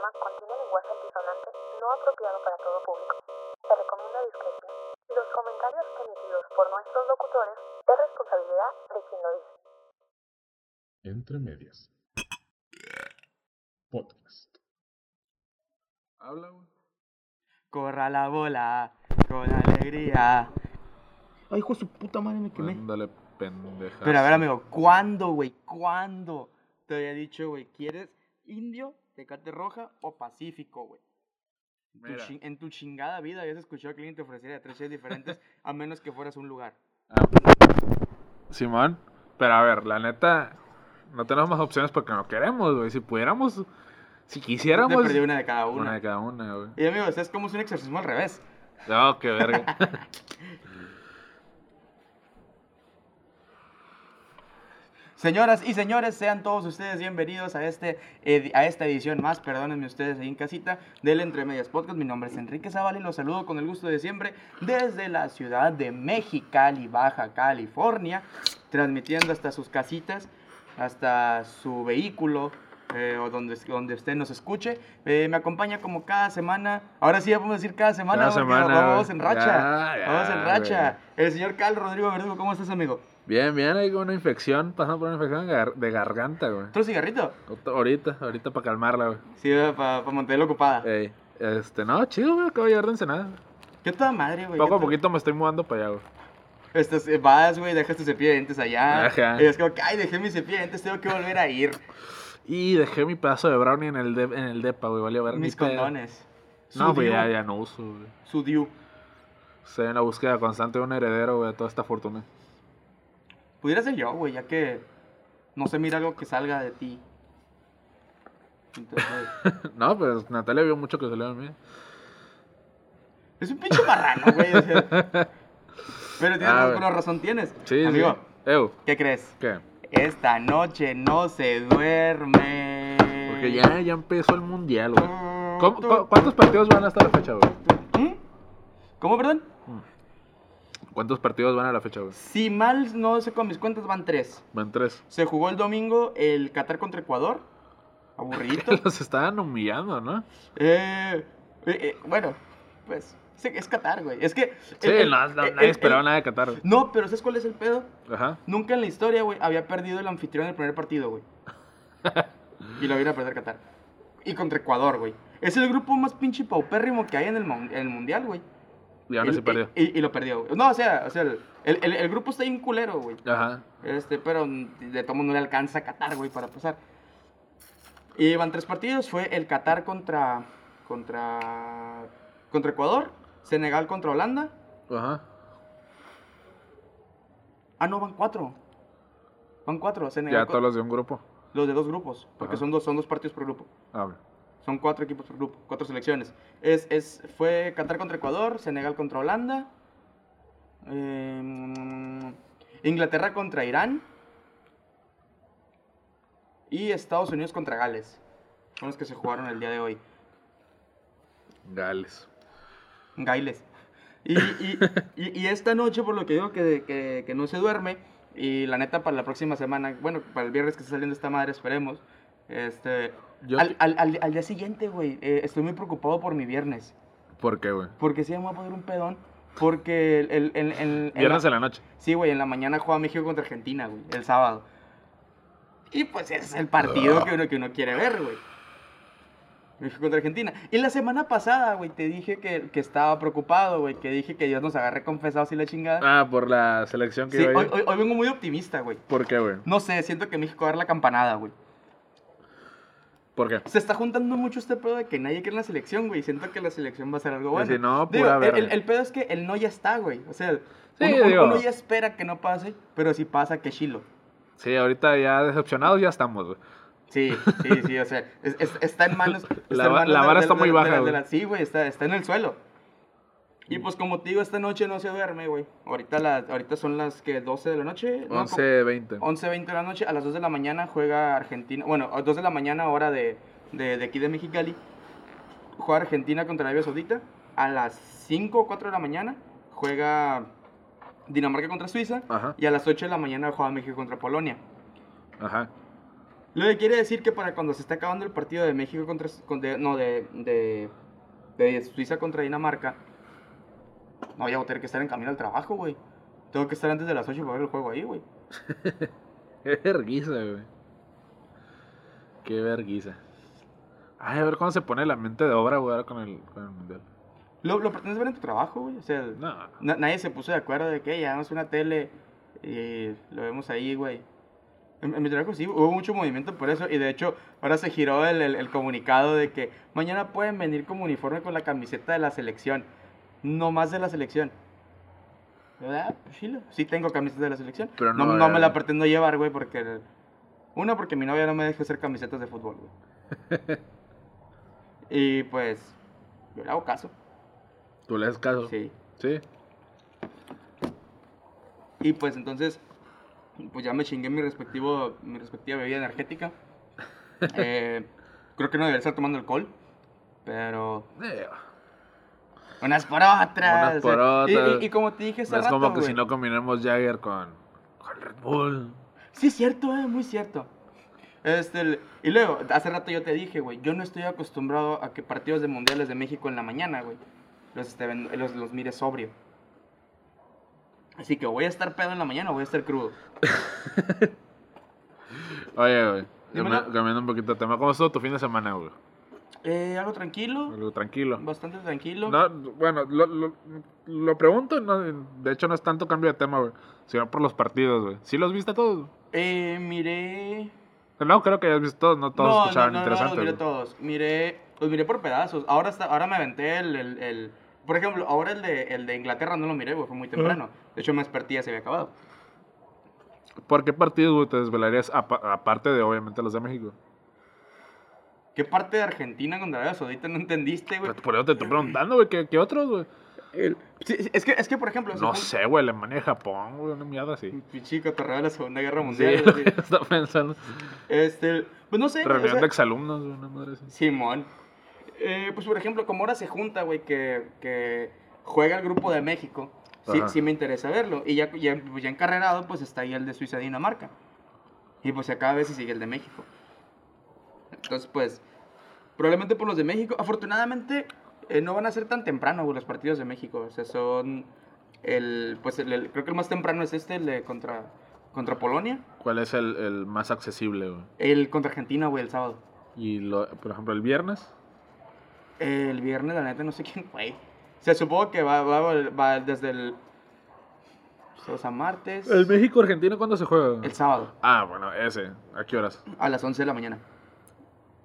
programa contiene lenguaje antisonante no apropiado para todo público. Se recomienda discreción. Los comentarios emitidos por nuestros locutores es responsabilidad de quien lo dice. Entre medias. Podcast. Habla, güey. Corra la bola con alegría. Ay, hijo de su puta madre, me quemé. Ándale, pendeja. Pero a ver, amigo, ¿cuándo, güey? ¿Cuándo? Te había dicho, güey, ¿quieres indio, tecate roja o pacífico, güey? En tu En chingada vida habías escuchado que alguien te ofreciera tres chelas diferentes a menos que fueras a un lugar. Ah, Simón, pero a ver, la neta, no tenemos más opciones porque no queremos, güey. Si pudiéramos, si Te quisiéramos. perdí una de cada una. Una de cada una, güey. Y amigos, es como si un exorcismo al revés. No, qué verga. Señoras y señores, sean todos ustedes bienvenidos a, este, a esta edición más, perdónenme ustedes ahí en casita, del Entre Medias Podcast. Mi nombre es Enrique Zavala y los saludo con el gusto de siempre desde la ciudad de Mexicali, Baja California, transmitiendo hasta sus casitas, hasta su vehículo, eh, o donde, donde usted nos escuche. Eh, me acompaña como cada semana, ahora sí ya podemos decir cada semana, Cada semana, vamos en racha, Ya, ya, vamos en racha. El señor Carlos Rodrigo Verdugo, ¿cómo estás, amigo? Bien, bien, hay una infección, pasando por una infección de gar- de garganta, güey. ¿Otro cigarrito? Ahorita, ahorita para calmarla, güey. Sí, para mantenerla ocupada. Ey, este, no, chido, güey, acabo de llegar de Ensenada. Qué toda madre, güey. Poco a poquito me estoy mudando para allá, güey. Estás, vas, güey, dejas tu cepillo de dientes allá. Ajá. Y es como que, ay, dejé mi cepillo de dientes, tengo que volver a ir. Y dejé mi pedazo de brownie en el, de- en el depa, güey, valió ver. Mis condones. No, Diu, ya, ya no uso, güey. Su Diu. Estoy en la búsqueda constante de un heredero, güey, de toda esta fortuna. Pudiera ser yo, güey, ya que no se mira algo que salga de ti. Entonces, no, pues Natalia vio mucho que salió de mí. es un pinche marrano, güey. o sea. Pero tienes Ah, alguna güey. razón, tienes. Sí, Amigo, sí. Ew, ¿qué crees? ¿qué? Esta noche no se duerme. Porque ya, ya empezó el mundial, güey. ¿Cómo- cu- ¿Cuántos partidos van hasta la fecha, güey? ¿Mm? ¿Cómo, perdón? ¿Cuántos partidos van a la fecha, güey? Si mal no sé con mis cuentas, van tres. Van tres. Se jugó el domingo el Qatar contra Ecuador. Aburridito. Los estaban humillando, ¿no? Eh, eh, eh, bueno, pues es Qatar, güey. Es que. Sí, el- el- no, no, el- nadie el- esperaba nada de Qatar, güey. No, pero ¿sabes cuál es el pedo? Ajá. Nunca en la historia, güey, había perdido el anfitrión en el primer partido, güey. y lo vino a perder Qatar. Y contra Ecuador, güey. Es el grupo más pinche paupérrimo que hay en el, en el mundial, güey. Y aún así Y- perdió. Y, y lo perdió, güey. No, o sea, o sea el, el- el grupo está bien culero, güey. Ajá. Este, pero de todo no le alcanza a Qatar, güey, para pasar. Y van tres partidos. Fue el Qatar contra, contra, contra Ecuador, Senegal contra Holanda. Ajá. Ah, no, van cuatro. Van cuatro. Senegal Ya todos los de un grupo. los de dos grupos, porque Ajá. son dos, son dos partidos por grupo. Ah, güey. Son cuatro equipos por grupo, cuatro selecciones. Es, es, fue Qatar contra Ecuador, Senegal contra Holanda, eh, Inglaterra contra Irán y Estados Unidos contra Gales. Son los que se jugaron el día de hoy. Gales. Gailes. Y, y, y- y esta noche, por lo que digo que, que, que no se duerme, y la neta para la próxima semana, bueno, para el viernes que está saliendo esta madre, esperemos. Este, al, al, al, al día siguiente, güey, eh, estoy muy preocupado por mi viernes. ¿Por qué, güey? Porque sí, me voy a poner un pedón. Porque el, el, el- el- en Viernes la- en la noche. Sí, güey, en la mañana juega México contra Argentina, güey, el sábado. Y pues ese es el partido que uno, que uno quiere ver, güey. México contra Argentina. Y la semana pasada, güey, te dije que, que estaba preocupado, güey, que dije que Dios nos agarre confesados y la chingada. Ah, por la selección que sí, iba a hoy, ir. hoy, hoy vengo muy optimista, güey. ¿Por qué, güey? No sé, siento que México va a dar la campanada, güey. ¿Por qué? Se está juntando mucho este pedo de que nadie cree en la selección, güey. Siento que la selección va a ser algo bueno. si no, Digo, pura el, verga. el- el pedo es que el no ya está, güey. O sea, Sí, uno, digo. ya espera que no pase, pero si pasa, que chilo. Sí, ahorita ya decepcionados ya estamos, güey. Sí, sí, sí, o sea, es- es- está en manos. está La en manos la vara de- está de- muy de- baja, güey. Sí, güey, está, está en el suelo. Y pues como te digo, esta noche no se duerme, güey. Ahorita, ahorita son las que 12 de la noche. ¿no? 11, 20. 11, 20 de la noche, a las 2 de la mañana juega Argentina, bueno, a 2 de la mañana hora de, de, de aquí de Mexicali, juega Argentina contra Arabia Saudita, a las 5 o 4 de la mañana juega Dinamarca contra Suiza, Ajá. y a las 8 de la mañana juega México contra Polonia. Ajá. Lo que quiere decir que para cuando se está acabando el partido de México contra. con- de- no, de, de, de Suiza contra Dinamarca. No, ya voy a tener que estar en camino al trabajo, güey. Tengo que estar antes de las 8 para ver el juego ahí, güey. Qué verguiza, güey. Qué verguiza. Ay, a ver cuándo se pone la mente de obra, güey, ahora con el, con el mundial. ¿Lo, lo pretendes ver en tu trabajo, güey? O sea, No, na- nadie se puso de acuerdo de que ya una tele y lo vemos ahí, güey. En, en mi trabajo sí, hubo mucho movimiento por eso. Y de hecho, ahora se giró el, el- el comunicado de que mañana pueden venir como uniforme con la camiseta de la selección. No más de la selección. ¿Verdad? Pues sí, tengo camiseta de la selección. Pero no, no, no me eh. la pretendo llevar, güey, porque... Una, porque mi novia no me deja hacer camisetas de fútbol, güey. y pues, yo le hago caso. tú le das caso. Sí. Sí. Y pues entonces, pues ya me chingué mi respectivo, mi respectiva bebida energética. Eh, creo que no debería estar tomando alcohol, pero Eh, unas por otras. Unas por y- otras. Y, y como te dije hace no es rato, como que si no combinamos Jagger con, con Red Bull. Sí, es cierto, eh, muy cierto. Este, y luego, hace rato yo te dije, güey, yo no estoy acostumbrado a que partidos de mundiales de México en la mañana, güey, los, esté ven- los, los mire sobrio. Así que voy a estar pedo en la mañana o voy a estar crudo. Oye, güey. Cambiando un poquito de tema. ¿Cómo estuvo tu fin de semana, güey? Eh, algo tranquilo, Algo tranquilo. bastante tranquilo. No, bueno, lo, lo, lo pregunto, no, de hecho no es tanto cambio de tema, güey, sino por los partidos, güey. ¿Sí los viste todos? Eh, miré. No, creo que hayas visto todos, no todos no, no, escuchaban no, no, interesantes. los miré todos. Miré, los miré por pedazos. Ahora, está, ahora me aventé el, el, el- Por ejemplo, ahora el de, el de Inglaterra no lo miré, güey, fue muy temprano. De hecho, me desperté ya se había acabado. ¿Por qué partidos, güey, te desvelarías apa- aparte de, obviamente, los de México? ¿Qué parte de Argentina contra Arabia Saudita no entendiste, güey? Por eso te estoy preguntando, güey, ¿qué, qué otros, güey? El- sí, sí, es, que, es que, por ejemplo... No se sé, güey, Alemania y Japón, güey, una mierda así. Pinche cotorreo de la Segunda Guerra Sí, Mundial. güey. estaba pensando. Este, pues no sé. güey, o Reunión sea, de exalumnos, güey, una madre así. Simón. Eh, pues por ejemplo, como ahora se junta, güey, que, que juega el grupo de México, sí, sí me interesa verlo. Y ya, ya, pues, ya encarrerado, pues está ahí el de Suiza-Dinamarca. Y pues cada vez sigue el de México. Entonces, pues, probablemente por los de México. Afortunadamente, eh, no van a ser tan temprano, güey, los partidos de México. O sea, son. El, pues el, el- creo que el más temprano es este, el de contra, contra Polonia. ¿Cuál es el, el más accesible, güey? El contra Argentina, güey, el sábado. Y, lo, por ejemplo, el viernes. El viernes, la neta, no sé quién fue. Se supongo que va, va, va desde el. O sea, martes. ¿El México-Argentina cuándo se juega? el sábado, Ah, bueno, ese. ¿A qué horas? a las 11 de la mañana.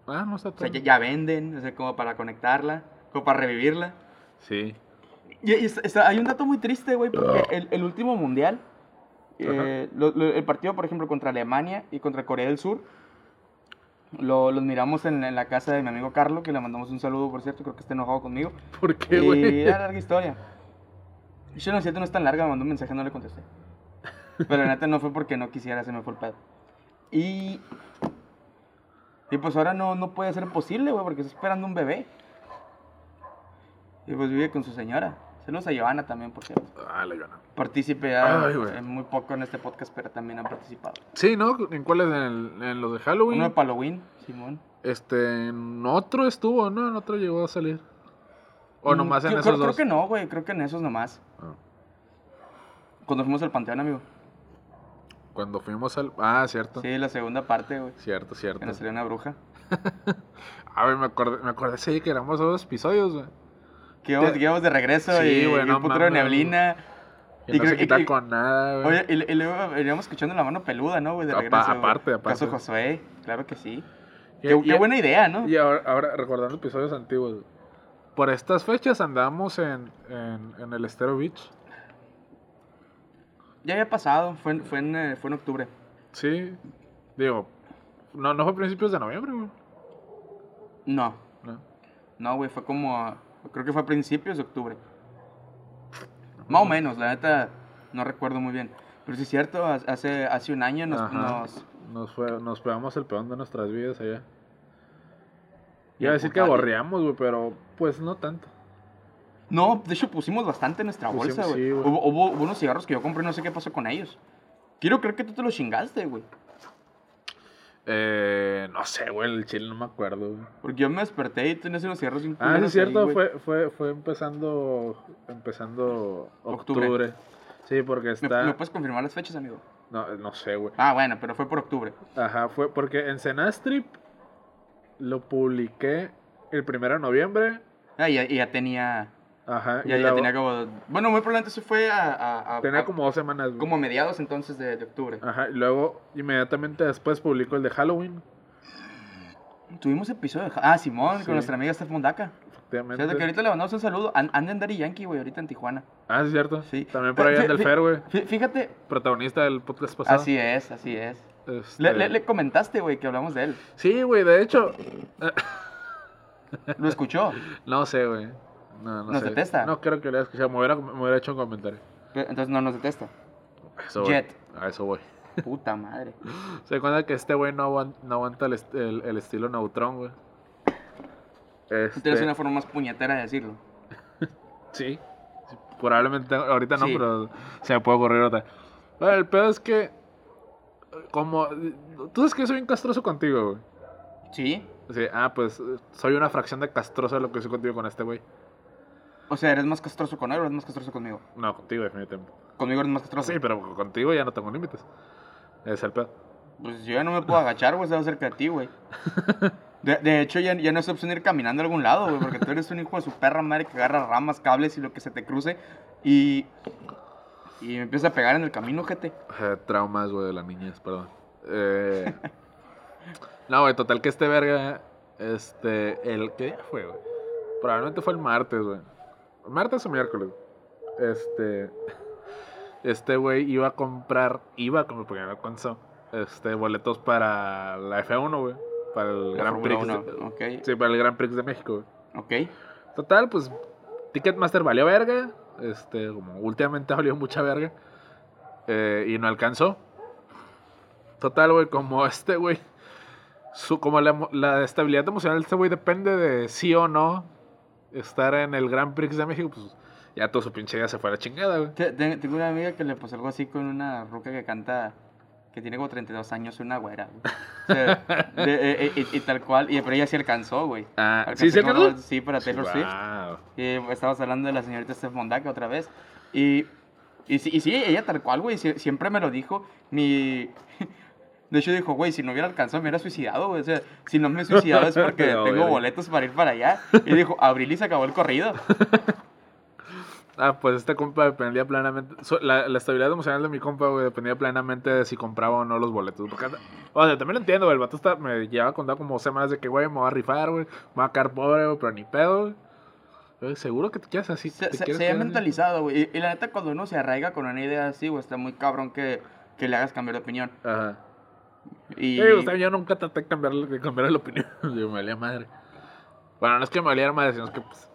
Ah, no está O sea, todo. ya, ya venden, o sea, como para conectarla, como para revivirla. Sí. Y, y está- está- hay un dato muy triste, güey, porque el, el último mundial, eh, lo- lo- el partido, por ejemplo, contra Alemania y contra Corea del Sur, lo, los miramos en, en la casa de mi amigo Carlos, que le mandamos un saludo, por cierto, creo que está enojado conmigo. ¿Por qué, Y güey? era larga historia. Yo no es cierto, no es tan larga, me mandó un mensaje, no le contesté. Pero la neta no fue porque no quisiera, se me fue el pedo. Y. Y pues ahora no, no puede ser posible, güey, porque está esperando un bebé. Y pues vive con su señora. Saludos a Giovanna también, por cierto. Ah, la gana. Partícipe muy poco en este podcast, pero también han participado. Sí, ¿no? ¿En cuáles? En, los de Halloween. Uno de Halloween, Simón. Este, en otro estuvo, ¿no? En otro llegó a salir. O Mm, nomás en creo, esos creo- dos. Creo que no, güey, creo que en esos nomás. Ah. Cuando fuimos al panteón, amigo. Cuando fuimos al. Ah, cierto. Sí, la segunda parte, güey. Cierto, cierto. Que nos salió una bruja. A ver, me acordé, me acordé sí, que éramos dos episodios, güey. Que íbamos, de regreso Sí, y, güey, y no un putero de mames. neblina. Y, no creo- se y- con nada, güey. Oye, y, y luego veníamos escuchando la mano peluda, ¿no, güey? De regreso. aparte, aparte. Caso Josué, claro que sí. Y- Qué, y- qué buena idea, ¿no? Y ahora, ahora recordando episodios antiguos, güey. Por estas fechas andamos en, en, en el Estero Beach. Ya había pasado, fue, en- fue, en, eh, fue en octubre. Sí. Digo, no, no fue a principios de noviembre, güey. No, No. no, güey, fue como. a- creo que fue a principios de octubre. Más o menos, la neta, no recuerdo muy bien. Pero sí es cierto, ha- hace, hace un año nos. Nos Nos, fue, nos pegamos el peón de nuestras vidas allá. Y Iba a decir que Pucali. gorreamos, güey, pero pues no tanto. No, de hecho pusimos bastante en nuestra Pusimos, bolsa, güey. sí, hubo, hubo- hubo unos cigarros que yo compré, no sé qué pasó con ellos. Quiero creer que tú te los chingaste, güey. Eh, no sé, güey, el chile no me acuerdo. güey. Porque yo me desperté y tenías unos cierros sin Ah, sí, es cierto, fue, fue, fue empezando, empezando Octubre. octubre. Sí, porque ¿Me, está... me puedes confirmar las fechas, amigo? No, no sé, güey. Ah, bueno, pero fue por octubre. Ajá, fue porque en Cenastrip lo publiqué el primero de noviembre. Ah, y ya, y ya tenía. Ajá. y Ya, tenía como. Bueno, muy probablemente eso fue a. a- a- tenía a- como dos semanas. güey. como a mediados entonces de, de octubre. Ajá, y luego inmediatamente después publicó el de Halloween. Tuvimos episodio de. Ah, Simón, Sí. con nuestra amiga Steph Mondaca. Efectivamente. Que ahorita le mandamos un saludo. An- Anda en Daddy Yankee, güey, ahorita en Tijuana. Ah, es cierto. Sí. También por ahí anda el Fer, güey. fí- Fíjate. Protagonista del podcast pasado. Así es, así es. Este, Le, le- le comentaste, güey, que hablamos de él. Sí, güey, de hecho. ¿Lo escuchó? No sé, güey. No, no ¿Nos sé. detesta? No creo que le haya escuchado. Me hubiera, me hubiera hecho un comentario. Pero Entonces no nos detesta. A Eso voy. Jet. A eso voy. Puta madre. Se cuenta que este güey no, aguan- no aguanta el, est- el- el estilo Neutron, güey. Este, tienes una forma más puñetera de decirlo. Sí. Probablemente ahorita no, Sí. pero se me puede ocurrir otra. El pedo es que. Como. Tú sabes que soy bien castroso contigo, güey. ¿Sí? Sí, ah, pues soy una fracción de castroso de lo que soy contigo con este güey. O sea, ¿eres más castroso con él o eres más castroso conmigo? No, contigo, definitivamente. Conmigo eres más castroso. Sí, pero contigo ya no tengo límites. Es el pedo. Pues yo ya no me puedo agachar, güey, estaba cerca de ti, güey. De, de hecho, ya, ya no es opción ir caminando a algún lado, güey, porque tú eres un hijo de su perra madre que agarra ramas, cables y lo que se te cruce y... Y me empieza a pegar en el camino, gente. Eh, traumas, güey, de la niñez, perdón. Eh, no, güey, total que este verga, este, el, ¿qué día fue, güey? Probablemente fue el martes, güey. Martes o miércoles. Este, este güey iba a comprar, iba comprar, porque no alcanzó, este, boletos para la F1, güey. Para el La Gran Prix. 1, de-. Sí, para el Gran Prix de México, güey. Ok. Total, pues Ticketmaster valió verga. Este, como últimamente ha valido mucha verga. eh, y no alcanzó. Total, güey, como este güey. Su, como la, la estabilidad emocional de este güey depende de sí o no estar en el Gran Prix de México, pues ya todo su pinche día se fue a la chingada, güey. Te- te- Tengo una amiga que le pasó algo así con una ruca que canta, que tiene como 32 años, una güera. güey. O sea, de- eh, eh, y, y tal cual, y, pero ella sí alcanzó, güey. Ah, Alcanzó ¿sí se alcanzó? Sí, para Taylor Swift. Wow. Y estábamos hablando de la señorita Steph Mondaca otra vez. Y, y, sí, y sí, ella tal cual, güey, sie- siempre me lo dijo. Mi... De hecho dijo, güey, si no hubiera alcanzado me hubiera suicidado, güey. O sea, si no me he suicidado es porque No, tengo boletos para ir para allá. Y dijo, abril y se acabó el corrido. Ah, pues este compa dependía plenamente. La, la estabilidad emocional de mi compa, güey, dependía plenamente de si compraba o no los boletos. Porque, o sea, también lo entiendo, güey. El vato está, me lleva contando como semanas de que, güey, me voy a rifar, güey. Me voy a quedar pobre, güey, pero ni pedo, güey. Seguro que te quieres así. Se, te se, se ha mentalizado, güey. Y, y la neta, cuando uno se arraiga con una idea así, güey, está muy cabrón que, que le hagas cambiar de opinión. Ajá. Y... Sí, o sea, yo nunca traté de cambiar, de cambiar la opinión. Yo me valía madre. Bueno, no es que me valiera madre, sino es que, pues.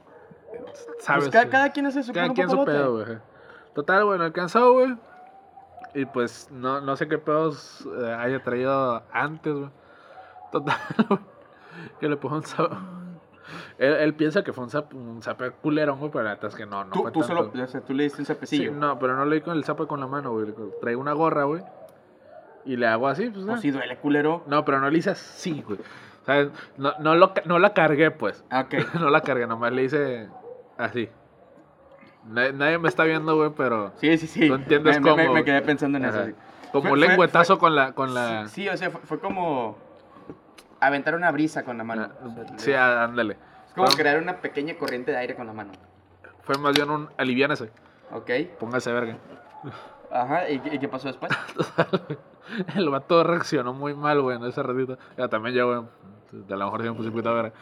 ¿Sabes? pues, cada, güey? cada quien hace su Cada quien su pedo, güey. Total, bueno, alcanzó, güey. Y pues no, no sé qué pedos eh, haya traído antes, güey. Total, güey, que le pongo un zape. Él, él piensa que fue un zape, un zape culero, güey, pero la neta es que no, no Tú, fue tú, tanto. solo, o sea, tú le diste un Sí, zapecillo. no, pero no le di con el zape con la mano, güey. Traigo una gorra, güey. Y le hago así, pues. ¿no? si duele, culero. No, pero no le hice así, güey. O sea, no, no, lo, no la cargué, pues. Ah, Ok. no la cargué, nomás le hice así. Na- nadie me está viendo, güey, pero... Sí, sí, sí. Tú entiendes me, me- cómo, me güey. quedé pensando en eso. Ajá. sí. Como Fue- fue- lengüetazo con la... Con la Sí, o sea, fue, fue como aventar una brisa con la mano. Ah, O sea, sí, ándale. es como crear una pequeña corriente de aire con la mano. fue más bien un aliviánese. ¿Ok? Póngase verga. Ajá, ¿y, qué- y qué pasó después? El vato reaccionó muy mal, güey, en ese ratito. Ya también yo, güey, de a lo mejor puse un poquito verga.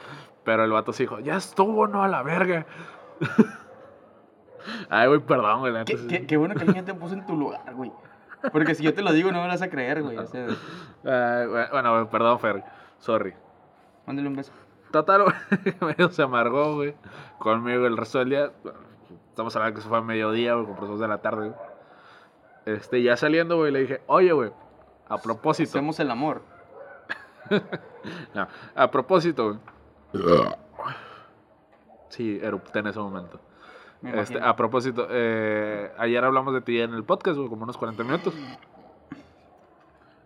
Pero el vato sí dijo, ya estuvo, no, a la verga. Ay, güey, perdón, güey. qué, sí- qué- qué bueno que alguien te puso en tu lugar, güey. Porque si yo te lo digo, no me lo vas a creer, güey. O sea, Ay, bueno, güey, perdón, Fer. Sorry. mándale un beso. Total, güey, medio se amargó, güey, conmigo el resto del día. Estamos hablando que eso fue a mediodía, güey, dos de la tarde, güey. Este, ya saliendo, güey, le dije, oye, güey, a propósito. Hacemos el amor. No, a propósito, güey. Sí, erupté en ese momento. Me Este, a propósito, eh, ayer hablamos de ti en el podcast, güey, como unos 40 minutos.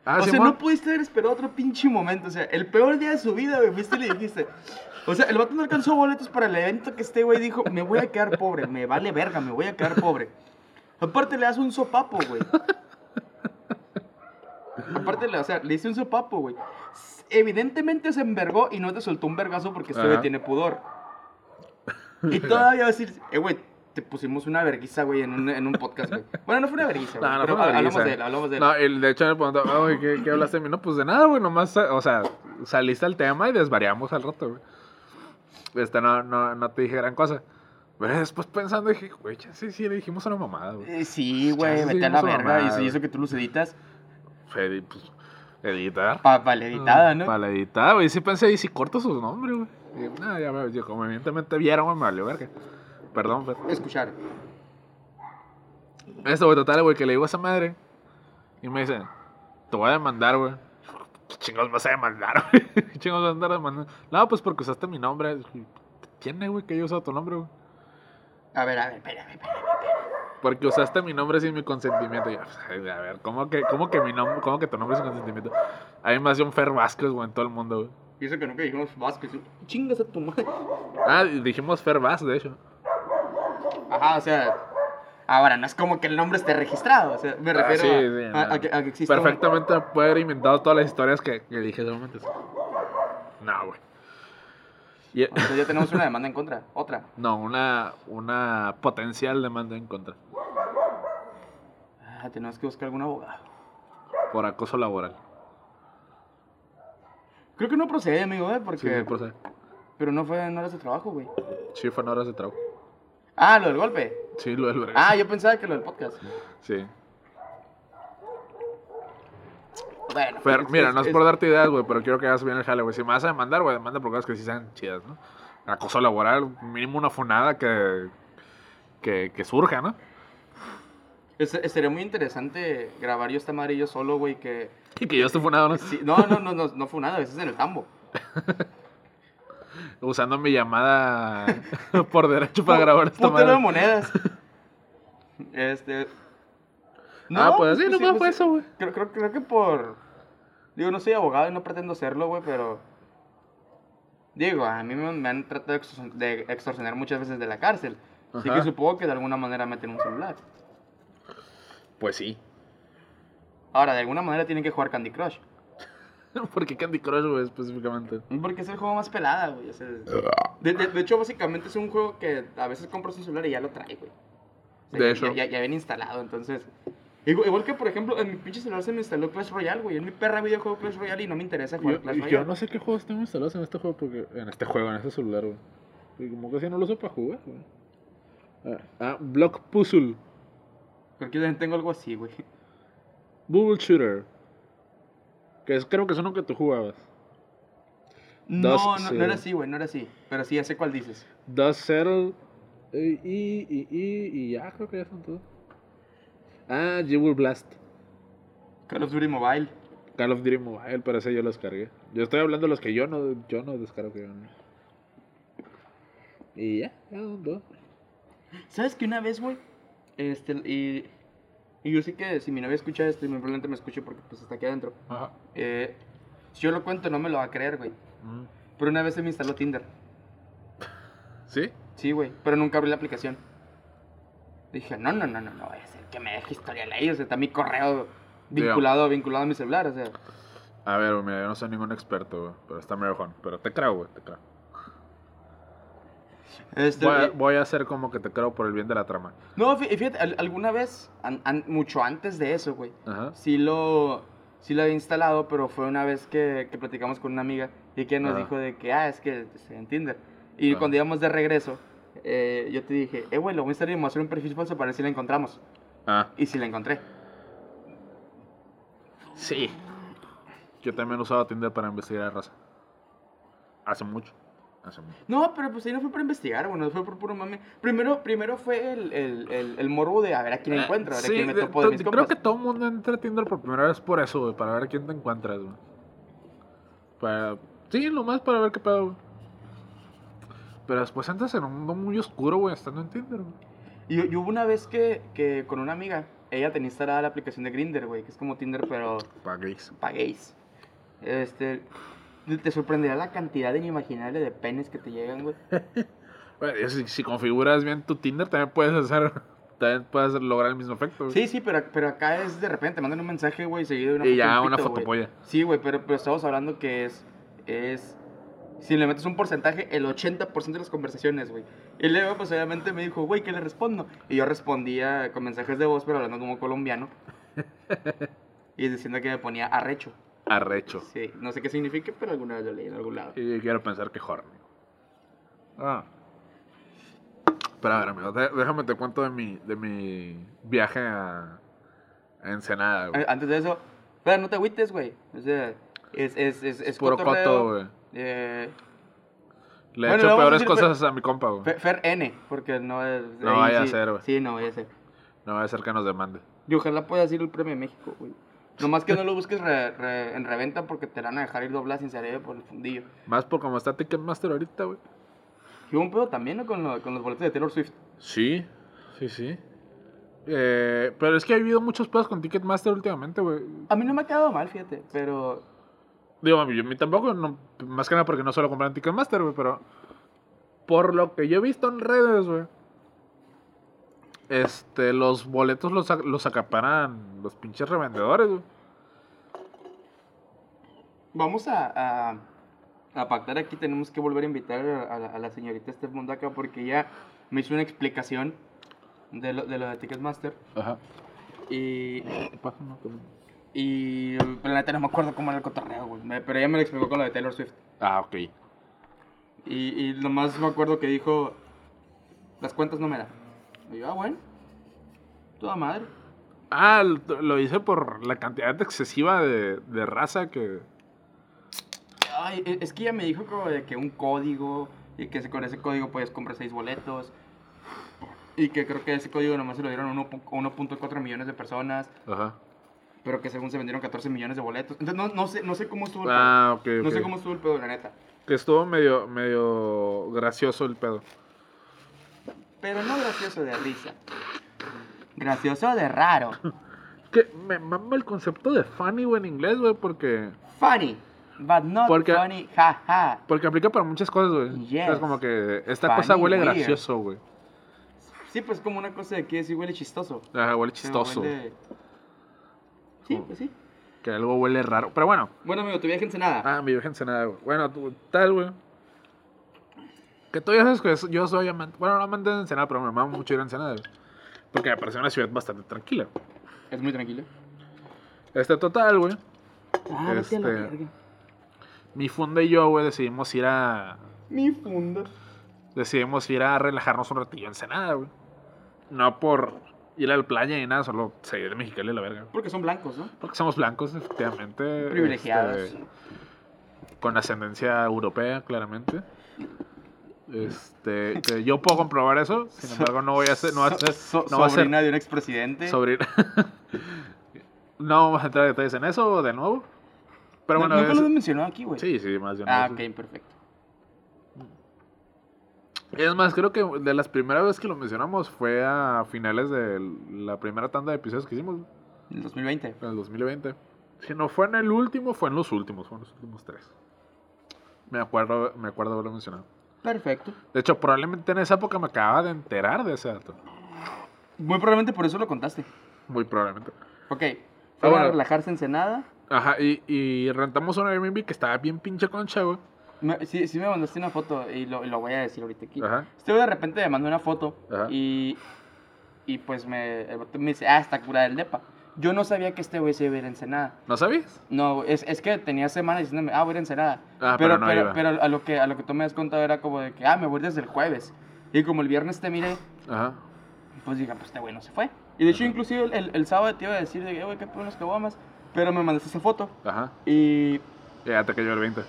Ah, o sea, no pudiste haber esperado otro pinche momento. O sea, el peor día de su vida, güey. Fuiste y le dijiste. O sea, el vato no alcanzó boletos para el evento que este güey dijo: Me voy a quedar pobre, me vale verga, me voy a quedar pobre. Aparte, le das un sopapo, güey. Aparte, o sea, le hice un sopapo, güey. Evidentemente se envergó y no te soltó un vergazo porque este güey tiene pudor. Y todavía va a decir, eh, güey, te pusimos una verguiza, güey, en un, en un podcast, güey. Bueno, no fue una verguiza, güey. No, no pero fue una hablamos de él, hablamos de él. No, el, de hecho me preguntó, "Ah, güey, ¿qué, ¿qué hablaste de mí? No, pues de nada, güey, nomás, o sea, saliste al tema y desvariamos al rato, güey. Este, no, no, no te dije gran cosa. Pero después pensando dije, güey, sí, sí, le dijimos una mamada, güey. Eh, sí, güey, vete a la verga. Y eso que tú los editas, Fede, pues, editar. pa, pa la editada, ¿no? Para la editada, güey. Sí pensé, y si corto sus nombres, güey. Nada, ya me, yo, como evidentemente vieron, güey, me valió verga. Perdón, Fer. Escuchar. Esto, güey, total, güey, que le digo a esa madre. Y me dice, te voy a demandar, güey. ¿Qué chingos vas a demandar, güey? ¿Qué chingos vas a andar demandando? No, pues porque usaste mi nombre. ¿Quién es, güey, que yo usado tu nombre, güey? A ver, a ver, espérame, espérame. Porque usaste mi nombre sin mi consentimiento. Y ay, a ver, ¿cómo que, cómo que mi nombre, cómo que tu nombre sin consentimiento? A mí me hacía un Fer Vázquez, güey, en todo el mundo, güey. Y eso que nunca dijimos Vázquez. Chingas a tu madre. Ah, dijimos Fer Vaz, de hecho. Ajá, o sea. Ahora, no es como que el nombre esté registrado. O sea, me Ah, refiero sí, a, sí, a- no. a que, a que exista. un- Perfectamente puede haber inventado todas las historias que, que dije ese momento. No, güey. Y- sea, ya tenemos una demanda en contra. Otra. no, una, una potencial demanda en contra Ah, tenemos que buscar algún abogado. por acoso laboral. Creo que no procede, amigo, ¿eh? Sí, Porque. sí, procede. Pero no fue en horas de trabajo, güey. Sí, fue en horas de trabajo. Ah, lo del golpe. Sí, lo del vergas. Ah, yo pensaba que lo del podcast. Sí. Bueno. Fer, mira, es- no es es- por darte ideas, güey, pero quiero que hagas bien el jale, güey. Si me vas a demandar, güey, demanda por cosas que sí sean chidas, ¿no? Acoso laboral, mínimo una funada que, que, que surja, ¿no? es- Sería muy interesante grabar yo esta madre y yo solo, güey, que... Y que yo esté funado, ¿no? Sí, no, no, no, no, no fue nada, eso es en el tambo. Usando mi llamada por derecho para grabar esta Putero de madre. monedas. Este... Ah, pues sí, sí, nomás fue pues, eso, güey. Creo, creo, creo que por... Digo, no soy abogado y no pretendo serlo, güey, pero... Digo, a mí me, me han tratado de extorsion- de extorsionar muchas veces de la cárcel. Así que supongo que de alguna manera meten un celular. Pues sí. Ahora, de alguna manera tienen que jugar Candy Crush. Porque Candy Crush, güey, específicamente. Porque es el juego más pelada, güey. o sea, de, de- de hecho, básicamente es un juego que a veces compras un celular y ya lo trae, güey. O sea, De ya- hecho. Ya, ya, ya viene instalado, entonces... Igual, igual que, por ejemplo, en mi pinche celular se me instaló Clash Royale, güey. En mi perra videojuego Clash Royale y no me interesa jugar Yo, Clash yo Royale. no sé qué juegos tengo instalados en este juego, porque en este juego, en este celular, güey. Y como que si no lo uso para jugar, güey. Ah, ah, Block Puzzle, Creo que yo también tengo algo así, güey. Bubble Shooter. Que es, creo que es uno que tú jugabas. No, no, no era así, güey, no era así. Pero sí, ya sé cuál dices. Dust Settle. eh, Y, y, y, y ya, creo que ya son todos. Ah, Jewel Blast. Call of Duty Mobile. Call of Duty Mobile, pero ese yo los cargué. Yo estoy hablando de los que yo no, yo no descargo. Yo no. Y ya, ya dos. ¿Sabes que una vez, güey? Este, y, y yo sé que si mi novia escucha esto, y muy probablemente me escuche porque pues está aquí adentro. Ajá. Eh, si yo lo cuento, no me lo va a creer, güey. Mm. Pero una vez se me instaló Tinder. ¿Sí? Sí, güey, pero nunca abrí la aplicación. Dije, no, no, no, no, no, a ser que me deje historial ahí, o sea, está mi correo vinculado, vinculado a mi celular, o sea. A ver, güey, mira, yo no soy ningún experto, güey. Pero está mejor. Pero te creo, güey, te creo. Este, Voy a, eh, voy a hacer como que te creo por el bien de la trama. no, fí- fíjate, al- alguna vez, an- an- mucho antes de eso, güey, Ajá. sí lo, sí lo había instalado, pero fue una vez que, que platicamos con una amiga y que nos Ajá. dijo de que, ah, es que este, en Tinder. Y Ajá. cuando íbamos de regreso, eh, yo te dije, eh, güey, lo voy a instalar y vamos a hacer un perfil falso para ver si la encontramos. Ah, Y si la encontré. sí. Yo también usaba Tinder para investigar a raza. Hace mucho. Hace mucho. No, pero pues ahí no fue para investigar, bueno, fue por puro mame. Primero, primero fue el, el, el, el morbo de a ver a quién encuentro, a ver a Sí, quién me de- topo de to- mis Creo compas. que todo el mundo entra a Tinder por primera vez por eso, güey. Para ver a quién te encuentras, güey. Para... Sí, nomás para ver qué pedo, güey. Pero después entras en un mundo muy oscuro, güey, estando en Tinder, güey. Y, y hubo una vez que, que con una amiga ella tenía instalada la aplicación de Grinder, güey, que es como Tinder, pero Pa' gays. para gays. Este, te sorprenderá la cantidad inimaginable de penes que te llegan, güey. Bueno, si, si configuras bien tu Tinder, también puedes hacer. También puedes lograr el mismo efecto. güey. Sí, sí, pero, pero acá es de repente, mandan un mensaje, güey, seguido de una Y foto ya de un una pito, güey. fotopolla. Sí, güey, pero, pero estamos hablando que es, es, si le metes un porcentaje, el 80% de las conversaciones, güey. Y luego, pues, obviamente me dijo, güey, ¿qué le respondo? Y yo respondía con mensajes de voz, pero hablando como colombiano. y diciendo que me ponía arrecho. Arrecho. Sí, no sé qué significa, pero alguna vez lo leí en algún lado. Y quiero pensar que horny. Ah. Pero a ver, amigo, déjame te cuento de mi, de mi viaje a, a Ensenada, güey. Eh, Antes de eso, pero no te agüites, güey. O sea, es, es, es, es Puro cotorreo, coto, güey. eh, Le he bueno, hecho a peores decir cosas a mi compa, güey. Fe- Fer N, porque no es. No vaya a ser, güey. Sí, no vaya a ser. No va a ser que nos demande. Y ojalá puedas ir al premio de México, güey. Nomás que no lo busques re- re- en reventa porque te van a dejar ir doblada sin cerebro por el fundillo. Más por como está Ticketmaster ahorita, güey. Y hubo un pedo también, ¿no? Con, lo- con los boletos de Taylor Swift. Sí, sí, sí. Eh, pero es que ha habido muchos pedos con Ticketmaster últimamente, güey. A mí no me ha quedado mal, fíjate, pero. Digo, a mí, a mí tampoco, no- más que nada porque no solo compran Ticketmaster, güey, pero por lo que yo he visto en redes, güey, este, los boletos los, los acaparan los pinches revendedores, güey. Vamos a, a, a pactar aquí. Tenemos que volver a invitar a, a la, señorita Steph Mondaca porque ella me hizo una explicación de lo de, lo de Ticketmaster. Ajá. Y. Y. La neta no me acuerdo cómo era el cotorreo, güey. Pero ella me lo explicó con lo de Taylor Swift. Ah, ok. Y, y nomás me acuerdo que dijo, las cuentas no me dan. Y yo, ah, bueno, toda madre. Ah, lo- lo hice por la cantidad excesiva de, de raza que... Ay, e- es que ella me dijo como de que un código, y que con ese código puedes comprar seis boletos. Y que creo que ese código nomás se lo dieron a uno pu- 1.4 millones de personas, Ajá. Pero que según se vendieron 14 millones de boletos. Entonces no, no, sé, no sé cómo estuvo el Ah, ok, pedo. No sé cómo estuvo el pedo, la neta. Que estuvo medio, medio gracioso el pedo. Pero no gracioso de risa. Gracioso de raro. Que me mama el concepto de funny, güey, en inglés, güey, porque... Funny, but not Porque- funny, jaja. Porque aplica para muchas cosas, güey. Yes. Es como que esta Funny, cosa huele weird. gracioso, güey. Sí, pues como una cosa de que sí huele chistoso. Ajá, huele chistoso. huele- Sí, pues sí. Que algo huele raro. Pero bueno. Bueno, amigo, tu viaje en Ensenada. Ah, mi virgen nada, güey. Bueno, tú, tal, güey. Que tú ya sabes que yo soy amante. Bueno, no amante de Ensenada, pero me mama mucho ir a Ensenada, güey. Porque me parece una ciudad bastante tranquila. Es muy tranquilo. Este total, güey. Ah, a la Este- verga. Mi funda y yo, güey, decidimos ir a. Mi funda. Decidimos ir a relajarnos un ratillo en Ensenada, güey. No por ir a la playa ni nada, solo seguir de Mexicali a la verga. Porque son blancos, ¿no? Porque somos blancos, efectivamente. Privilegiados. este, con ascendencia europea, claramente. Este, que yo puedo comprobar eso, sin embargo no voy a hacer, no va a ser, So- no va a ser sobrina de un expresidente. sobrina. no vamos a entrar en detalles en eso de nuevo. Pero No- bueno, Nunca es- lo he mencionado aquí, güey. sí, sí, más bien. Ah, no ok, perfecto. Es más, creo que de las primeras veces que lo mencionamos fue a finales de la primera tanda de episodios que hicimos En el 2020. en el 2020. Si no fue en el último, fue en los últimos, fueron los últimos tres. Me acuerdo, me acuerdo haberlo mencionado. Perfecto. De hecho, probablemente en esa época me acababa de enterar de ese dato. Muy probablemente por eso lo contaste. Muy probablemente. Ok. Ah, bueno. a relajarse en Ensenada. Ajá, y, y rentamos un Airbnb que estaba bien pinche concha, güey. Me- sí, sí me mandaste una foto y lo, y lo voy a decir ahorita aquí. Ajá. Este güey de repente me mandó una foto Ajá. y, y pues me, el me dice, ah, está curada el depa. Yo no sabía que este güey se iba a ir a Ensenada. ¿No sabías? No, es, es que tenía semanas diciéndome, ah, voy a ir a Ensenada. Ah, pero, pero no pero, pero a, lo que, a lo que tú me has contado era como de que, ah, me voy desde el jueves. Y como el viernes te miré, Ajá. pues dije, pues este güey no se fue. Y de hecho, inclusive el, el, el sábado te iba a decir, de que, "Eh, güey, qué pedo los caguamas. Pero me mandaste esa foto. Ajá. Y Ya te cayó el 20.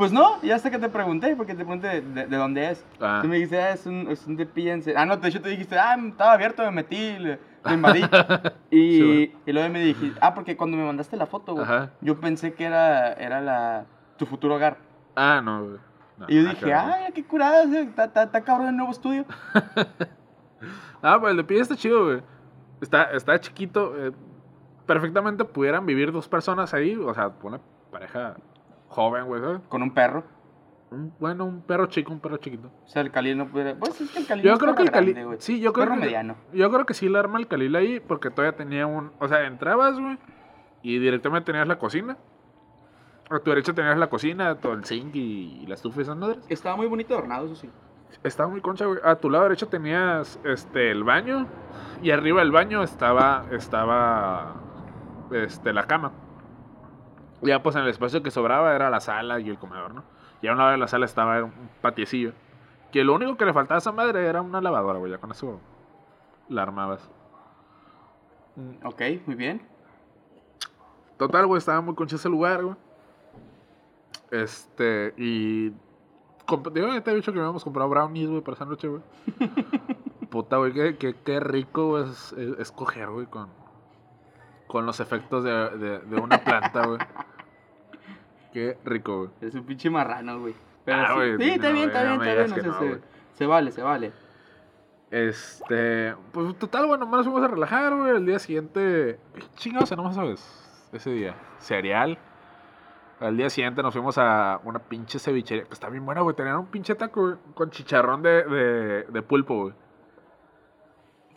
Pues no, y hasta que te pregunté, porque te pregunté de, de- de dónde es. Ah. Tú me dijiste, ah, es un, es un de. Ah, no, de hecho te dijiste, ah, estaba abierto, me metí, le, lo invadí. y, Sí, y luego me dijiste, ah, porque cuando me mandaste la foto, güey, Ajá. yo pensé que era, era la, tu futuro hogar. Ah, no, güey. No, y yo dije, ver. ay, qué curada, está, cabrón el nuevo estudio. Ah, pues el de pie está chido, güey. Está, está chiquito. eh, perfectamente pudieran vivir dos personas ahí. O sea, una pareja joven, güey, ¿sabes? Con un perro. Un- bueno, un perro chico, un perro chiquito. O sea, el Khalil no pudiera. Pues es que el Khalil Yo es creo que el Khalil. grande. Sí, yo creo Perro que. mediano. Yo creo que sí le arma el Khalil ahí. Porque todavía tenía un. O sea, entrabas, güey. Y directamente tenías la cocina. A tu derecha tenías la cocina, todo el zinc y, y la estufa y esas madres. Estaba muy bonito adornado, eso sí. Estaba muy concha, güey. A tu lado derecho tenías este el baño y arriba del baño estaba estaba este la cama. Ya pues en el espacio que sobraba era la sala y el comedor, ¿no? Y a un lado de la sala estaba un patiecillo. Que lo único que le faltaba a esa madre era una lavadora, güey. Ya con eso la armabas. Mm, Ok, muy bien. Total, güey, estaba muy concha ese lugar, güey. Este, y. Digo, ya te he dicho que habíamos comprado brownies, güey, para esa noche, güey. Puta, güey, qué, qué, qué rico güey, es, es- es coger, güey, con, con los efectos de, de, de una planta, güey. Qué rico, güey. Es un pinche marrano, güey. Pero Ah, sí, güey, sí, está no, bien, está bien, no está bien. o sea, no, se, vale, se vale. Este, pues total, bueno, nomás nos fuimos a relajar, güey. El día siguiente, ¿qué chingados cenamos, sabes? Ese día, cereal. Al día siguiente nos fuimos a una pinche cevichería, que está bien buena, güey. Tenían un pinche taco güey, con chicharrón de, de, de pulpo, güey.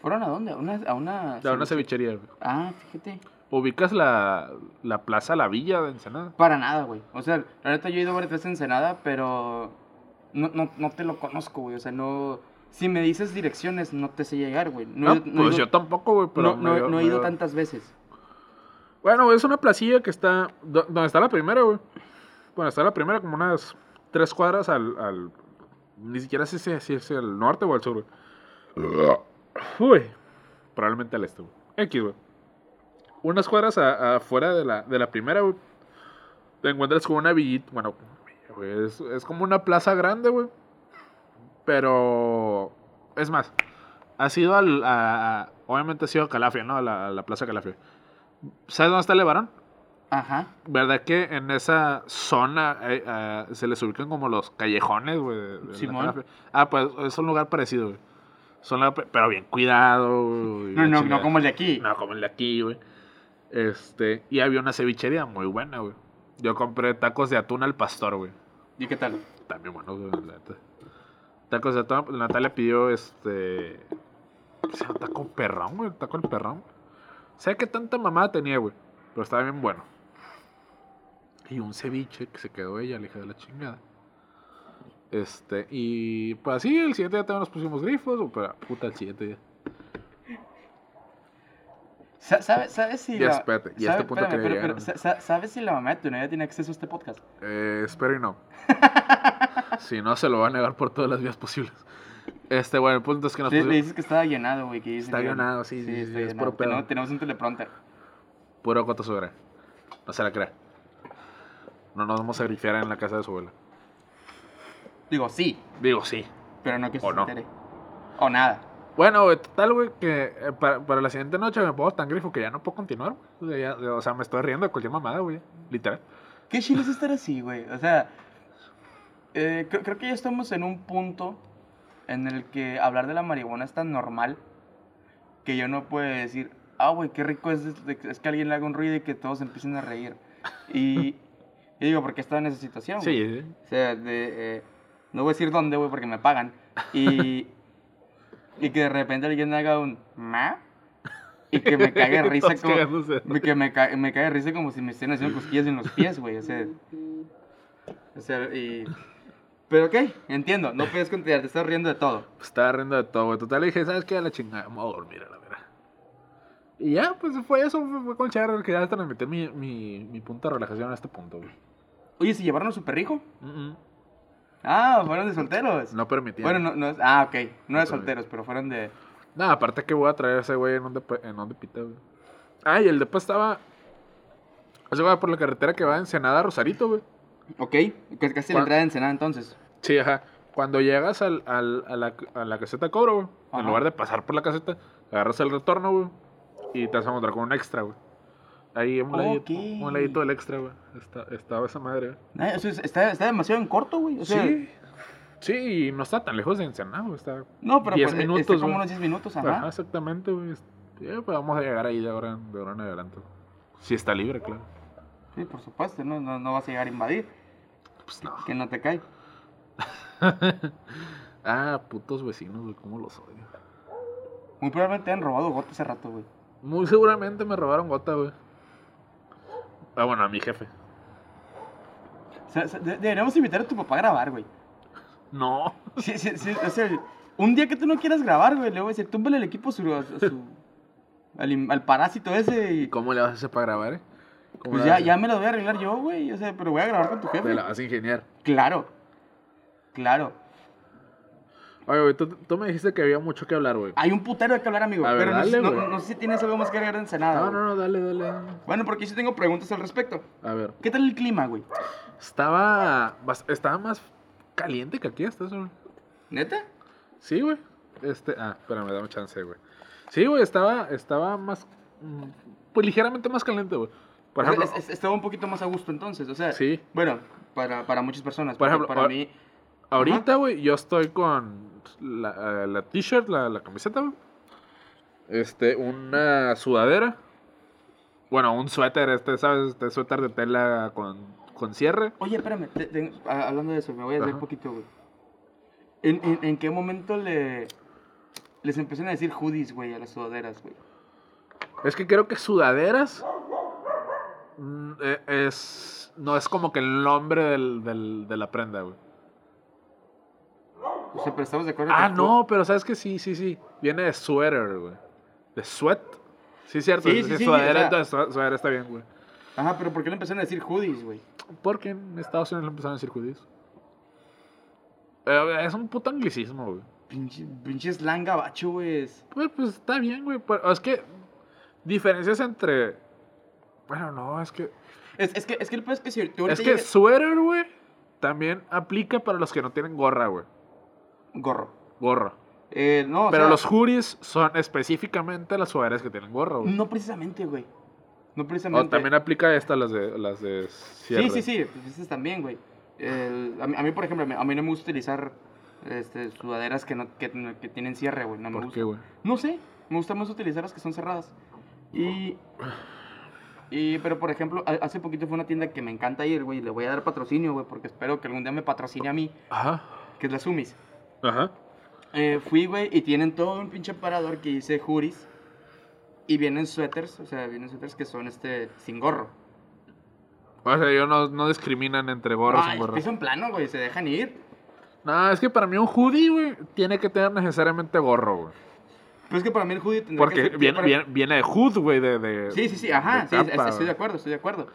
¿Fueron a dónde? ¿A una, a una, De una cevichería, güey. Ah, fíjate. ¿Ubicas la, la plaza La Villa de Ensenada? Para nada, güey. O sea, la neta yo he ido varias veces a Ensenada, pero no, no, no te lo conozco, güey. O sea, no... Si me dices direcciones, no te sé llegar, güey. No, No, pues ido- yo tampoco, güey, pero no, no- me dio- no he ido dio- tantas veces. Bueno, es una placilla que está. do- Donde está la primera, güey. Bueno, está la primera como unas tres cuadras al. al- ni siquiera sé si, si es el norte o al sur, güey. Uy. Probablemente al este, güey. X, güey. Unas cuadras afuera de la, de la primera, güey. Te encuentras con una villita. Bueno, güey, es, es como una plaza grande, güey. Pero. Es más. Ha sido al. a- a- obviamente ha sido a Calafia, ¿no? A la, a la plaza Calafia. ¿Sabes dónde está el Levarón? Ajá. ¿Verdad que en esa zona eh, eh, se les ubican como los callejones, güey? la Simón. Ah, pues es un lugar parecido, güey. Son pe- pero bien cuidado, güey, No, la no, no como el de aquí. No, como el de aquí, güey. Este, y había una cevichería muy buena, güey. Yo compré tacos de atún al pastor, güey. ¿Y qué tal? También bueno, güey. Tacos de atún, Natalia pidió este. ¿Qué se? Taco perrón, güey. Taco el perrón. Sé que tanta mamada tenía, güey. Pero estaba bien bueno. Y un ceviche que se quedó ella, la hija de la chingada. Este, y pues así, el siguiente día también nos pusimos grifos, o pero puta, el siguiente día. Sa- ¿Sabes sabes si Ya, la... espérate, y a sabe- este punto espérame, pero- pero ¿Sabes si la mamá de tu novia tiene acceso a este podcast? Eh, espero y no. si no, se lo va a negar por todas las vías posibles. Este, bueno, el punto es que nos Le, le pusimos. dices que estaba llenado, güey. que Está llenado, sí, sí, sí, está es llenado. puro pedo. Tenemos, tenemos un teleprompter. Puro coto sobre. No se la crea. No nos vamos a grifear en la casa de su abuela. Digo, sí, Digo, sí. pero no que se O no. entere. O nada. Bueno, güey, total, güey, que eh, para, para la siguiente noche me pongo tan grifo que ya no puedo continuar, güey. O sea, o sea, me estoy riendo de cualquier mamada, güey. Literal. Qué chido es estar así, güey. O sea, eh, creo, creo que ya estamos en un punto en el que hablar de la marihuana es tan normal que yo no puedo decir, ah, güey, qué rico es, es que alguien le haga un ruido y que todos empiecen a reír. Y, y digo, porque he estado en esa situación, güey. Sí, sí. O sea, de, eh, no voy a decir dónde, güey, porque me pagan. Y, y que de repente alguien haga un ma y que me cague de risa como, que me, ca- me de risa como si me estén haciendo cosquillas en los pies, güey. O sea, o sea, y... Pero ok, entiendo, no puedes contar, te estás riendo de todo. Pues estaba riendo de todo, güey. Total, le dije, ¿sabes qué? A la chingada, me voy a dormir a la verdad. Y ya, pues fue eso, fue, con Char que ya transmití mi, mi, mi punto de relajación a este punto, güey. Oye, ¿se llevaron a su perrijo? Mm, mm. Ah, fueron de solteros. No permitía. Bueno, no, no es- ah, ok, no de solteros, pero fueron de... No, aparte que voy a traer a ese güey en un, depa- en un depita, güey. Ah, y el depa estaba. Ese güey por la carretera que va de Ensenada a Rosarito, güey. Ok, que casi la ¿Cuál? entrada de Ensenada entonces. Sí, ajá. Cuando llegas al, al- a, la, a la caseta de cobro, güey. Ajá. En lugar de pasar por la caseta, agarras el retorno, güey. Y te vas a encontrar con un extra, güey. Ahí, un ladito, Ok. un ladito del extra, güey. Está, estaba esa madre, güey. Ay, o sea, está, está demasiado en corto, güey. O sea, sí. Sí, y no está tan lejos de Ensenada, güey. Está No, pero 10 pues minutos, está como güey. unos 10 minutos, Ajá, ajá. exactamente, güey. Sí, pues vamos a llegar ahí de ahora, de ahora en adelante. Si está libre, claro. Sí, por supuesto, ¿no? No, no vas a llegar a invadir, Pues no. que no te cae. ah, putos vecinos, güey, cómo los odio. Muy probablemente te han robado gota hace rato, güey. Muy seguramente me robaron gota, güey. Ah, bueno, a mi jefe. O sea, deberíamos invitar a tu papá a grabar, güey. No. Sí, sí, sí, o sea, un día que tú no quieras grabar, güey, le voy a decir, túmbale el equipo su, a su- al, al parásito ese y... ¿Cómo le vas a hacer para grabar, eh? ¿Cómo Pues ya, ya me lo voy a arreglar yo, güey, o sea, pero voy a grabar con tu jefe. Te la vas a ingeniar. Claro, claro. Oye, güey, tú, tú me dijiste que había mucho que hablar, güey. Hay un putero de que hablar, amigo, ver, pero no, sé- dale, no, güey. no sé si tienes algo más que agregar de Ensenada. No, no, no, dale, dale. Bueno, porque sí tengo preguntas al respecto. A ver. ¿Qué tal el clima, güey? Estaba. Estaba más caliente que aquí, ¿estás, güey? ¿Neta? Sí, güey. Este. Ah, espérame, dame chance, güey. Sí, güey, estaba, estaba más. mm, Pues ligeramente más caliente, güey. Por O sea, ejemplo. es- es- estaba un poquito más a gusto entonces, o sea... Sí. Bueno, para, para muchas personas. Por ejemplo, para mí... Ahorita, güey, yo estoy con la, eh, la t-shirt, la, la camiseta. Este, una sudadera. Bueno, un suéter, este, ¿sabes? Este suéter de tela con, con cierre. Oye, espérame, te- te- a- hablando de eso, me voy a decir un poquito, güey. ¿En, en, en qué momento le, les empiezan a decir hoodies, güey, a las sudaderas, güey? Es que creo que sudaderas mm, eh, es no es como que el nombre del, del- de la prenda, güey. O sea, pero estamos de acuerdo Ah, no, pero sabes que sí, sí, sí. Viene de sweater, güey. De sweat. Sí, cierto. Sí, Sí, sí, sí, sí, sudadera, o sea- entonces, su- sudadera está bien, güey. Ajá, pero ¿por qué le empezaron a decir hoodies, güey? Porque en Estados Unidos le empezaron a decir judíos. Eh, es un puto anglicismo, güey. Pinche, pinche slang gabacho, güey. es- Pues, pues está bien, güey. es que diferencias entre. Bueno, no, es que. Es, es que, es que el es que si tú Es que llegas- sweater, güey, también aplica para los que no tienen gorra, güey. Gorro. Gorra. Eh, no, o Pero sea, los hoodies son específicamente las sudaderas que tienen gorra, güey. No precisamente, güey. No O precisamente. también aplica esta, las de, las de cierre. Sí, sí, sí, pues esas también, güey. El- a, mí, a mí, por ejemplo, a mí no me gusta utilizar este, sudaderas que, no, que, que tienen cierre, güey. No me ¿Por gusta. qué, güey? No sé, me gusta más utilizar las que son cerradas. Y, y pero por ejemplo, ha- hace poquito fue una tienda que me encanta ir, güey, le voy a dar patrocinio, güey, porque espero que algún día me patrocine a mí, Ajá. que es la Sumis. Ajá. Eh, fui, güey, y tienen todo un pinche aparador que dice Juris. Y vienen suéteres, o sea, vienen suéteres que son este sin gorro. O sea, ellos no, no discriminan entre gorros y gorros. piso en plano, güey, se dejan ir. No, es que para mí un hoodie, güey, tiene que tener necesariamente gorro, güey. Pero es que para mí el hoodie tendría Porque que ser... viene, para- viene, viene de hood, güey, de, de- Sí, sí, sí, ajá, sí, capa, estoy de acuerdo, estoy de acuerdo.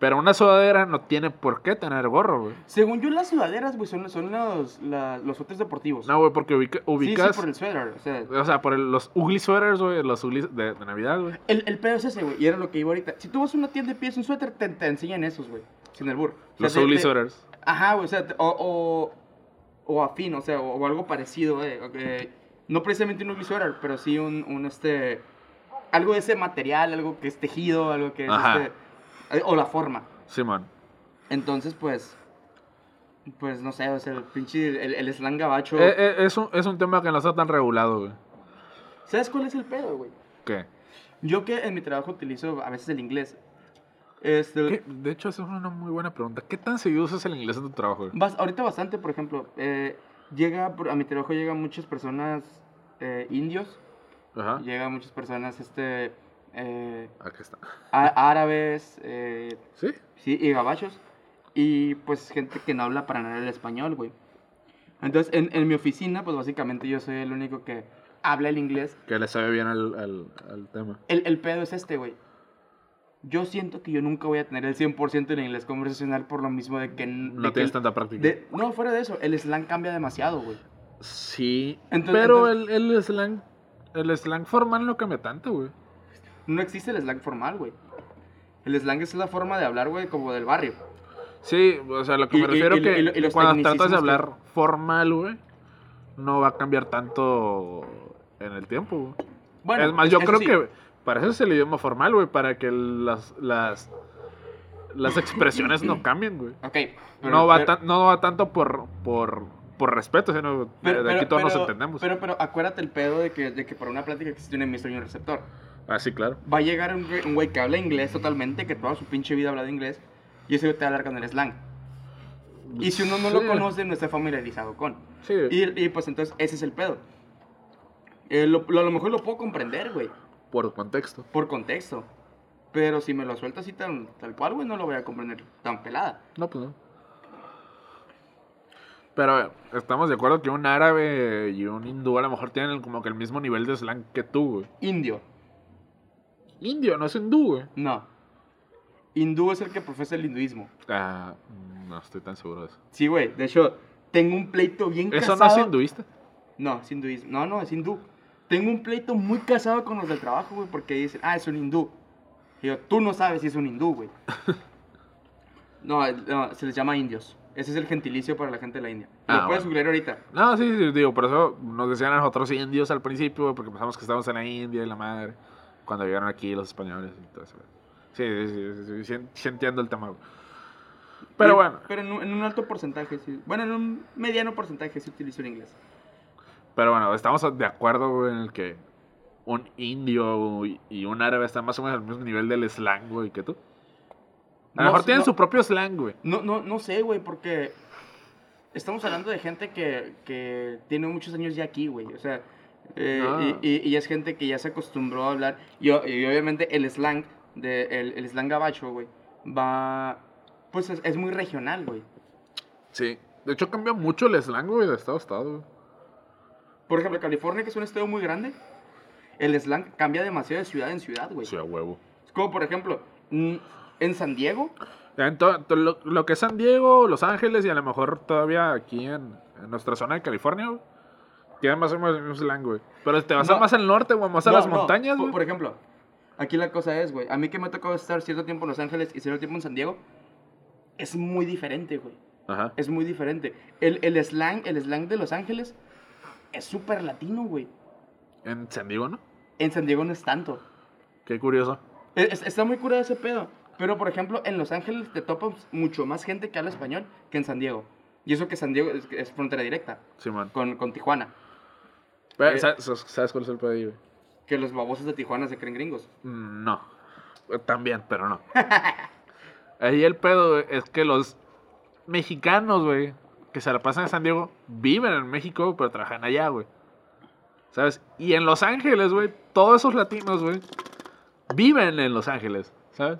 Pero una sudadera no tiene por qué tener gorro, güey. Según yo, las sudaderas, güey, son, son los, la- los suéteres deportivos. No, güey, porque ubica- sí, ubicas... sí, por el suéter, o sea... O sea, por el- los ugly sweaters, güey, los ugly de, de Navidad, güey. El, el pedo es ese, güey, y era lo que iba ahorita. Si tú vas a una tienda y pides un suéter, te, te enseñan esos, güey, sin el burro. O sea, Los de- ugly de- sweaters. Ajá, güey, o sea, te- o, o, o afín, o sea, o, o algo parecido, eh. ok, no precisamente un ugly sweater, pero sí un, un, este... Algo de ese material, algo que es tejido, algo que es, Ajá. este... eh, O la forma. Simón. Entonces, pues... Pues, no sé, o sea, el pinche... El, el slang gabacho... Eh, eh, es, un, es un tema que no está tan regulado, güey. ¿Sabes cuál es el pedo, güey? ¿Qué? Yo que en mi trabajo utilizo a veces el inglés. Este. De hecho, esa es una muy buena pregunta. ¿Qué tan seguido usas el inglés en tu trabajo? Bas- ahorita bastante, por ejemplo, eh, llega, a mi trabajo llegan muchas personas eh, indios, Ajá. llegan muchas personas este, eh, Aquí está. árabes, eh, ¿Sí? sí, y gabachos, y pues gente que no habla para nada el español, güey. Entonces, en, en mi oficina, pues básicamente yo soy el único que habla el inglés. Que le sabe bien al, al, al tema. El, el pedo es este, güey. Yo siento que yo nunca voy a tener el 100% en inglés conversacional por lo mismo de que... de No que tienes el- tanta práctica. de- no, fuera de eso, el slang cambia demasiado, güey. Sí. Entonces- pero entonces- el, el slang. El slang formal no cambia tanto, güey. No existe el slang formal, güey. El slang es la forma de hablar, güey, como del barrio. Sí, o sea, lo que Y- me refiero y- que y los cuando tratas de hablar formal, güey, no va a cambiar tanto en el tiempo, güey. Bueno, es más, yo creo sí. que para eso es el idioma formal, güey, para que las, las, las expresiones no cambien, güey. Ok. pero- No va, pero- tan- no va tanto por, por por respeto, o sea, no- de aquí todos nos pero- entendemos. Pero, pero acuérdate el pedo de que, de que para una plática existe un emisor y un receptor. Ah, sí, claro. Va a llegar un güey, un güey que habla inglés totalmente, que toda su pinche vida habla de inglés, y ese güey te va a hablar con el slang. Y si uno no lo conoce, no está familiarizado con. Sí, Y, y, pues entonces ese es el pedo. Eh, lo- lo- a lo mejor lo puedo comprender, güey, por contexto. por contexto. Pero si me lo suelto así tan, tal cual, güey, no lo voy a comprender tan pelada. No, pues no. Pero estamos de acuerdo que un árabe y un hindú a lo mejor tienen como que el mismo nivel de slang que tú, güey. Indio, Indio, no es hindú, güey. no. Hindú es el que profesa el hinduismo. Ah, no estoy tan seguro de eso. Sí, güey, de hecho, tengo un pleito bien ¿Eso casado. no es hinduista? No, es hinduismo. No, no, es hindú. Tengo un pleito muy casado con los del trabajo, güey, porque dicen, ah, es un hindú. Y yo, tú no sabes si es un hindú, güey. no, no, se les llama indios. Ese es el gentilicio para la gente de la India. Ah, Lo puedes bueno. googlear ahorita. No, sí, sí, digo, por eso nos decían a nosotros indios al principio, güey, porque pensamos que estábamos en la India y la madre, cuando llegaron aquí los españoles y todo eso. Sí, sí, sí, sí, sí, entiendo el tema. Pero Sí, bueno, Pero en un, en un alto porcentaje, sí. Bueno, en un mediano porcentaje se utiliza el inglés. pero bueno, estamos de acuerdo, en el que un indio y- un árabe están más o menos al mismo nivel del slang, güey, que tú. A lo No, mejor tienen no. su propio slang, güey. No, no, no sé, güey, porque estamos hablando de gente que, que tiene muchos años ya aquí, güey. O sea, eh, Ah. y, y- y es gente que ya se acostumbró a hablar. Y, obviamente el slang, de, el, el slang gabacho, güey, va. Pues es, es muy regional, güey. Sí. De hecho, cambia mucho el slang, güey, de estado a estado, güey. Por ejemplo, California, que es un estado muy grande, el slang cambia demasiado de ciudad en ciudad, güey. Sí, a huevo. Es como, por ejemplo, en San Diego, en to- to- lo, lo que es San Diego, Los Ángeles y a lo mejor todavía aquí en, en nuestra zona de California, güey. Tienen más o menos slang, güey. Pero te vas a No. más al norte, güey, más a No, las montañas, por- güey. Por ejemplo, aquí la cosa es, güey. A mí que me ha tocado estar cierto tiempo en Los Ángeles y cierto tiempo en San Diego, es muy diferente, güey. Ajá. Es muy diferente. El, el slang, el slang de Los Ángeles es súper latino, güey. En San Diego, ¿no? En San Diego no es tanto. Qué curioso. Es- es- está muy curado ese pedo. Pero, por ejemplo, en Los Ángeles te topas mucho más gente que habla español que en San Diego. Y eso que San Diego es, es frontera directa Simón. con, con Tijuana. Pero, Eh. ¿sabes, ¿Sabes cuál es el pedo? Que los babosos de Tijuana se creen gringos. Mm, No. Eh, También, pero no. Ahí el pedo, güey, es que los mexicanos, güey, que se la pasan en San Diego, viven en México, pero trabajan allá, güey. ¿Sabes? Y en Los Ángeles, güey, todos esos latinos, güey, viven en Los Ángeles, ¿sabes?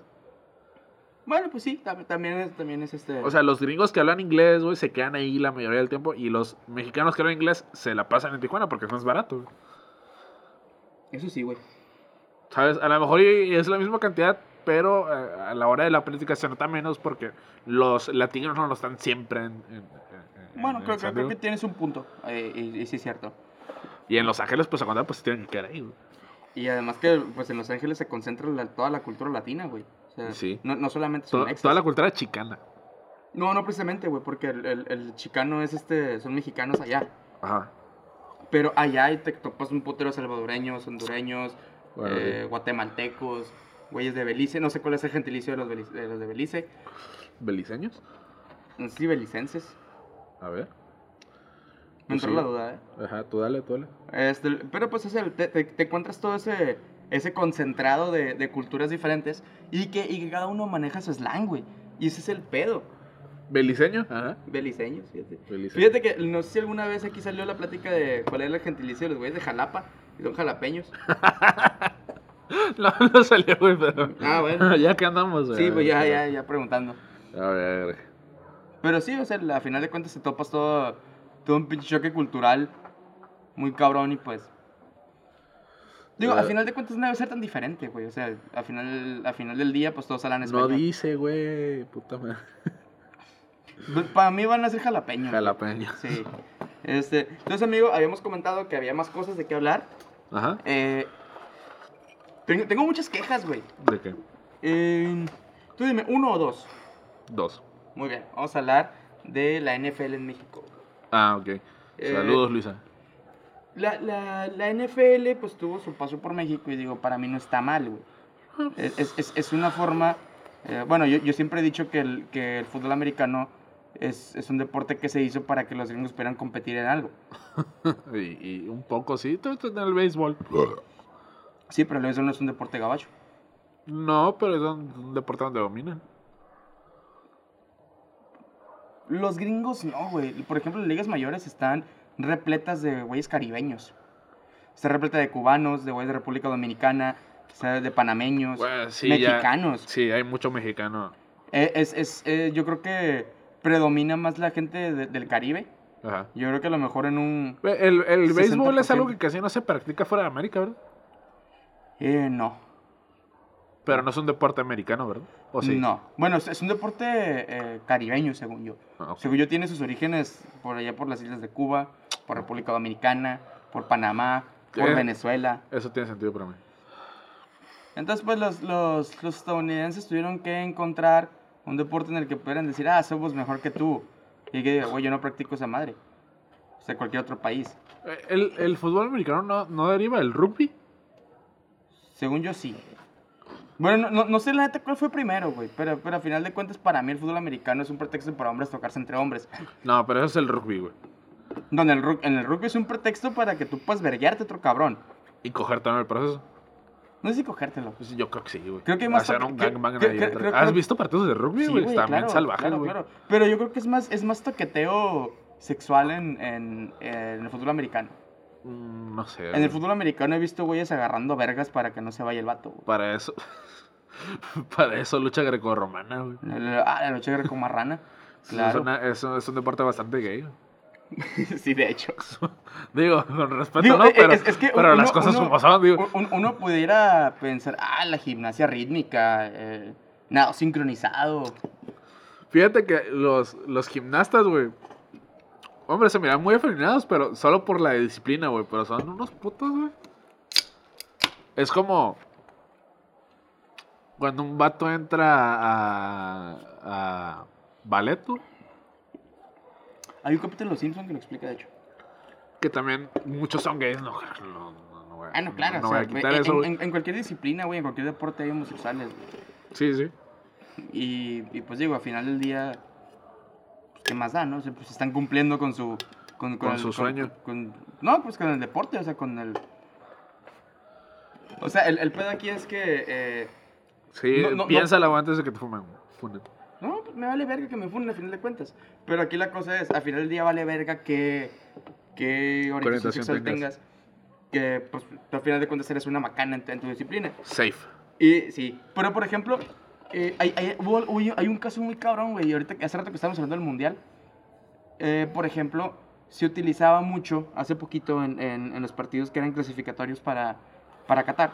Bueno, pues sí, tam- también es, también es este... O sea, los gringos que hablan inglés, güey, se quedan ahí la mayoría del tiempo. Y los mexicanos que hablan inglés se la pasan en Tijuana porque es más barato, güey. Eso sí, güey. ¿Sabes? A lo mejor es la misma cantidad, pero eh, a la hora de la política se nota menos porque los latinos no lo están siempre en. en- en- Bueno, en creo, creo, creo que tienes un punto. eh, y, y sí es cierto. Y en Los Ángeles, pues a contar, pues tienen que quedar ahí, güey. Y además que pues en Los Ángeles se concentra la- toda la cultura latina, güey. O sea, Sí. no, no solamente son Toda, mexas. toda la cultura chicana. No, no precisamente, güey, porque el, el, el chicano es este, son mexicanos allá. Ajá. Pero allá te topas un putero salvadoreños, hondureños, Bueno, eh, sí. guatemaltecos, güeyes de Belice. No sé cuál es el gentilicio de los, belice- de los de Belice. ¿Beliceños? Si belicenses. A ver. Me Pues entró sí. la duda, ¿eh? Ajá, tú dale, tú dale. Este, pero pues es el, te, te- te encuentras todo ese, ese concentrado de, de culturas diferentes y que, y que cada uno maneja su slang, güey. Y ese es el pedo. ¿Beliceño? Ajá. Beliceños, fíjate. Beliceño. Fíjate que no sé si alguna vez aquí salió la plática de cuál era el gentilicio de los güeyes de Jalapa. Y son jalapeños. No, no salió, güey, pero. Ah, bueno. ya que andamos, güey. Sí, pues ya, ya, ya preguntando. A ver. Pero sí, o sea, a final de cuentas te topas todo, todo un pinche choque cultural muy cabrón y pues... Digo, al final de cuentas no debe ser tan diferente, güey. O sea, al final, al final del día pues todos hablan No español. dice, güey. Puta madre. Pues, Para mí van a ser jalapeños. güey. Jalapeño. Sí. Este, entonces, amigo, habíamos comentado que había más cosas de qué hablar. Ajá. Eh, tengo, tengo muchas quejas, güey. ¿De qué? Eh, tú dime, uno o dos. Dos. Muy bien, vamos a hablar de la NFL en México. Ah, ok. Eh, Saludos, Luisa. La, la, la NFL pues tuvo su paso por México y digo, para mí no está mal, güey. Es, es- es- una forma, eh, bueno, yo, yo siempre he dicho que el, que el fútbol americano es, es un deporte que se hizo para que los gringos pudieran competir en algo. Y, y un poco sí, tú estás en el béisbol. Sí, pero el béisbol no es un deporte gabacho. No, pero es un, un deporte donde dominan. Los gringos no, güey. Por ejemplo, las ligas mayores están repletas de güeyes caribeños. Está repleta de cubanos, de güeyes de República Dominicana, está de panameños, Bueno, sí, ya- mexicanos. Sí, hay mucho mexicano. Eh, Es, es, eh, yo creo que predomina más la gente de- del Caribe. Ajá. Yo creo que a lo mejor en un... El, el béisbol es 60%. algo que casi no se practica fuera de América, ¿verdad? Eh, no. Pero no es un deporte americano, ¿verdad? ¿O sí? No. Bueno, es- un deporte eh, caribeño, según yo. Ah. Según yo, tiene sus orígenes por allá por las islas de Cuba, por República Dominicana, por Panamá, por Eh. Venezuela. Eso tiene sentido para mí. Entonces, pues los, los, los estadounidenses tuvieron que encontrar un deporte en el que pudieran decir, ah, somos mejor que tú. Y que diga, güey, yo no practico esa madre. O sea, cualquier otro país. Eh, ¿El, el fútbol americano no, no deriva del rugby? Según yo, sí. Bueno, no, no, no sé la neta cuál fue primero, güey. Pero, pero a final de cuentas, para mí el fútbol americano es un pretexto para hombres tocarse entre hombres. No, pero eso es el rugby, güey. Donde el, en el rugby es un pretexto para que tú puedas verguearte a otro cabrón. Y coger también el proceso. No sé si cogértelo. Pues yo creo que sí, güey. Creo que hay más un ¿Has visto partidos de rugby, Sí, güey? güey, Están bien salvajes, güey. claro. Pero yo creo que es más, es más toqueteo sexual en, en, en el fútbol americano. Mm, No sé. En el fútbol americano he visto güeyes agarrando vergas para que no se vaya el vato. güey. Para eso. para eso lucha grecorromana, güey. Ah, la lucha greco marrana. Es, Claro. una- es, un- es un deporte bastante gay. sí, de hecho. Digo, con respeto, Digo, ¿no? eh, Pero, es- es que pero uno- las cosas uno- como son, digo. Un- uno pudiera pensar, ah, la gimnasia rítmica, eh, nado sincronizado. Fíjate que los, los gimnastas, güey. Hombre, se miran muy afeminados, pero solo por la disciplina, güey. Pero son unos putos, güey. Es como. Cuando un vato entra a. a. ballet, güey, Hay un capítulo de Los Simpsons que lo explica, de hecho. Que también muchos son gays, no, no, no, no voy a- Ah, no, claro. no o voy sea, a quitar en, eso, en- en- en cualquier disciplina, güey, en cualquier deporte hay homosexuales. güey. Sí, sí. Y, y pues digo, al final del día, pues, ¿qué más da, no? O sea, pues están cumpliendo con su... Con, Con su sueño. con- no, pues con el deporte, o sea, con el... O sea, el, el pedo aquí es que... eh, Sí, No, no, no. piénsalo antes de que te fumen. Me vale verga que me funen al final de cuentas. Pero aquí la cosa es, al final del día vale verga que... Que orientación sexual tengas. tengas. Que, pues, al final de cuentas eres una macana en, en tu disciplina. Safe. Y sí, pero por ejemplo, eh, hay, hay, hubo- hay un caso muy cabrón, güey. Ahorita, hace rato que estábamos hablando del mundial, eh, por ejemplo, se utilizaba mucho hace poquito en, en- en los partidos que eran clasificatorios para, para Qatar,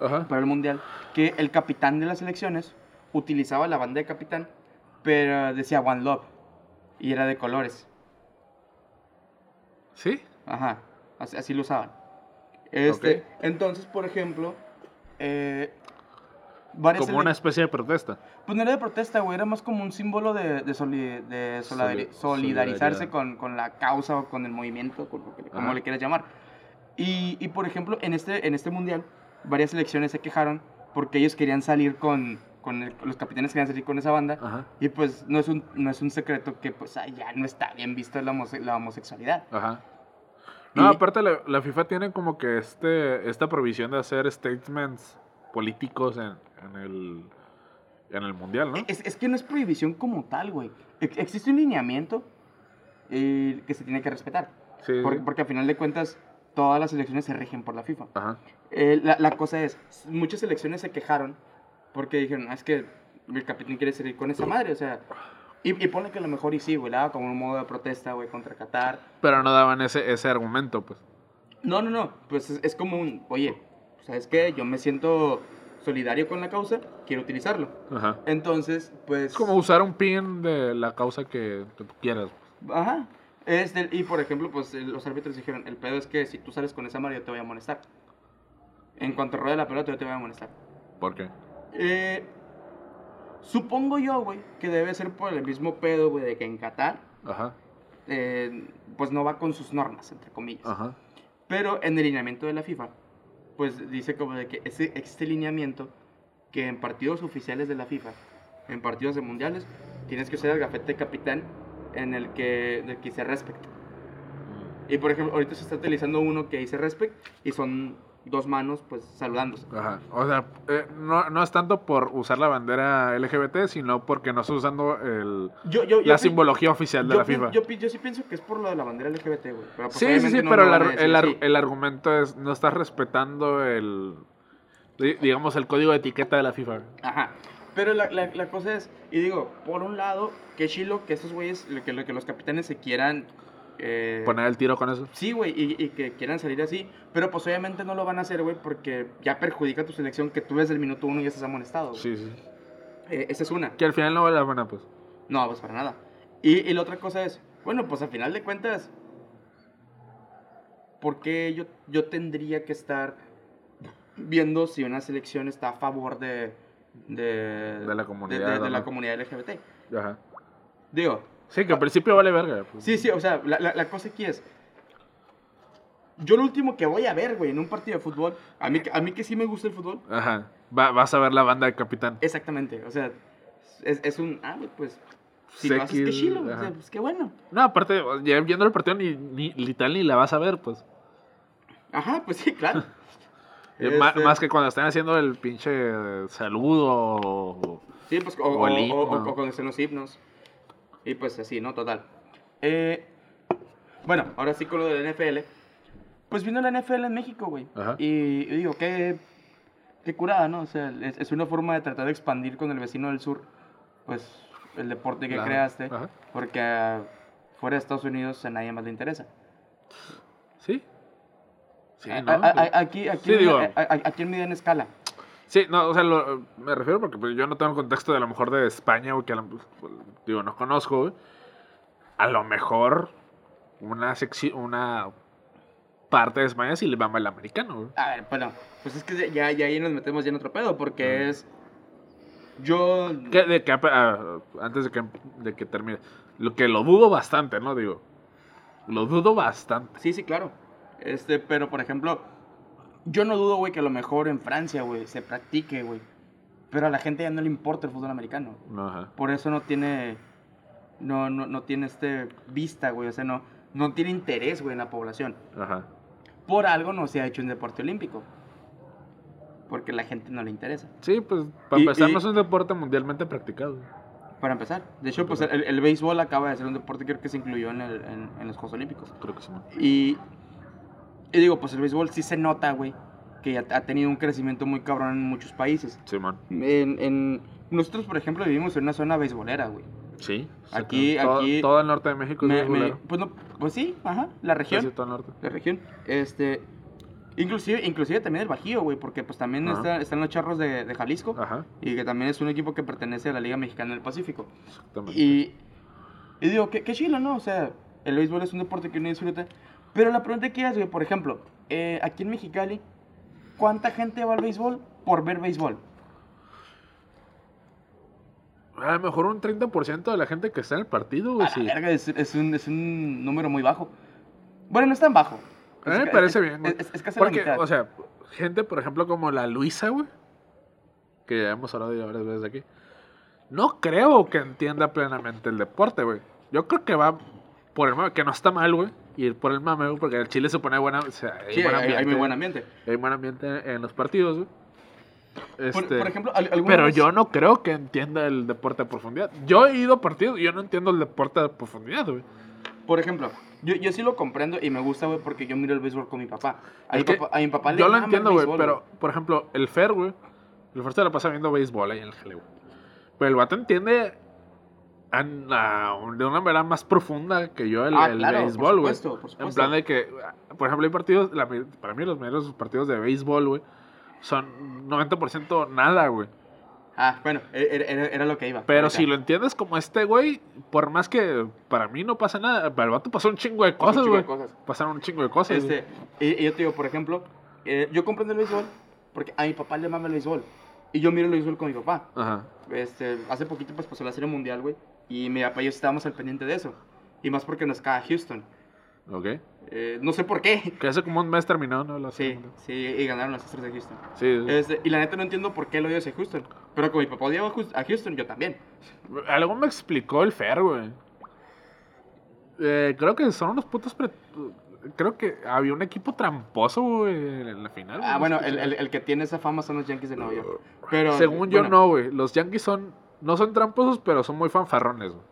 Ajá. para el mundial, que el capitán de las elecciones utilizaba la banda de capitán, pero decía One Love y era de colores. ¿Sí? Ajá, así, así lo usaban. Este, Ok. Entonces, por ejemplo, eh, varias Como una especie de protesta. Pues no era de protesta, güey, era más como un símbolo de, de, soli- de solidari- Soli- solidarizarse con, con la causa o con el movimiento, con como Ajá. le quieras llamar. Y, y, por ejemplo, en este, en este mundial, varias selecciones se quejaron porque ellos querían salir con, con el- los capitanes querían salir con esa banda. Ajá. Y pues no es un, no es un secreto que pues ah, ya no está bien visto la, homose- la homosexualidad. Ajá. No, Y- aparte la, la FIFA tiene como que este esta provisión de hacer statements políticos en, en el en el mundial, ¿no? Es, es que no es prohibición como tal, güey. Ex- Existe un lineamiento eh, que se tiene que respetar. Sí, sí. Por- porque al final de cuentas, todas las elecciones se rigen por la FIFA. Ajá. Eh, la, la cosa es, muchas selecciones se quejaron porque dijeron, "Ah, es que el capitán quiere salir con esa madre, o sea... Y, y pone que a lo mejor y sí, güey, daba como un modo de protesta, güey, contra Qatar. Pero no daban ese ese argumento, pues. No, no, no, pues es, es como un, oye, ¿sabes qué? Yo me siento solidario con la causa, quiero utilizarlo. Ajá. Entonces, pues... Es como usar un pin de la causa que, tú quieras. Ajá. Es del- y por ejemplo, pues los árbitros dijeron, el pedo es que si tú sales con esa madre yo te voy a molestar. En cuanto ruede la pelota yo te voy a molestar. ¿Por qué? Eh, supongo yo, güey, que debe ser por el mismo pedo, güey, de que en Qatar, Ajá. eh, pues no va con sus normas, entre comillas. Ajá. Pero en el lineamiento de la FIFA, pues dice como de que ese, este lineamiento, que en partidos oficiales de la FIFA, en partidos de mundiales, tienes que usar el gafete capitán en el que, del que dice respect. Y por ejemplo, ahorita se está utilizando uno que dice respect y son dos manos pues saludándose. Ajá. O sea, eh, no, no es tanto por usar la bandera LGBT, sino porque no está usando el, Yo, yo, yo la pi- simbología oficial de yo la pi- FIFA. Yo, pi- yo sí pienso que es por lo de la bandera LGBT, güey. Pero pues, sí, sí, sí, no- pero el, decir el, ar- así. el argumento es, no estás respetando el, di- digamos, el código de etiqueta de la FIFA. Ajá. Pero la, la, la cosa es, y digo, por un lado, que chilo que esos güeyes, que, lo que los capitanes se quieran... eh, Poner el tiro con eso. Sí, güey, y, y que quieran salir así. Pero pues obviamente no lo van a hacer, güey, porque ya perjudica tu selección que tú desde el minuto uno ya estás amonestado. güey. Sí, sí. Eh, esa es una. Que al final no vale la pena, pues. No, pues para nada. Y, y la otra cosa es, bueno, pues al final de cuentas, ¿por qué yo, yo tendría que estar viendo si una selección está a favor de... De, De la comunidad, de- de- de la comunidad LGBT. Ajá. Digo, Sí, que al principio vale verga. pues. sí, sí, o sea, la, la, la cosa aquí es... Yo lo último que voy a ver, güey, en un partido de fútbol, a mí, que- a mí que sí me gusta el fútbol, Ajá. Va- vas a ver la banda de capitán. exactamente, o sea, es, es un... Ah, pues... Si lo haces, qué Sequil, chilo, o sea, pues qué bueno. No, aparte, ya viendo el partido ni, ni literal ni la vas a ver, pues. Ajá, pues sí, claro. Eh, Este, Más que cuando están haciendo el pinche saludo o- Sí, pues, o, o o- o cuando están los himnos. Y pues así, ¿no? Total. Eh, bueno, ahora sí con lo de la NFL. Pues vino la NFL en México, güey. Y, y digo, qué, qué curada, ¿no? O sea, es, es una forma de tratar de expandir con el vecino del sur, pues, el deporte que creaste. Ajá. Porque ah, fuera de Estados Unidos a nadie más le interesa. Sí. Sí, A- ¿no? a- a- aquí, aquí, Sí, digo- a- a- aquí en escala. Sí, no, o sea, lo- me refiero porque pues, yo no tengo el contexto de a lo mejor de España, güey, que a lo- pues, digo, no conozco, güey. A lo mejor una sección, una parte de España sí le mama el americano, güey. A ver, bueno, pues es que ya, ya ahí nos metemos ya en otro pedo, porque Mm. es. Yo. Que- de que, ah, antes de que, de que termine, lo que lo dudo bastante, ¿no? Digo, lo dudo bastante. Sí, sí, claro. Este, pero por ejemplo, yo no dudo, güey, que a lo mejor en Francia, güey, se practique, güey. Pero a la gente ya no le importa el fútbol americano. No, ajá. Por eso no tiene. No, no, no tiene este vista, güey. O sea, no, no tiene interés, güey, en la población. Ajá. Por algo no se ha hecho un deporte olímpico. Porque a la gente no le interesa. Sí, pues para Y- empezar y- no es un deporte mundialmente practicado. Para empezar. De hecho, pues el, el béisbol acaba de ser un deporte que creo que se incluyó en, el- en- en los Juegos Olímpicos. Creo que sí. ¿no? Y, y digo, pues el béisbol sí se nota, güey, que ha, ha tenido un crecimiento muy cabrón en muchos países. Simón. En, en- nosotros, por ejemplo, vivimos en una zona beisbolera, güey. Sí. Aquí- todo, aquí- todo el norte de México es Me- pues, no, pues sí, ajá, la Sí, región. sí, todo el norte. La región. Este, inclusive, inclusive también el Bajío, güey, porque pues también Ajá. está- están los Charros de, de Jalisco. Ajá. Y que también es un equipo que pertenece a la Liga Mexicana del Pacífico. Exactamente. Y, y digo, qué, qué chilo, ¿no? O sea, el béisbol es un deporte que uno disfruta. Pero la pregunta que es, güey, por ejemplo, eh, aquí en Mexicali, ¿cuánta gente va al béisbol por ver béisbol? A lo mejor un 30% de la gente que está en el partido, güey, sí. verga, es, es un, es un número muy bajo. Bueno, no es tan bajo. A mí me parece es- bien, güey. Es, es casi la Porque, mitad. o sea, gente, por ejemplo, como la Luisa, güey, que ya hemos hablado ella varias veces aquí, no creo que entienda plenamente el deporte, güey. Yo creo que va por el que no está mal, güey, ir por el mame, güey, porque el Chile se pone buena, o sea, hay, Sí, buen hay, hay ambiente, muy buen ambiente. hay buen ambiente en los partidos, güey. Por, Este, por ejemplo, al- alguna pero vez- yo no creo que entienda el deporte a profundidad. Yo he ido a partidos y yo no entiendo el deporte a profundidad, güey. Por ejemplo, yo, yo sí lo comprendo y me gusta, güey, porque yo miro el béisbol con mi papá. A, mi, que papá, a mi papá le Yo lo entiendo, güey, pero, por ejemplo, el Fer, güey, el Fer se la pasa viendo béisbol ahí en el jale, güey. Pero el vato entiende de una manera más profunda que yo el, Ah, el claro, béisbol, güey. En plan de que, por ejemplo, hay partidos, la para mí los mejores partidos de béisbol, güey, son 90% nada, güey. Ah, bueno, era, era- era lo que iba. Pero si lo entiendes como este, güey, por más que para mí no pasa nada, para el vato pasó un chingo de cosas, güey. Pasaron un chingo de cosas. Este, y, y yo te digo, por ejemplo, eh, yo comprendo el béisbol porque a mi papá le mama el béisbol. Y yo miro el béisbol con mi papá. Ajá. Este, hace poquito pues pasó la serie mundial, güey. Y mi papá y yo estábamos al pendiente de eso. Y más porque nos cae Houston. Ok. Eh, no sé por qué. Que hace como un mes terminó, ¿no? La Sí, sí, y ganaron las Astros de Houston. Sí. sí. Este, y la neta no entiendo por qué lo odio hacia Houston. Pero como mi papá odiaba a Houston, yo también. Algo me explicó el Fer, güey. Eh, creo que son unos putos. pre- Creo que había un equipo tramposo, güey, en la final. Ah, no bueno, el, el, el que tiene esa fama son los Yankees de Nueva York. Pero, Según yo, bueno, no, güey. Los Yankees son. No son tramposos, pero son muy fanfarrones, güey.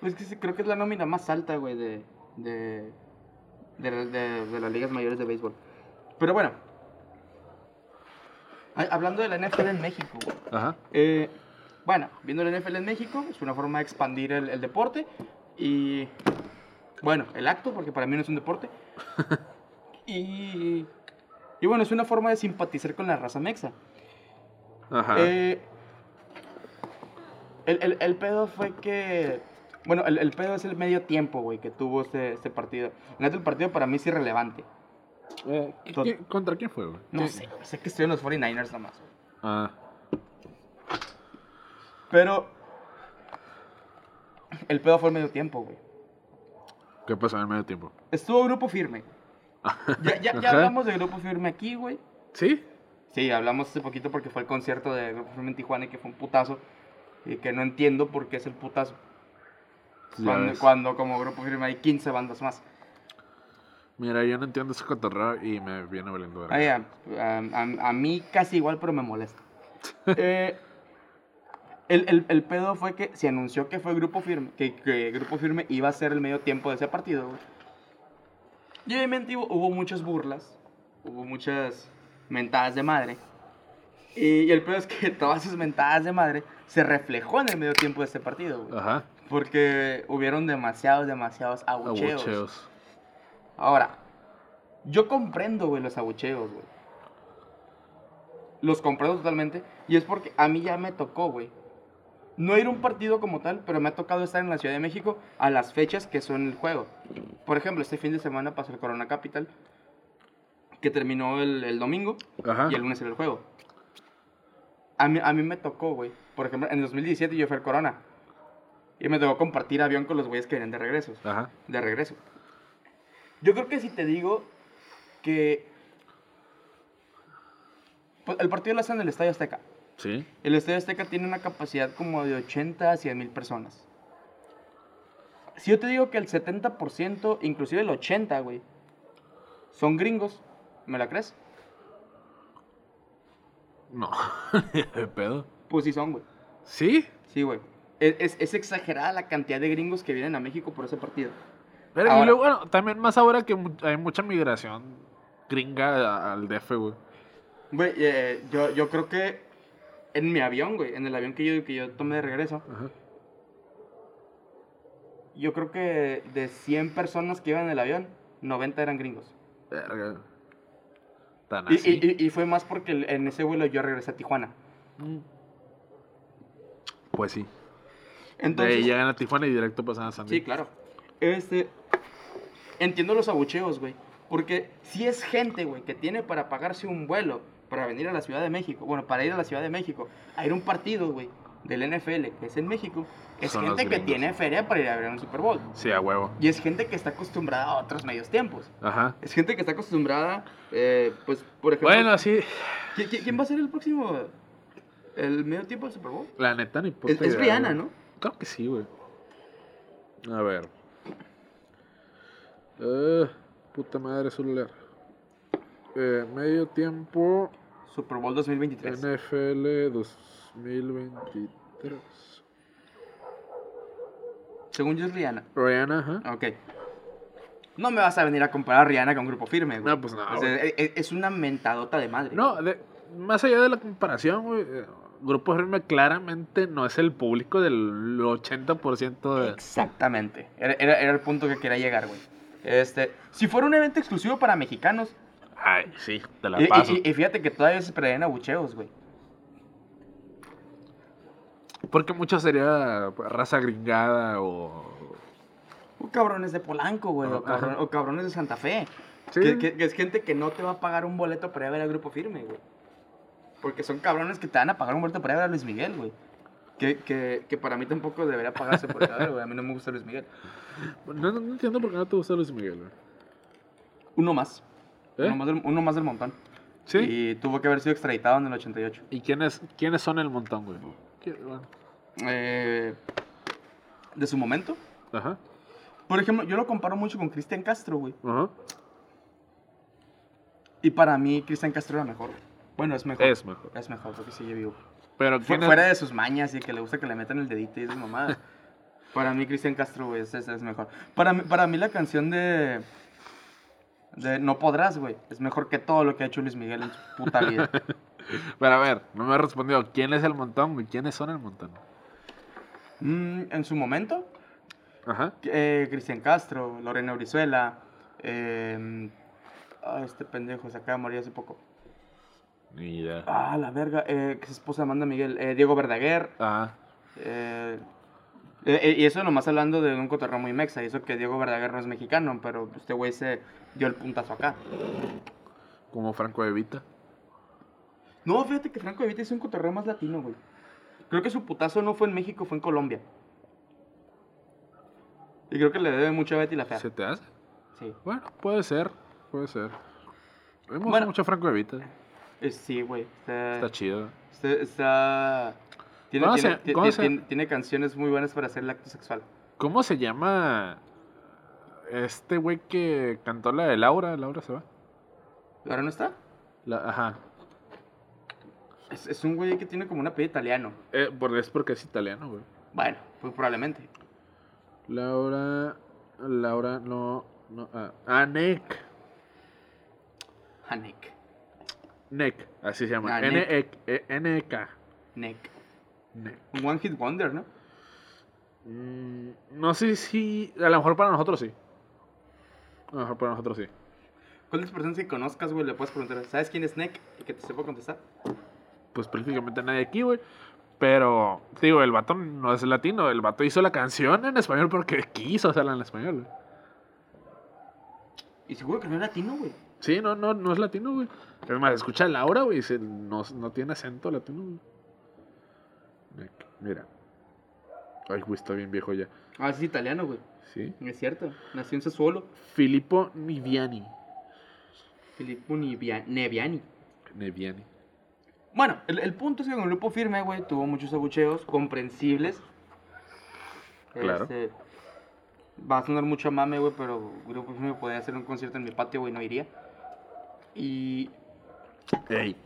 Pues que sí, creo que es la nómina más alta, güey, de, de, de, de- de las ligas mayores de béisbol. Pero bueno, hablando de la NFL en México, güey. Ajá. Eh, bueno, viendo la NFL en México, es una forma de expandir el, el deporte y, bueno, el acto, porque para mí no es un deporte. y, y bueno, es una forma de simpatizar con la raza mexa. Ajá. Eh, el, el, el pedo fue que. Bueno, el, el pedo es el medio tiempo, güey, que tuvo este, este partido. El partido para mí es irrelevante. Eh, ¿quién- ¿Contra quién fue, güey? No ¿Qué- sé, sé que estoy en los 49ers nomás. güey. Ah, Pero. El pedo fue el medio tiempo, güey. ¿qué pasó en el medio tiempo? Estuvo grupo firme. Ya, ya, ya hablamos de grupo firme aquí, güey. ¿Sí? Sí, hablamos hace poquito porque fue el concierto de Grupo Firme en Tijuana y que fue un putazo. Y que no entiendo por qué es el putazo. Cuando, cuando como Grupo Firme hay 15 bandas más. Mira, yo no entiendo ese cotorreo y me viene valiendo. verga. Ay, a, a- a- a mí casi igual, pero me molesta. Eh, el, el- el pedo fue que se anunció que fue Grupo Firme, que, que Grupo Firme iba a ser el medio tiempo de ese partido, güey. Y obviamente hubo, hubo muchas burlas, hubo muchas mentadas de madre. Y, y el pedo es que todas esas mentadas de madre se reflejó en el medio tiempo de este partido, güey. Ajá. Porque hubieron demasiados, demasiados abucheos. Abucheos. Ahora, yo comprendo, güey, los abucheos, güey. Los comprendo totalmente. Y es porque a mí ya me tocó, güey. No ir a un partido como tal, pero me ha tocado estar en la Ciudad de México a las fechas que son el juego. Por ejemplo, este fin de semana pasó el Corona Capital, que terminó el, el domingo Ajá. y el lunes era el juego. A mí, a mí me tocó, güey. Por ejemplo, en el 2017 yo fui al Corona. Y me tocó compartir avión con los güeyes que venían de regreso Ajá. de regreso. Yo creo que si te digo que pues, el partido lo hacen en el Estadio Azteca. Sí. El Estadio Azteca tiene una capacidad como de 80 a 100 mil personas. Si yo te digo que el 70%, inclusive el 80, güey, son gringos, ¿me la crees? No. ¿De pedo? Pues sí son, güey. ¿Sí? Sí, güey. Es, es- es exagerada la cantidad de gringos que vienen a México por ese partido. Pero y luego, bueno, también más ahora que hay mucha migración gringa al DF, güey. Güey, eh, yo, yo creo que en mi avión, güey, en el avión que yo, que yo tomé de regreso, Ajá. Yo creo que de 100 personas que iban en el avión, 90 eran gringos. Verga. Tan Y, así. y- y- y fue más porque en ese vuelo yo regresé a Tijuana. Pues sí. Entonces, de ahí llegan a Tijuana y directo pasan a San sí, Diego. claro. Este, entiendo los abucheos, güey. Porque si es gente, güey, que tiene para pagarse un vuelo para venir a la Ciudad de México, bueno, para ir a la Ciudad de México, a ir a un partido, güey, del NFL, que es en México, es Son gente que tiene feria para ir a ver un Super Bowl. Sí, a huevo. Y es gente que está acostumbrada a otros medios tiempos. Ajá. Es gente que está acostumbrada, eh, pues, por ejemplo... Bueno, sí. ¿Qui- qui- ¿Quién va a ser el próximo? ¿El medio tiempo del Super Bowl? La neta ni puta Es, es Rihanna. ¿no? Creo que sí, güey. A ver. Eh, puta madre celular. Eh, medio tiempo Super Bowl 2023. NFL 2023. Según yo es Rihanna. Rihanna, ajá. Ok. No me vas a venir a comparar a Rihanna con Grupo Firme, güey. No, pues no, O sea, e- e- es, una mentadota de madre. No, de- más allá de la comparación, güey. eh, Grupo Firme claramente no es el público del 80% de... Exactamente. Era, era- era el punto que quería llegar, güey. Este, si fuera un evento exclusivo para mexicanos, Ay, sí, te la paso. y- y fíjate que todavía se preveían abucheos, güey. Porque mucho sería raza gringada o... O cabrones de Polanco, güey. O, Ajá. cabron- o cabrones de Santa Fe. Sí. Que, que- que es gente que no te va a pagar un boleto para ir a ver al grupo firme, güey. Porque son cabrones que te van a pagar un boleto para ir a ver a Luis Miguel, güey. Que, que, que para mí tampoco debería pagarse por ir a ver, güey. A mí no me gusta Luis Miguel. No, no, no entiendo por qué no te gusta Luis Miguel, güey. Uno más. ¿Eh? Uno, más del, uno más del montón. ¿Sí? Y tuvo que haber sido extraditado en el 88. ¿Y quiénes, quiénes son el montón, güey? ¿Qui- bueno, Eh, de su momento. Ajá. Por ejemplo, yo lo comparo mucho con Cristian Castro, güey. Ajá. Y para mí, Cristian Castro era mejor. Bueno, es mejor. Es mejor. Es mejor porque sigue vivo. Pero Fu- ¿quién es- fuera de sus mañas y que le gusta que le metan el dedito y esas mamadas. para mí, Cristian Castro, güey, es, es mejor. Para mí, para mí, la canción de. de No Podrás, güey, es mejor que todo lo que ha hecho Luis Miguel en su puta vida. Pero a ver, no me ha respondido. ¿Quién es el montón? ¿Quiénes son el montón? Mm, en su momento, Ajá. eh, Cristian Castro, Lorena Brizuela, eh, ah, este pendejo se acaba de morir hace poco. Ni idea. Ah, la verga, eh, que es esposa de Amanda Miguel, eh, Diego Verdaguer, Eh, y eso nomás hablando de un cotorreo muy mexa, y eso que Diego Verdaguer no es mexicano, pero este güey se dio el puntazo acá. como Franco de Vita. No, fíjate que Franco de Vita hizo un cotorreo más latino, güey. Creo que su putazo no fue en México, fue en Colombia. Y creo que le debe mucho a Betty la Fea. ¿Se te hace? Sí. Bueno, puede ser. Puede ser. A gusta Bueno. mucho Franco de Vita. Eh, sí, güey. Está, Está chido. está, está- Tiene, ¿Cómo tiene, se- se- tiene- canciones muy buenas para hacer el acto sexual. ¿Cómo se llama este güey que cantó la de Laura? Laura se va. ¿Ahora no está? La, ajá. Es, es un güey que tiene como un apellido italiano. Eh, es porque es italiano, güey. Bueno, pues probablemente. Laura. Laura, no. no ah, ah, Nick. Hanek. Nick, así se llama. Ah, N-E- N-E-K. Nick. Nick. Un One Hit Wonder, ¿no? Mm, no sé si. A lo mejor para nosotros sí. A lo mejor para nosotros sí. ¿Cuántas personas que conozcas, güey, le puedes preguntar, ¿sabes quién es Nick? Y que te sepa contestar. Pues prácticamente nadie aquí, güey. Pero, digo, el vato no es latino. El vato hizo la canción en español porque quiso hacerla en español, güey. Y seguro que no es latino, güey. Sí, no, no, no es latino, güey. Es más, escucha a Laura, güey, no, no tiene acento latino, güey. Mira. Ay, güey, está bien viejo ya. Ah, es italiano, güey. Sí. Es cierto. Nació en Sassuolo. Filippo Niviani. Filippo Nivia- Neviani. Neviani. Bueno, el, el punto es que con Grupo Firme, güey, tuvo muchos abucheos comprensibles. Claro. Este, va a sonar mucho a mame, güey, pero Grupo Firme podría hacer un concierto en mi patio, güey, no iría. Y Ey.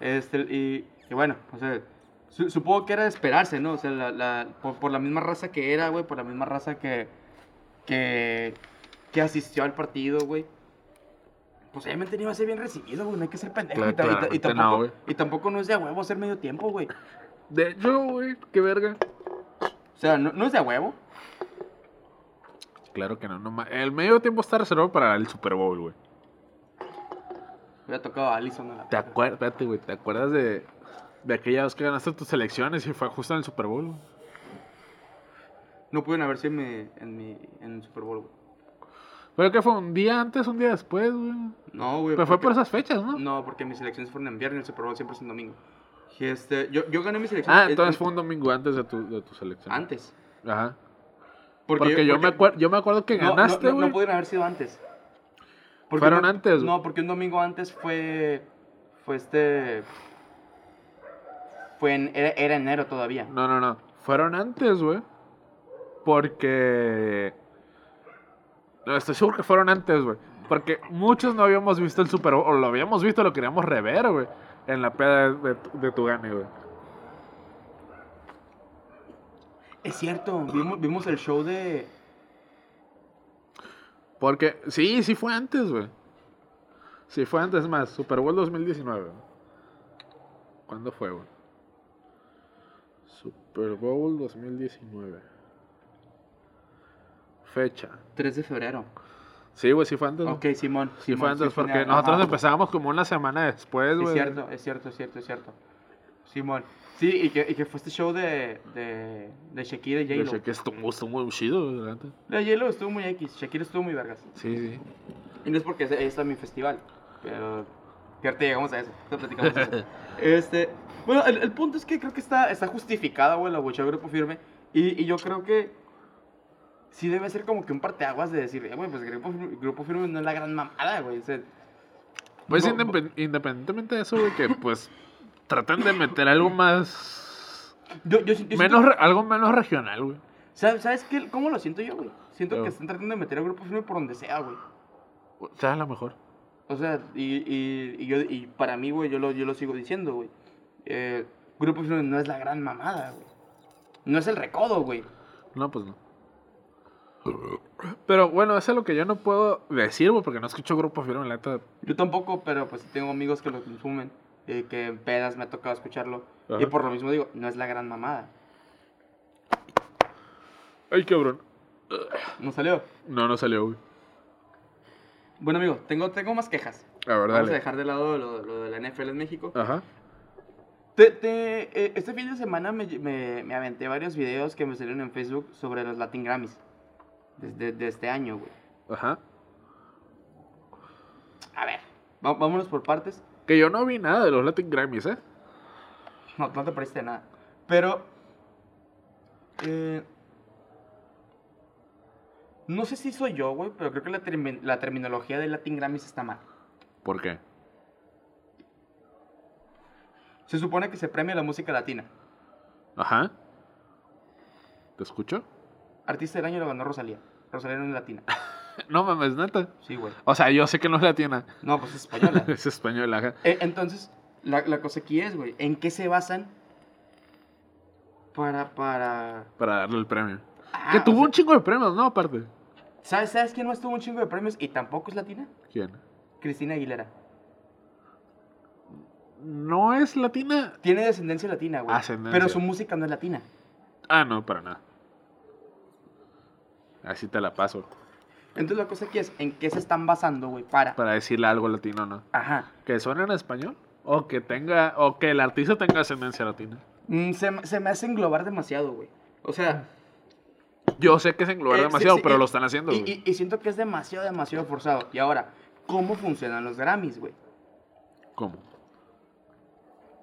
Este, y, y bueno, o sea, su- supongo que era de esperarse, ¿no? O sea, la, la- por, por la misma raza que era, güey, por la misma raza que, que, que asistió al partido, güey. Pues obviamente no iba a ser bien recibido, güey, no hay que ser pendejo. Claro, y, no, tampoco, güey. y tampoco no es de a huevo hacer medio tiempo, güey. De hecho, güey, qué verga. O sea, no, no es de a huevo. Claro que no, no El medio tiempo está reservado para el Super Bowl, güey. Hubiera tocado a Allison a la ¿Te acuerdas, espérate, güey, ¿te acuerdas de, de aquella vez que ganaste tus elecciones y fue justo en el Super Bowl? No pudieron haber sido en mi, en mi en el Super Bowl, güey. Pero que fue un día antes, un día después, güey. No, güey. Pero fue porque- por esas fechas, ¿no? No, porque mis elecciones fueron en viernes el Super Bowl siempre es en domingo. Y Este, yo, yo gané mis elecciones. Ah, en- entonces en- fue un domingo antes de tu, de tu selección. Antes. Ajá. Porque, yo, me acuerdo, yo me acuerdo que No, no, ganaste, no, güey. no pudieron haber sido antes. Fueron no- antes, güey. No, porque un domingo antes fue. Fue este. Fue en. Era, era enero todavía. No, no, no. Fueron antes, güey. Porque. No, estoy seguro que fueron antes, güey. Porque muchos no habíamos visto el Super Bowl. O lo habíamos visto, lo queríamos rever, güey. En la peda de, de, de tu gane, güey. Es cierto, vimos, vimos el show de. Porque. Sí, sí fue antes, güey. Sí fue antes, es más. Super Bowl 2019. güey. ¿Cuándo fue, güey? Super Bowl 2019. Fecha. 3 de febrero. Sí, güey, sí fue antes. Ok, Simón. Sí, Simón, fue antes, sí, porque nosotros ajá. empezábamos como una semana después, güey. Es cierto, es cierto, es cierto, es cierto. Simón. Sí, y que, y que fue este show de, de, de Shakira y J-Lo. que estuvo, estuvo muy chido, neta. La J-Lo estuvo muy X, Shakira estuvo muy vergas. Sí, sí. Y no es porque ese- está mi festival, pero que ahorita llegamos a eso, ahorita platicamos de eso. Este, bueno, el, el punto es que creo que está, está justificada, güey, la bucha de Grupo Firme. Y, y yo creo que sí debe ser como que un parteaguas de decir, eh, güey, pues Grupo, Firme- Grupo Firme no es la gran mamada, güey. o sea, Pues no- independ- independientemente de eso, güey, que pues traten de meter algo más. yo, yo, yo siento- menos re- algo menos regional, güey. ¿Sabes, ¿Sabes qué? ¿Cómo lo siento yo, güey? Siento que están tratando de meter a Grupo Firme por donde sea, güey. O sea, a lo mejor. O sea, y, y, y yo, y para mí, güey, yo lo, yo lo sigo diciendo, güey. Eh, Grupo Firme no es la gran mamada, güey. No es el recodo, güey. No, pues no. Pero bueno, eso es lo que yo no puedo decir, güey, porque no escucho Grupo Firme, la neta. Yo tampoco, pero pues tengo amigos que lo consumen. eh, que en pedas me ha tocado escucharlo. Y por lo mismo digo, no es la gran mamada. Ay, cabrón. ¿No salió? No, no salió, güey. Bueno, amigo, tengo, tengo más quejas. A ver, Vamos a dejar de lado lo, lo de la NFL en México. Ajá. Te- te- eh, este fin de semana me, me, me aventé varios videos que me salieron en Facebook sobre los Latin Grammys. Desde de este año, güey. Ajá. A ver, va- vámonos por partes. Que yo no vi nada de los Latin Grammys, ¿eh? No, no te pareciste nada. Pero. eh, no sé si soy yo, güey, pero creo que la, termi- la terminología de Latin Grammys está mal. ¿Por qué? Se supone que se premia la música latina. Ajá. ¿Te escucho? Artista del año lo ganó Rosalía. Rosalía no es latina. No mames, neta. Sí, güey. O sea, yo sé que no es latina. No, pues es española. es española. Eh, entonces, la, la cosa aquí es, güey, ¿en qué se basan para, para... Para darle el premio. Ah, que tuvo sea, un chingo de premios, ¿no? Aparte. ¿sabes, ¿Sabes quién más tuvo un chingo de premios y tampoco es latina? ¿Quién? Cristina Aguilera. No es latina. Tiene descendencia latina, güey. Ascendencia. Pero su música no es latina. Ah, no, para nada. Así te la paso. Entonces la cosa aquí es, ¿en qué se están basando, güey? Para... Para decirle algo latino, ¿no? Ajá. Que suene en español. O que tenga. O que el artista tenga ascendencia latina. Mm, se, me- se me hace englobar demasiado, güey. O sea... Yo sé que es englobar eh, demasiado, sí, pero y- lo están haciendo, Y, güey. y- y siento que es demasiado, demasiado forzado. Y ahora, ¿cómo funcionan los Grammys, güey? ¿Cómo?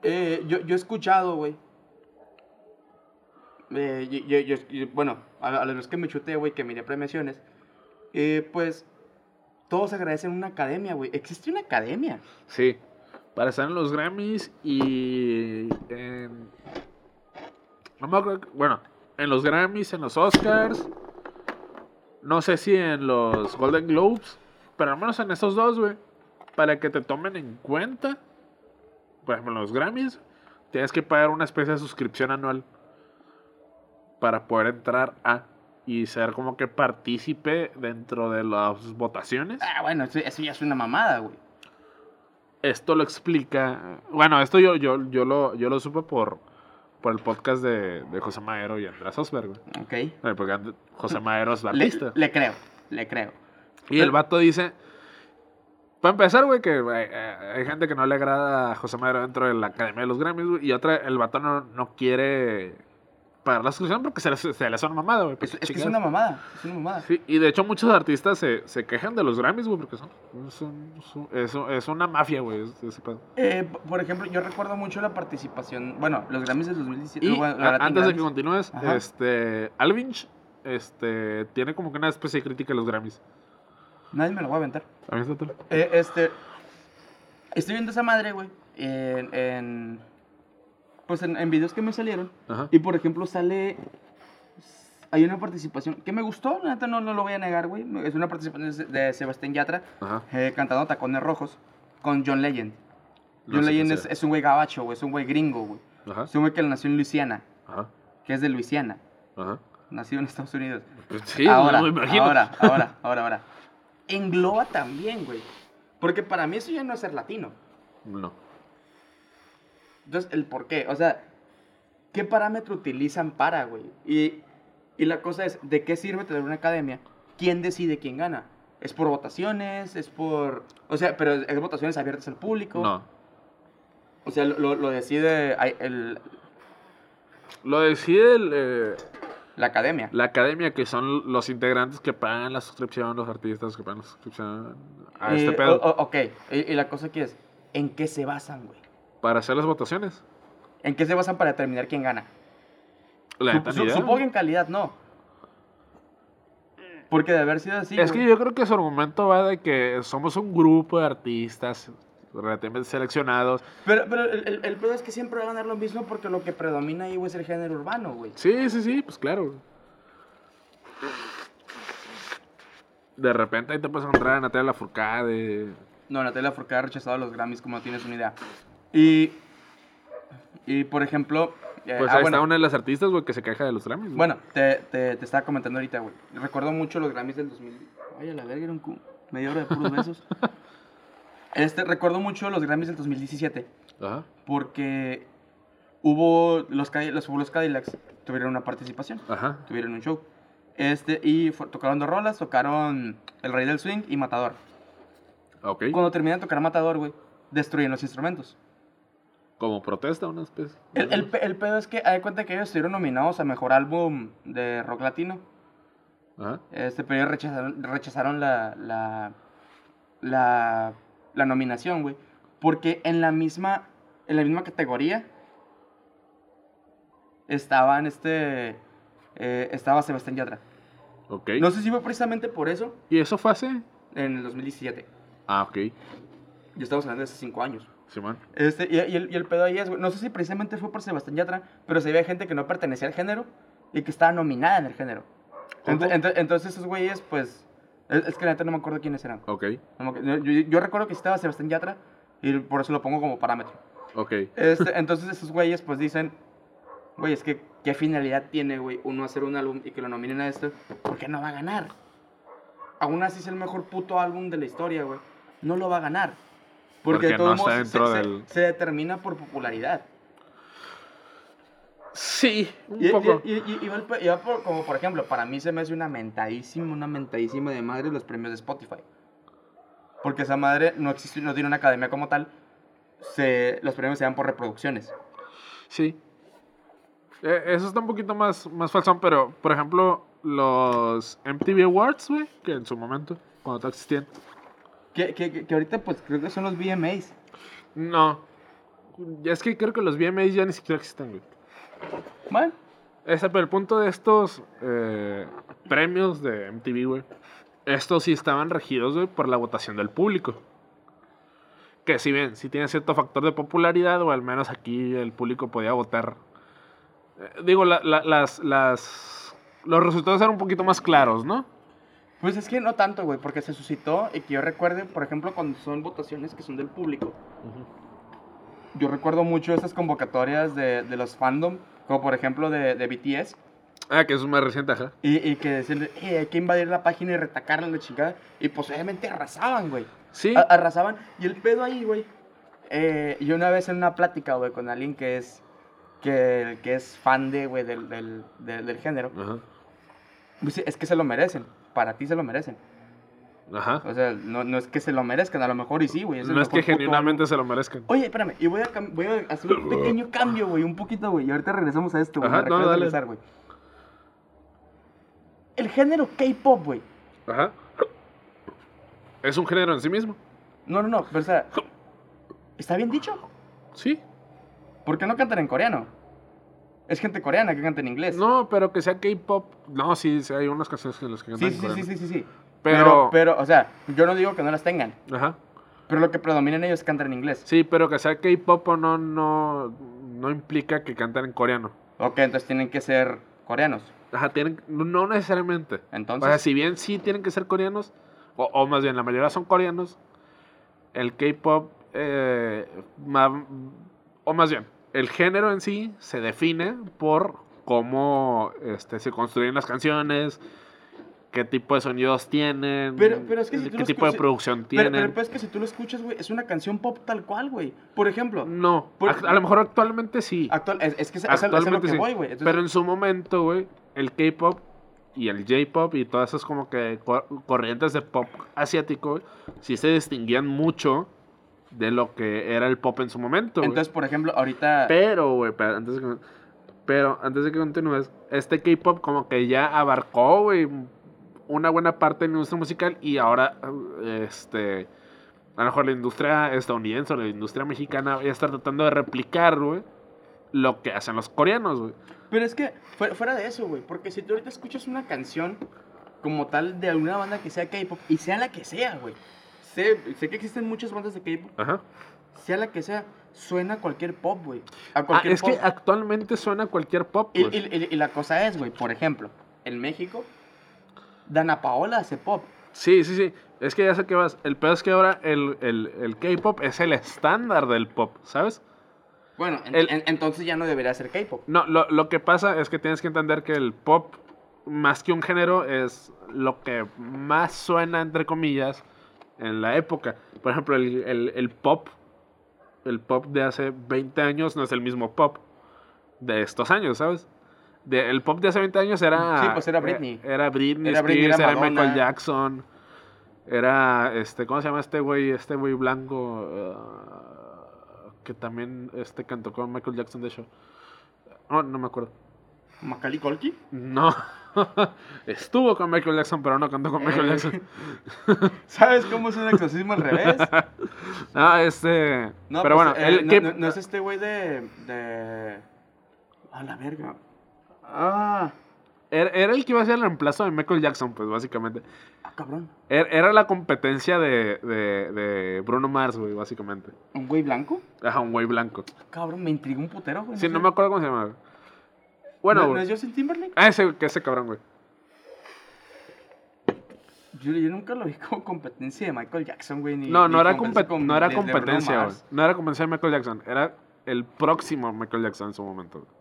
Eh, yo, yo he escuchado, güey. Eh, yo- yo- yo- yo- bueno, a, a los que me chuté, güey, que miré premiaciones, eh, pues todos agradecen una academia, güey. Existe una academia. Sí. Para estar en los Grammys y. En... Bueno, en los Grammys, en los Oscars. No sé si en los Golden Globes. Pero al menos en esos dos, güey. Para que te tomen en cuenta. Por ejemplo, en los Grammys. Tienes que pagar una especie de suscripción anual. Para poder entrar a. Y ser como que partícipe dentro de las votaciones. Ah, bueno, eso, eso ya es una mamada, güey. esto lo explica. Bueno, esto yo, yo, yo, lo, yo lo supe por, por el podcast de, de José Maero y Andrés Osberg. güey. Ok. Eh, Porque And- José Maero es Le, artista. le creo, le creo. Y el vato dice. Para empezar, güey, que eh, hay gente que no le agrada a José Maero dentro de la Academia de los Grammys, güey. Y otra, el vato no, no quiere pagar la suscripción porque se le, se le hace una mamada, güey. Es, que es una mamada, es una mamada. Sí, y de hecho muchos artistas se, se quejan de los Grammys, güey, porque son, son- son- es, es una mafia, güey, es- ese pedo. Eh, por ejemplo, yo recuerdo mucho la participación, bueno, los Grammys del 2017. Y bueno, a- antes de que continúes, Ajá. este, Alvinch este, tiene como que una especie de crítica a los Grammys. Nadie me lo va a aventar. Aviéntatelo. Eh, este. Estoy viendo esa madre, güey. En, en. Pues en, en videos que me salieron. Ajá. Y por ejemplo, sale. Hay una participación que me gustó, neta no, no lo voy a negar, güey. Es una participación de, Sebastián Yatra eh, cantando Tacones Rojos con John Legend. No John Legend es, es un güey gabacho, güey. Es un güey gringo, güey. Ajá. Es un güey que nació en Luisiana, Ajá. que es de Luisiana. Ajá. Nacido en Estados Unidos. Pues sí, ahora, no me imagino. ahora, ahora, ahora, ahora. Engloba también, güey. Porque para mí eso ya no es ser latino. No. Entonces, el por qué. O sea, ¿qué parámetro utilizan para, güey? Y, y la cosa es, ¿de qué sirve tener una academia? ¿Quién decide quién gana? ¿Es por votaciones? ¿Es por...? O sea, pero es votaciones abiertas al público. No. O sea, lo, decide el- Lo decide el, eh, la academia. la academia, que son los integrantes que pagan la suscripción, los artistas que pagan la suscripción a Y- este pedo. o- ok, y, y la cosa aquí es, ¿en qué se basan, güey? Para hacer las votaciones. ¿En qué se basan para determinar quién gana? La Sup- su- supongo que en calidad no. Porque de haber sido así. es güey. que yo creo que su argumento va de que somos un grupo de artistas relativamente seleccionados. Pero, pero el, el, el pedo es que siempre va a ganar lo mismo porque lo que predomina ahí, güey, es el género urbano, güey. Sí, sí, sí, pues claro. de repente ahí te puedes encontrar a Natalia Lafourcade. No, Natalia Forcada ha rechazado los Grammys, como no tienes una idea. Y, y por ejemplo... eh, Pues ah, ahí bueno, está una de las artistas, güey, que se queja de los Grammys. Bueno, te, te, te estaba comentando ahorita, güey. Recuerdo mucho los Grammys del 2000. Ay, a la verga, era un cu- media hora de puros besos. Este, recuerdo mucho los Grammys del 2017 Ajá. porque hubo los, los, los Cadillacs tuvieron una participación, Ajá. tuvieron un show. Este, y tocaron dos rolas, tocaron El Rey del Swing y Matador. Ok. Cuando terminan de tocar Matador, güey, destruyen los instrumentos. Como protesta, una especie. El, el, el pedo es que, hay cuenta que ellos estuvieron nominados a Mejor Álbum de Rock Latino. Ajá. Este, pero ellos rechazaron, rechazaron la, la, la, la nominación, güey. Porque en la misma, en la misma categoría estaban este, eh, estaba Sebastián Yatra. Ok. No sé si fue precisamente por eso ¿Y eso fue hace? en el 2017. Ah, ok. Ya estamos hablando de hace cinco años. Simón. Este, y, y el, y el pedo ahí es, güey, no sé si precisamente fue por Sebastián Yatra, pero se veía gente que no pertenecía al género y que estaba nominada en el género. Ent- ent- entonces esos güeyes, pues, es, es que la neta no me acuerdo quiénes eran. Ok. No me acu- Yo, recuerdo que estaba Sebastián Yatra y por eso lo pongo como parámetro. Ok. Este, entonces esos güeyes pues dicen, güey, es que qué finalidad tiene, güey, uno hacer un álbum y que lo nominen a esto, porque no va a ganar. Aún así es el mejor puto álbum de la historia, güey. No lo va a ganar. Porque, Porque todos no está se- dentro se, del- se determina por popularidad. Sí, un Y, poco. y- y- y va el pe- y va por- como por ejemplo, para mí se me hace una mentadísima, una mentadísima de madre los premios de Spotify. Porque esa madre no existe, no tiene una academia como tal. Se, los premios se dan por reproducciones. Sí. Eh, eso está un poquito más, más falsón, pero, por ejemplo, los MTV Awards, güey, que en su momento, cuando existían. Que, que, que- ahorita pues creo que son los VMAs. No. Ya es que creo que los VMAs ya ni siquiera existen, güey. Bueno, Ese, pero el punto de estos eh, premios de MTV, güey, estos sí estaban regidos, güey, por la votación del público. Que si bien, si tiene cierto factor de popularidad, o al menos aquí el público podía votar. Eh, digo, la- la- las, las, los resultados eran un poquito más claros, ¿no? Pues es que no tanto, güey, porque se suscitó y que yo recuerde, por ejemplo, cuando son votaciones que son del público. Yo recuerdo mucho estas convocatorias de, de los fandom, como por ejemplo de, de BTS. Ah, que es más reciente, ajá. Y, y que decirle, eh, hay que invadir la página y retacarla la chingada. Y pues obviamente arrasaban, güey. Sí, A- arrasaban. Y el pedo ahí, güey. Eh, yo una vez en una plática, güey, con alguien que es, que, que es fan de, güey, del, del, del, del género. ajá. Dice, es que se lo merecen. Para ti se lo merecen. Ajá. O sea, no, no es que se lo merezcan, a lo mejor y sí, güey. No es que genuinamente se lo merezcan. Oye, espérame, y voy a, cam- voy a hacer un pequeño cambio, güey, un poquito, güey. Y ahorita regresamos a esto, güey. Ajá, no, dale. regresar, güey. El género K-pop, güey. Ajá. Es un género en sí mismo. No, no, no, pero o sea, ¿está bien dicho? Sí. ¿Por qué no cantan en coreano? Es gente coreana que canta en inglés. No, pero que sea K-pop. No, sí, sí, hay unas canciones en las que cantan sí, en sí, sí, coreano. sí, sí, sí. Pero- Pero, pero, o sea, yo no digo que no las tengan, Ajá. pero lo que predomina en ellos es cantar en inglés. Sí, pero que sea K-pop o no, no, no implica que canten en coreano. Ok, entonces tienen que ser coreanos. Ajá, tienen, no necesariamente. Entonces, O sea, si bien sí tienen que ser coreanos, o, o más bien la mayoría son coreanos, el K-pop, eh, o más bien, el género en sí se define por cómo este, se construyen las canciones, qué tipo de sonidos tienen, Pero- pero es que si qué tipo de producción pero, tienen. pero, pues, es que si tú lo escuchas, güey, es una canción pop tal cual, güey. Por ejemplo, no, por- a, a lo mejor actualmente sí. actual, es, es que es, es a- es a lo Actualmente que sí. voy, güey. Entonces, Pero en su momento, güey, el K-pop y el J-pop y todas esas como que cor- corrientes de pop asiático, sí se distinguían mucho de lo que era el pop en su momento. entonces, por ejemplo, ahorita... pero, güey, pero antes de que, pero antes de que continúes, este K-pop como que ya abarcó, güey, una buena parte de la industria musical y ahora, este, a lo mejor la industria estadounidense o la industria mexicana ya está tratando de replicar, güey, lo que hacen los coreanos, güey. Pero es que, fuera de eso, güey, porque si tú ahorita escuchas una canción como tal de alguna banda que sea K-pop, y sea la que sea, güey. Sé, sé que existen muchas bandas de K-pop, Ajá. sea la que sea, suena a cualquier pop, güey. A Ah, cualquier es pop. que actualmente suena cualquier pop, Y, güey. y- y- y la cosa es, güey, por ejemplo, en México, Dana Paola hace pop. Sí, sí, sí. Es que ya sé que vas. El peor es que ahora el, el, el K-pop es el estándar del pop, ¿sabes? Bueno, en- El- en- entonces ya no debería ser K-pop. No, lo, lo que pasa es que tienes que entender que el pop, más que un género, es lo que más suena, entre comillas, en la época. Por ejemplo, el, el- el pop, el pop de hace 20 años no es el mismo pop de estos años, ¿sabes? De- el pop de hace 20 años era... Sí, pues era Britney. Era Britney, Era Britney, Spears, era era, Michael. Jackson. Era, este, ¿cómo se llama este güey? Este güey blanco ah, que también este cantó con Michael Jackson, de hecho. No, no me acuerdo. Macaulay Culkin. No. Estuvo con Michael Jackson, pero no cantó con Michael Eh. Jackson. ¿Sabes cómo es un exorcismo al revés? Ah, este. No, pero pues, bueno, eh, el no, que- no- no es este güey de, de... A la verga. Ah, era, era el que iba a ser el reemplazo de Michael Jackson, pues básicamente. ah, cabrón. Era, era la competencia de, de, de Bruno Mars, güey, básicamente. ¿Un güey blanco? Ajá, un güey blanco. Cabrón, me intrigó un putero, güey. Sí, no sé. me acuerdo cómo se llama. Bueno, ¿No, no güey. es Justin Timberlake? Ah, ese, que ese cabrón, güey. Yo, yo nunca lo vi como competencia de Michael Jackson, güey. ni- No, ni no era, competencia compet- con- no era competencia, güey. No era competencia de Michael Jackson. Era el próximo Michael Jackson en su momento. güey.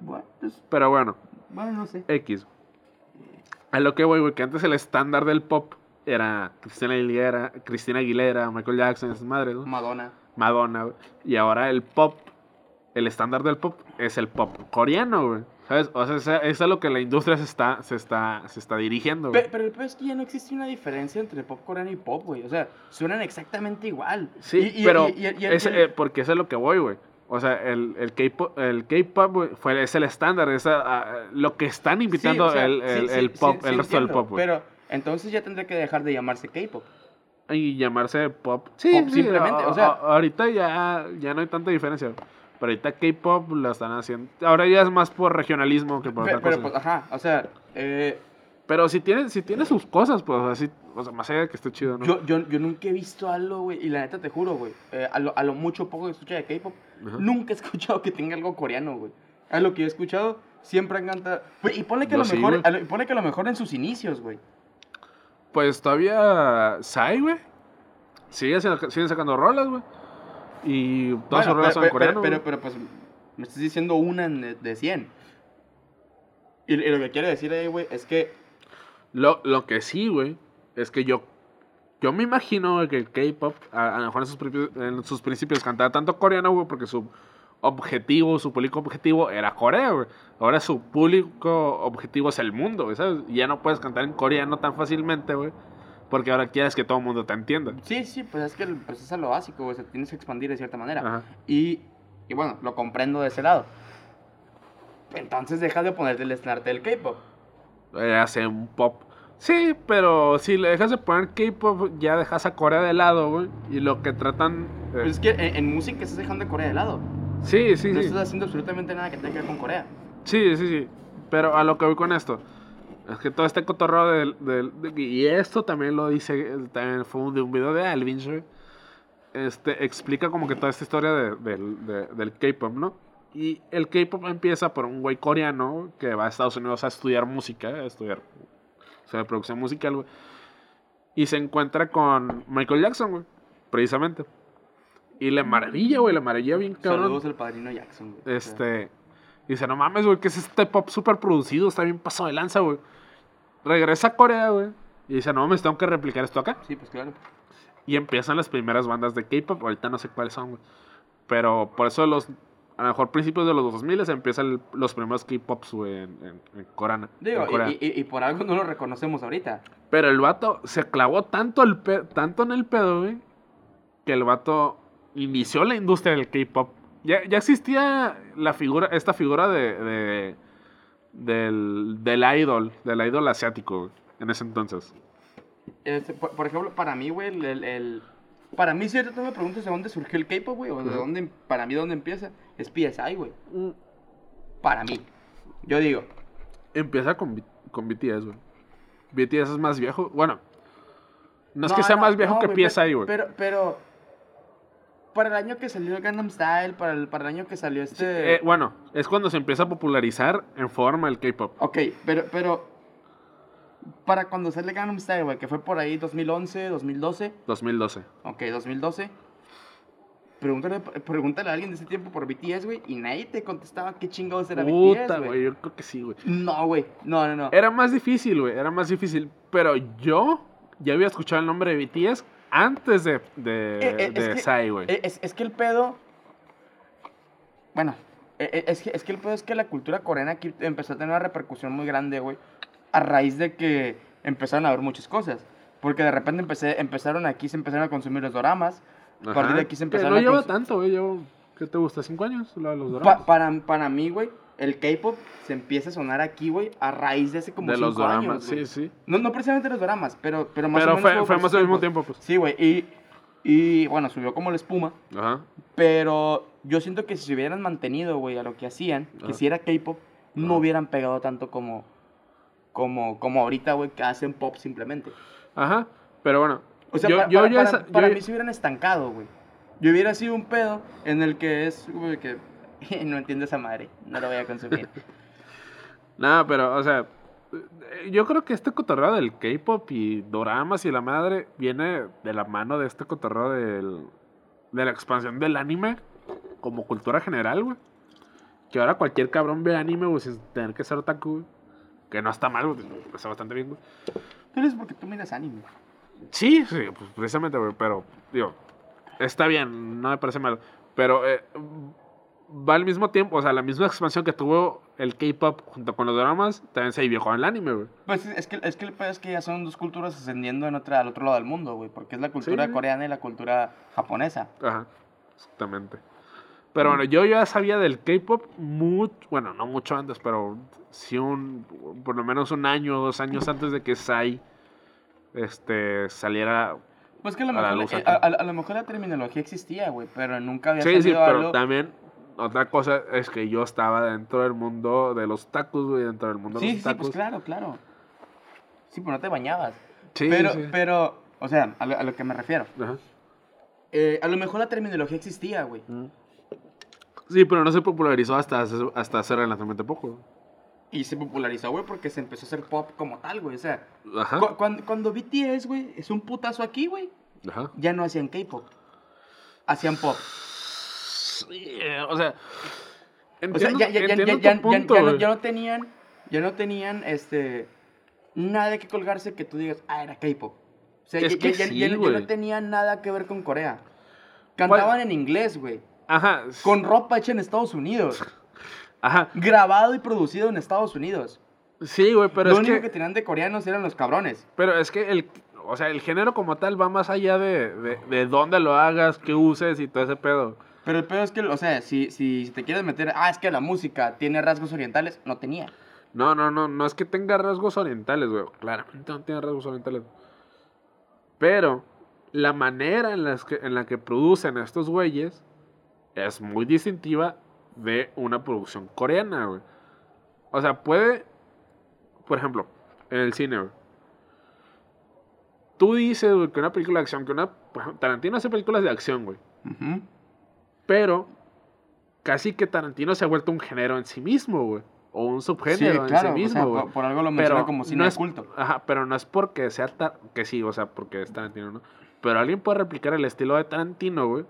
Bueno, pues, Pero bueno, bueno, no sé. X. A lo que voy, güey, que antes el estándar del pop era Cristina Aguilera, Cristina Aguilera, Michael Jackson, esas madres, ¿no? Madonna. Madonna, güey. Y ahora el pop, el estándar del pop es el pop coreano, güey. ¿Sabes? O sea, esa- es a lo que la industria se está, se está, se está dirigiendo, güey. Pe- Pero el peor es que ya no existe una diferencia entre pop coreano y pop, güey. O sea, suenan exactamente igual. Sí, Y- y- pero y- es, eh, porque eso es lo que voy, güey. O sea, el, el K-pop, el K-pop, güey, fue, es el estándar, es lo que están invitando Sí, o sea, el, el, sí, el sí, pop, el resto del pop, güey. Pero entonces ya tendría que dejar de llamarse K-pop. Y llamarse pop. Sí, Pop sí, simplemente, a- o sea- ahorita ya, ya no hay tanta diferencia. Pero ahorita K-pop lo están haciendo. Ahora ya es más por regionalismo que por otra pero, cosa. pues, ajá, o sea, eh, Pero si tiene, si tiene sus cosas, pues, o sea, sí- o sea, más allá de que esté chido, ¿no? yo, yo, yo nunca he visto algo, güey, y la neta te juro, güey, eh, a, lo, a lo mucho poco que escucho de K-pop, nunca he escuchado que tenga algo coreano, güey. A lo que yo he escuchado, siempre encanta. Güey, y ponle que, a lo sí, mejor, güey. a lo- ponle que a lo mejor en sus inicios, güey. Pues todavía Psy, güey. Sigue, siguen sacando rolas, güey. Y todas Bueno, sus pero, son pero, coreano. pero, güey. pero, pues me estás diciendo una de, de 100. Y, y lo que quiero decir ahí, güey, es que Lo, lo que sí, güey, es que yo. Yo me imagino que el K-pop, a, lo mejor en sus, principios, en sus principios cantaba tanto coreano, güey, porque su objetivo, su público objetivo era Corea, güey. Ahora su público objetivo es el mundo, güey, ¿sabes? Y ya no puedes cantar en coreano tan fácilmente, güey, porque ahora quieres que todo el mundo te entienda. sí, sí, pues es que pues es a lo básico, güey, se tienes que expandir de cierta manera. Ajá. Y, y bueno, lo comprendo de ese lado. Entonces deja de ponerte el estandarte del K-pop. Eh, hace un pop. Sí, pero si le dejas de poner K-pop, ya dejas a Corea de lado, güey. Y lo que tratan. eh, Pero es que en, en música estás dejando a Corea de lado. sí, sí, no sí. estás haciendo absolutamente nada que tenga que ver con Corea. Sí, sí, sí. Pero a lo que voy con esto. Es que todo este cotorreo del, del- de- y esto también lo dice, también fue un, de un video de Alvin, güey. Este, explica como que toda esta historia de- del, de- del K-pop, ¿no? Y el K-pop empieza por un güey coreano que va a Estados Unidos a estudiar música, a estudiar o sea, producción musical, güey. Y se encuentra con Michael Jackson, güey, precisamente. Y le maravilla, güey, le maravilla bien cabrón. Saludos al padrino Jackson, güey. O Este. Dice, no mames, güey, que es este pop súper producido, está bien pasado de lanza, güey. Regresa a Corea, güey. Y dice, no mames, tengo que replicar esto acá. Sí, pues claro. Y empiezan las primeras bandas de K-pop. Ahorita no sé cuáles son, güey. Pero por eso los. A lo mejor principios de los 2000 empiezan los primeros K-pops, güey, en, en, en Corana- Digo, en Corea. y, y- y por algo no lo reconocemos ahorita. Pero el vato se clavó tanto, el pe- tanto en el pedo, güey, que el vato inició la industria del K-pop. Ya, ya existía la figura, esta figura de, de- del, del idol, del idol asiático, güey, en ese entonces. Este, por, por ejemplo, para mí, güey, el, el- el- Para mí, si ahorita tú me preguntas de dónde surgió el K-pop, güey, o de dónde, para mí, dónde empieza, es PSI, güey. Para mí. Yo digo, Empieza con, con BTS, güey. BTS es más viejo. Bueno, no es que sea no, más viejo no, que güey, PSI, güey. Pero, pero, para el año que salió Gangnam Style, para el, para el año que salió este... Eh, bueno, es cuando se empieza a popularizar en forma el K-pop. Ok, pero, pero, para cuando sale Gangnam Style, güey, que fue por ahí 2011, 2012. 2012. Ok, 2012. Pregúntale, pregúntale a alguien de ese tiempo por BTS, güey, y nadie te contestaba qué chingados era Puta, BTS, güey, yo creo que sí, güey. No, güey, no, no, no. Era más difícil, güey, era más difícil. Pero yo ya había escuchado el nombre de BTS antes de, de, Eh, eh, es de Psy, güey. Eh, Es, es que el pedo. Bueno, eh, eh, es que, es que el pedo es que la cultura coreana aquí empezó a tener una repercusión muy grande, güey. A raíz de que empezaron a ver muchas cosas. Porque de repente empecé, empezaron aquí, se empezaron a consumir los doramas. A partir de aquí se empezaron no a lleva consumir. tanto, güey. Llevo, ¿qué te gusta? ¿Cinco años? Los Pa- dramas. para, para mí, güey, el K-pop se empieza a sonar aquí, güey, a raíz de hace como de cinco los dramas, años, sí, sí. No, no precisamente los dramas, pero, pero más o Pero menos. fue, por fue esos más al mismo tiempo, pues. Sí, güey, y, y bueno, subió como la espuma. Ajá. Pero yo siento que si se hubieran mantenido, güey, a lo que hacían, que Ajá. si era K-pop, no Ajá. hubieran pegado tanto como, como, como ahorita, güey, que hacen pop simplemente. Ajá. Pero bueno. O sea, yo, para, yo para- ya para- esa- para yo- mí se hubieran estancado, güey. Yo hubiera sido un pedo en el que es, güey, que no entiendo esa madre, no lo voy a consumir. Nada, pero, o sea, yo creo que este cotorreo del K-pop y doramas y la madre viene de la mano de este cotorreo del, de la expansión del anime como cultura general, güey. Que ahora cualquier cabrón ve anime, güey, sin tener que ser otaku. Que no está mal, güey, está bastante bien, güey. Pero es porque tú miras anime. Sí, sí, pues precisamente, güey, pero, digo, está bien, no me parece mal. Pero eh, va al mismo tiempo, o sea, la misma expansión que tuvo el K-pop junto con los dramas, también se vivió con el anime, güey. Pues es que, es que el es que ya son dos culturas ascendiendo en otra, al otro lado del mundo, güey, porque es la cultura Sí. coreana y la cultura japonesa. Ajá, exactamente. Pero bueno, yo ya sabía del K-pop mucho, bueno, no mucho antes, pero sí un, por lo menos un año o dos años antes de que Sai este, saliera. Pues que a lo, A la mejor, luz eh, a, a- a lo mejor la terminología existía, güey, pero nunca había Sí, sí, salido pero algo- también otra cosa es que yo estaba dentro del mundo de los tacos, güey, dentro del mundo de Sí, los sí, tacos. pues claro, claro. Sí, pues no te bañabas. Sí, pero, sí. pero, o sea, a lo, a lo que me refiero. Ajá. Eh, a lo mejor la terminología existía, güey. Sí, pero no se popularizó hasta, hasta hace relativamente poco. Y se popularizó, güey, porque se empezó a hacer pop como tal, güey. O sea, Ajá. cu- cuando, cuando BTS, güey, es un putazo aquí, güey, Ajá. ya no hacían K-pop. Hacían pop. Sí, eh, o sea. O sea, Entiendo, ya, ya, ya, entiendo ya, tu ya- ya- punto, ya no, güey. ya no tenían, ya no tenían, este, nada de que colgarse que tú digas, ah, era K-pop. O sea, Es ya, que ya- ya- sí, ya no- tenían nada que ver con Corea. Cantaban en inglés, güey. Ajá. Con ropa hecha en Estados Unidos. Ajá. grabado y producido en Estados Unidos. Sí, güey, pero Lo es único que, que... tenían de coreanos eran los cabrones. Pero es que el. O sea, el género como tal va más allá de, de, de dónde lo hagas, qué uses y todo ese pedo. Pero el peor es que, o sea, si, si te quieres meter, ah, es que la música tiene rasgos orientales, no tenía. No, no, no, no es que tenga rasgos orientales, güey. Claramente no tiene rasgos orientales. Pero la manera en, las que, en la que producen estos güeyes es muy distintiva de una producción coreana, güey. O sea, puede, por ejemplo, en el cine, güey. Tú dices, güey, que una película de acción, que una... Tarantino hace películas de acción, güey. Pero casi que Tarantino se ha vuelto un género en sí mismo, güey. O un subgénero en sí o mismo, sea, güey. por, por algo lo menciona Pero como cine no es, culto. Ajá, pero no es porque sea tar- que sí, o sea, porque es Tarantino, ¿no? Pero alguien puede replicar el estilo de Tarantino, güey,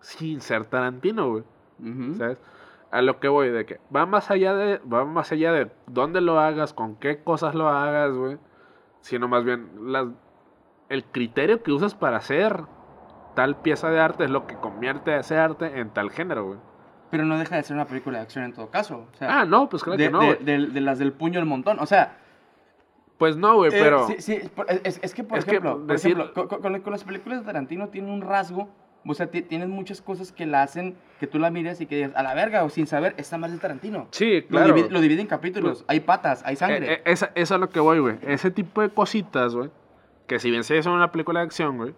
sin ser Tarantino, güey. ¿Sabes? A lo que voy, de que va más allá de, va más allá de dónde lo hagas, con qué cosas lo hagas, güey. Sino más bien las, el criterio que usas para hacer tal pieza de arte es lo que convierte a ese arte en tal género, güey. Pero no deja de ser una película de acción en todo caso. O sea, Ah, no, pues claro de, que no, de- de- de las del puño al montón. O sea, Pues no, güey, eh, pero... sí, sí, por- es, es que, por Es que ejemplo, por decir- ejemplo, con, con- con las películas de Tarantino tiene un rasgo. O sea, ti- tienes muchas cosas que la hacen que tú la mires y que digas, a la verga, o sin saber, esta más de Tarantino. Sí, Lo, claro. divide, lo divide en capítulos. Hay patas, hay sangre. Eh, eh, esa, eso es a lo que voy, güey. Ese tipo de cositas, güey. Que si bien se son una película de acción, güey.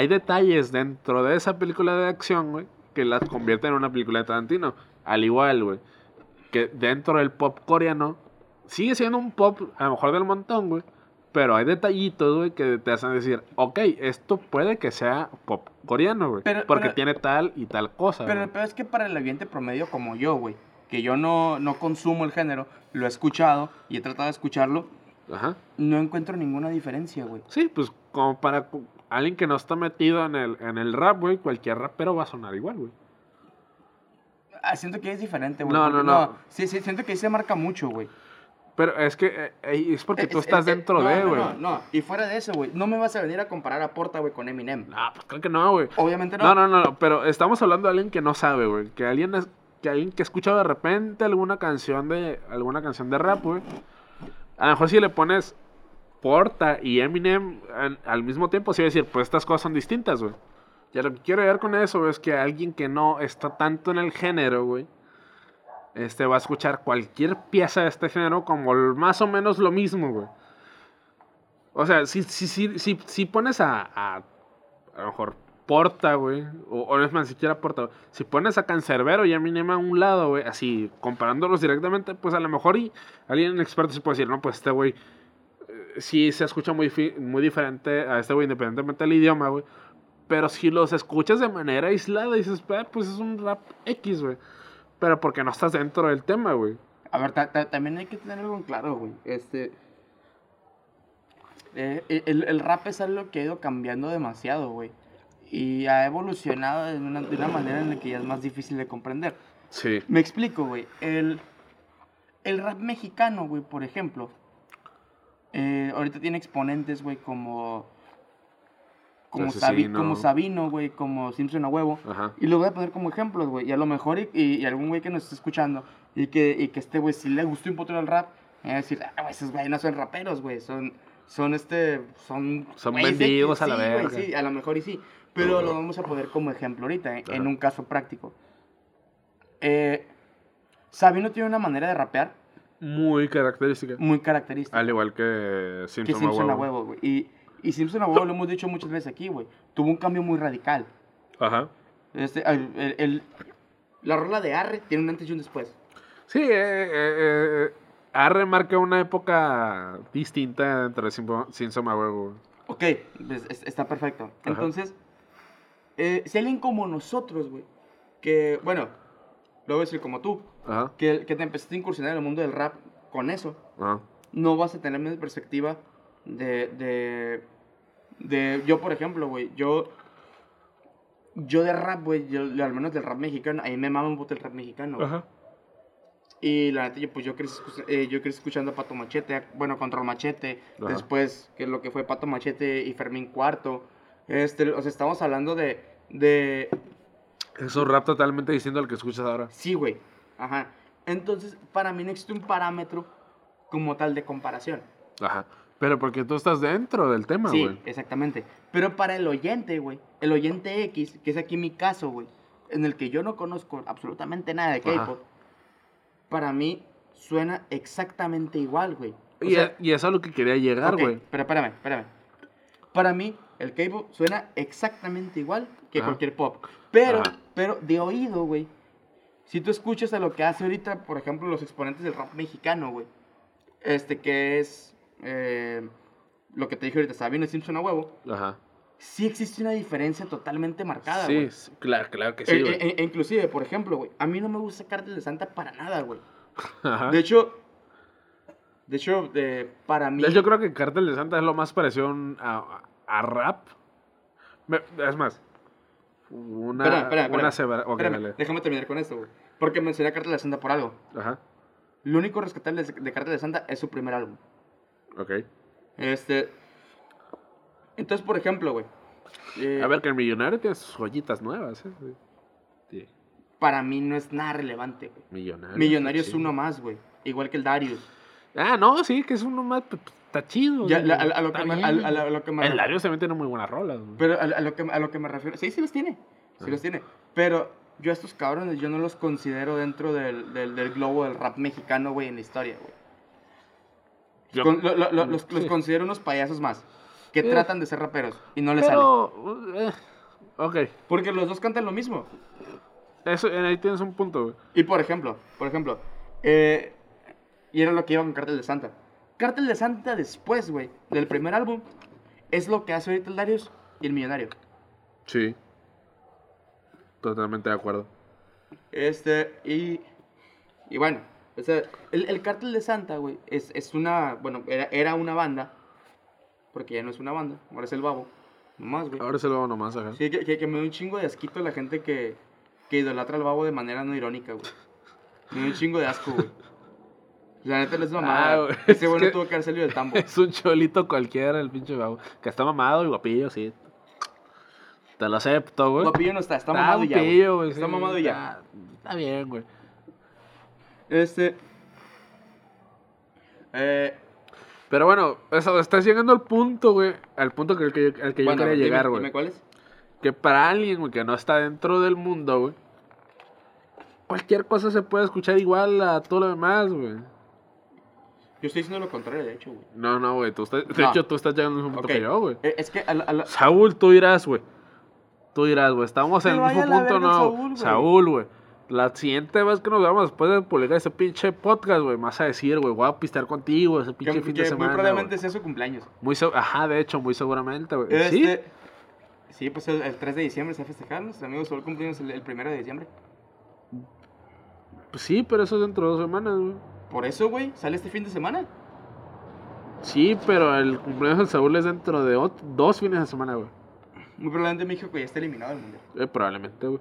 Hay detalles dentro de esa película de acción, güey. Que las convierten en una película de Tarantino. Al igual, güey. Que dentro del pop coreano. Sigue siendo un pop, a lo mejor del montón, güey. Pero hay detallitos, güey, que te hacen decir, ok, esto puede que sea pop coreano, güey. Pero- Porque pero- tiene tal y tal cosa, Pero güey. peor es que para el ambiente promedio como yo, güey, que yo no, no consumo el género, lo he escuchado y he tratado de escucharlo, Ajá. no encuentro ninguna diferencia, güey. Sí, pues como para alguien que no está metido en el, en el rap, güey, cualquier rapero va a sonar igual, güey. Ah, siento que es diferente, güey. No, no, no. Sí, sí, siento que ahí se marca mucho, güey. Pero es que eh, eh, es porque Es- tú es- estás es- dentro no, de, no, güey. No, no, y fuera de eso, güey, no me vas a venir a comparar a Porta, güey, con Eminem. No, pues creo que no, güey. Obviamente no. No, no, no, no, pero estamos hablando de alguien que no sabe, güey. Que alguien, es- que alguien que escucha de repente alguna canción de alguna canción de rap, güey. A lo mejor si le pones Porta y Eminem al mismo tiempo, sí decir, pues estas cosas son distintas, güey. Y lo que quiero ver con eso es que alguien que no está tanto en el género, güey, este va a escuchar cualquier pieza de este género como más o menos lo mismo, güey. O sea, si, si, si, si, si pones a, a, a lo mejor Porta, güey, o, no es más, siquiera Porta, si pones a Cancerbero y a Eminem a un lado, güey, así, comparándolos directamente, pues a lo mejor y alguien experto se puede decir, no, pues este güey sí se escucha muy, muy diferente a este güey, independientemente del idioma, güey. Pero si los escuchas de manera aislada, dices, "Ah, pues es un rap X, güey. Pero porque no estás dentro del tema, güey. A ver, ta- ta- también hay que tener algo en claro, güey. Este. eh, el, el rap es algo que ha ido cambiando demasiado, güey. Y ha evolucionado de una, de una manera en la que ya es más difícil de comprender. Sí. Me explico, güey. El, el rap mexicano, güey, por ejemplo. Eh, ahorita tiene exponentes, güey, como. Como, Sabi- como Sabino, güey, como Simpson a huevo. Ajá. Y lo voy a poner como ejemplos, güey. Y a lo mejor, y, y- y algún güey que nos esté escuchando, y que, y que este güey, si le gustó un puto el rap, me va a decir, ah, güey, esos güey no son raperos, güey. Son, son este, son... Son güeyes mendigos X". a la Sí, verga. sí, a lo mejor y sí. Pero lo vamos a poner como ejemplo ahorita, eh, en un caso práctico. Eh, Sabino tiene una manera de rapear Muy característica. muy característica. Al igual que Simpson, que Simpson a huevo. güey. Y, y Simpson a huevo lo hemos dicho muchas veces aquí, güey. Tuvo un cambio muy radical. Ajá. Este, el, el- el- la rola de Arre tiene un antes y un después. Sí, eh, eh, eh, Arre marca una época distinta entre Simpson a huevo. Ok, pues, es- está perfecto. Entonces, eh, si alguien como nosotros, güey, que, bueno, lo voy a decir como tú, Ajá. que, que te empezaste a incursionar en el mundo del rap con eso, Ajá. no vas a tener misma perspectiva de, de, de yo, por ejemplo, güey, yo, yo de rap, güey, yo, al menos del rap mexicano, a mí me mama un puto el rap mexicano, güey. Ajá. Y la neta, yo, pues yo crecí, eh, yo crecí escuchando a Pato Machete, bueno, Control Machete, Ajá. después, que es lo que fue Pato Machete y Fermín Cuarto. Este, o sea, estamos hablando de, de, Es un rap totalmente distinto al que escuchas ahora. sí, güey, ajá. Entonces, para mí no existe un parámetro como tal de comparación. Ajá. Pero porque tú estás dentro del tema, Sí, güey. exactamente. Pero para el oyente, güey, el oyente X, que es aquí mi caso, güey, en el que yo no conozco absolutamente nada de. K-pop, para mí suena exactamente igual, güey. Y, sea, y eso es a lo que quería llegar, güey. pero espérame, espérame. Para mí, el K-pop suena exactamente igual que Ajá. cualquier pop. Pero, Ajá. pero de oído, güey. Si tú escuchas a lo que hace ahorita, por ejemplo, los exponentes del rap mexicano, güey. Este que es eh, lo que te dije ahorita, Sabino Simpson a huevo. Ajá. Sí existe una diferencia totalmente marcada, Sí, güey. sí, claro, claro que sí, E- güey. e- e- inclusive, por ejemplo, güey, a mí no me gusta Cártel de Santa para nada, güey. Ajá. De hecho, de hecho, de- para mí... Yo creo que Cartel de Santa es lo más parecido a, a, a rap. Me- es más, una, Espera, espera, espera. una severa- ok, Espérame, déjame terminar con esto, güey. Porque mencioné a Cártel de Santa por algo. Ajá, Lo único rescatable de, Cártel de Santa es su primer álbum. ok. Este... Entonces, por ejemplo, güey. eh, A ver, que el millonario tiene sus joyitas nuevas, ¿eh? Sí. Para mí no es nada relevante, güey. Millonario. Millonario es uno más, güey. Igual que el Darius. Ah, no, sí, que es uno más. pues, Está chido. Ya, la- a, a lo que me, a, a- lo que me El Darius también tiene muy buenas rolas, güey. Pero a, lo que, a lo que me refiero. Sí, sí los tiene. Sí los tiene. Pero yo a estos cabrones, yo no los considero dentro del, del, del globo del rap mexicano, güey, en la historia, güey. Yo- Con- lo- lo- lo- los, los considero unos payasos más. Que Eh. tratan de ser raperos. Y no les sale. Pero. eh, ok. Porque los dos cantan lo mismo. Eso, ahí tienes un punto, güey. Y por ejemplo, por ejemplo, eh, y era lo que iba con Cártel de Santa. Cártel de Santa después, güey, del primer álbum, es lo que hace ahorita el Darius y el Millonario. Sí. Totalmente de acuerdo. Este, y, y bueno, O sea, el, el Cártel de Santa, güey, es, es una, bueno, era, era una banda, porque ya no es una banda, ahora es el babo, nomás, güey. Ahora se lo hago nomás, ajá. Sí, que, que, que me da un chingo de asquito la gente que, que idolatra al babo de manera no irónica, güey. Me da un chingo de asco, güey. La neta no es mamada. Ah, güey, Ese es güey no tuvo que haber salido del tambo. Es un cholito cualquiera, el pinche babo. Que está mamado y guapillo, sí. Te lo acepto, güey. Guapillo no está, está mamado ya, güey. guapillo, güey. Está sí, mamado ya. Está, está bien, güey. Este... Eh, Pero bueno, eso, estás llegando al punto, güey. Al punto que, al que, yo- al que yo quería dime- llegar, dime güey. cuál es. Que para alguien, güey, que no está dentro del mundo, güey. Cualquier cosa se puede escuchar igual a todo lo demás, güey. Yo estoy diciendo lo contrario, de hecho, güey. No, no, güey. tú estás- De No. hecho, tú estás llegando al mismo punto Ok. que yo, güey. Eh, Es que a la- a la- Saúl, tú dirás, güey. Tú dirás, güey. Estamos en el mismo punto, no. Saúl, güey. Saúl, güey. La siguiente vez que nos veamos después de publicar ese pinche podcast, güey, me vas a decir, güey, voy a pistear contigo ese que, pinche fin que de semana. muy probablemente sea su cumpleaños. Muy Ajá, de hecho, muy seguramente, güey. ¿Sí? Este, sí, pues el, el 3 de diciembre se va a festejar. Nuestro amigo Saúl cumpleaños el, el 1 de diciembre. Pues sí, pero eso es dentro de dos semanas, güey. Por eso, güey, sale este fin de semana. Sí, pero el cumpleaños del Saúl es dentro de ot- dos fines de semana, güey. Muy probablemente México ya está eliminado del mundial. Eh, probablemente, güey.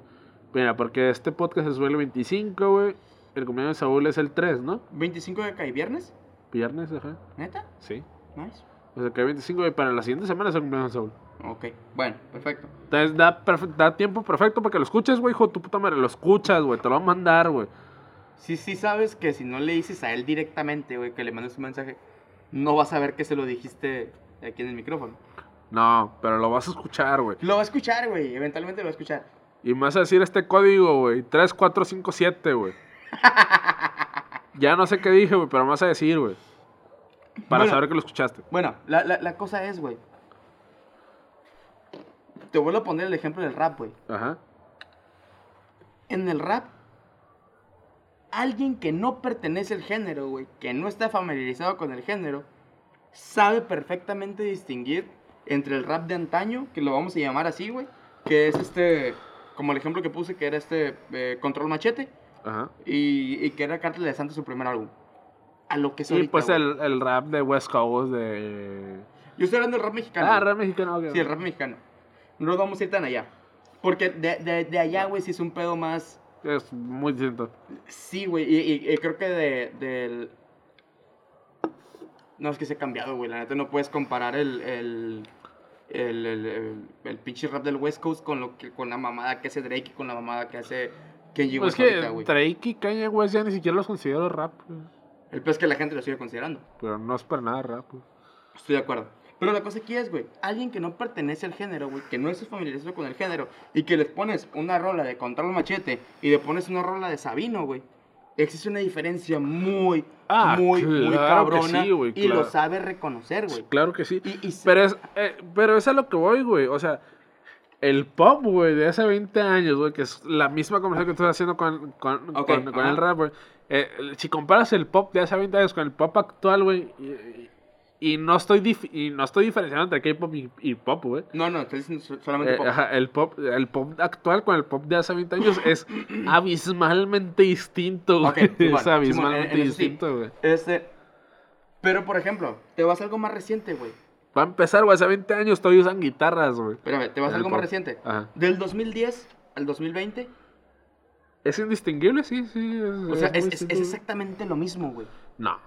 Mira, porque este podcast se sube el 25, güey. El cumpleaños de Saúl es el 3, ¿no? 25 de cae viernes, Viernes, ajá. neta. Sí. Nice. O sea que el 25, güey, para la siguiente semana es el cumpleaños de Saúl. Ok, bueno, perfecto. Entonces da, perfe- da tiempo perfecto para que lo escuches, güey, hijo de tu puta madre. Lo escuchas, güey, te lo va a mandar, güey. Sí, sí sabes que si no le dices a él directamente, güey, que le mandes un mensaje, no vas a ver que se lo dijiste aquí en el micrófono. No, pero lo vas a escuchar, güey. Lo va a escuchar, güey, eventualmente lo va a escuchar. Y me vas a decir este código, güey. 3457, güey. ya no sé qué dije, güey, pero me vas a decir, güey. Para Bueno. saber que lo escuchaste. Bueno, la, la, la cosa es, güey. Te vuelvo a poner el ejemplo del rap, güey. Ajá. En el rap, alguien que no pertenece al género, güey, que no está familiarizado con el género, sabe perfectamente distinguir entre el rap de antaño, que lo vamos a llamar así, güey, que es este, como el ejemplo que puse, que era este eh, Control Machete, Ajá. y, y que era Cártel de Santa su primer álbum. A lo que es Y ahorita, pues el, el rap de West Coast de... Yo estoy hablando del rap mexicano. Ah, rap mexicano. ok. Sí, el rap mexicano. No nos vamos a ir tan allá. Porque de, de, de allá, güey, sí es un pedo más... Es muy distinto. Sí, güey, y, y- y creo que de, del... No, es que se ha cambiado, güey. La neta no puedes comparar el... el el, el, el- pinche rap del West Coast con lo que con la mamada que hace Drake y con la mamada que hace Kenji Pues es West que ahorita. Drake y Kanye West ya ni siquiera los considero rap, güey. El peor es que la gente lo sigue considerando. Pero no es para nada rap, güey. Estoy de acuerdo. Pero la cosa aquí es, güey, alguien que no pertenece al género, güey, que no es familiarizado con el género, y que les pones una rola de Control Machete y le pones una rola de Sabino, güey, existe una diferencia muy, Ah, muy, muy claro que cabrona sí, güey, y lo sabe reconocer, güey. Claro que sí. Y- y se- pero, es, eh, pero es a lo que voy, güey. O sea, el pop, güey, de hace 20 años, güey, que es la misma conversación que estoy haciendo con, con, con- el rap, güey. Eh, si comparas el pop de hace 20 años con el pop actual, güey, y, no estoy dif- y no estoy diferenciando entre K-pop y, y pop, güey. No, no, estoy diciendo so- solamente Eh, pop. ajá, el pop el pop actual con el pop de hace 20 años es abismalmente distinto, güey. Es abismalmente en- en distinto, güey. Este, pero por ejemplo, te vas a algo más reciente, güey. Para empezar, güey, hace 20 años todavía usan guitarras, güey. Espérame, te vas a algo más reciente. Ajá. Del 2010 al 2020, ¿Es indistinguible? Sí, sí. o sea, es, exactamente lo mismo, güey. No,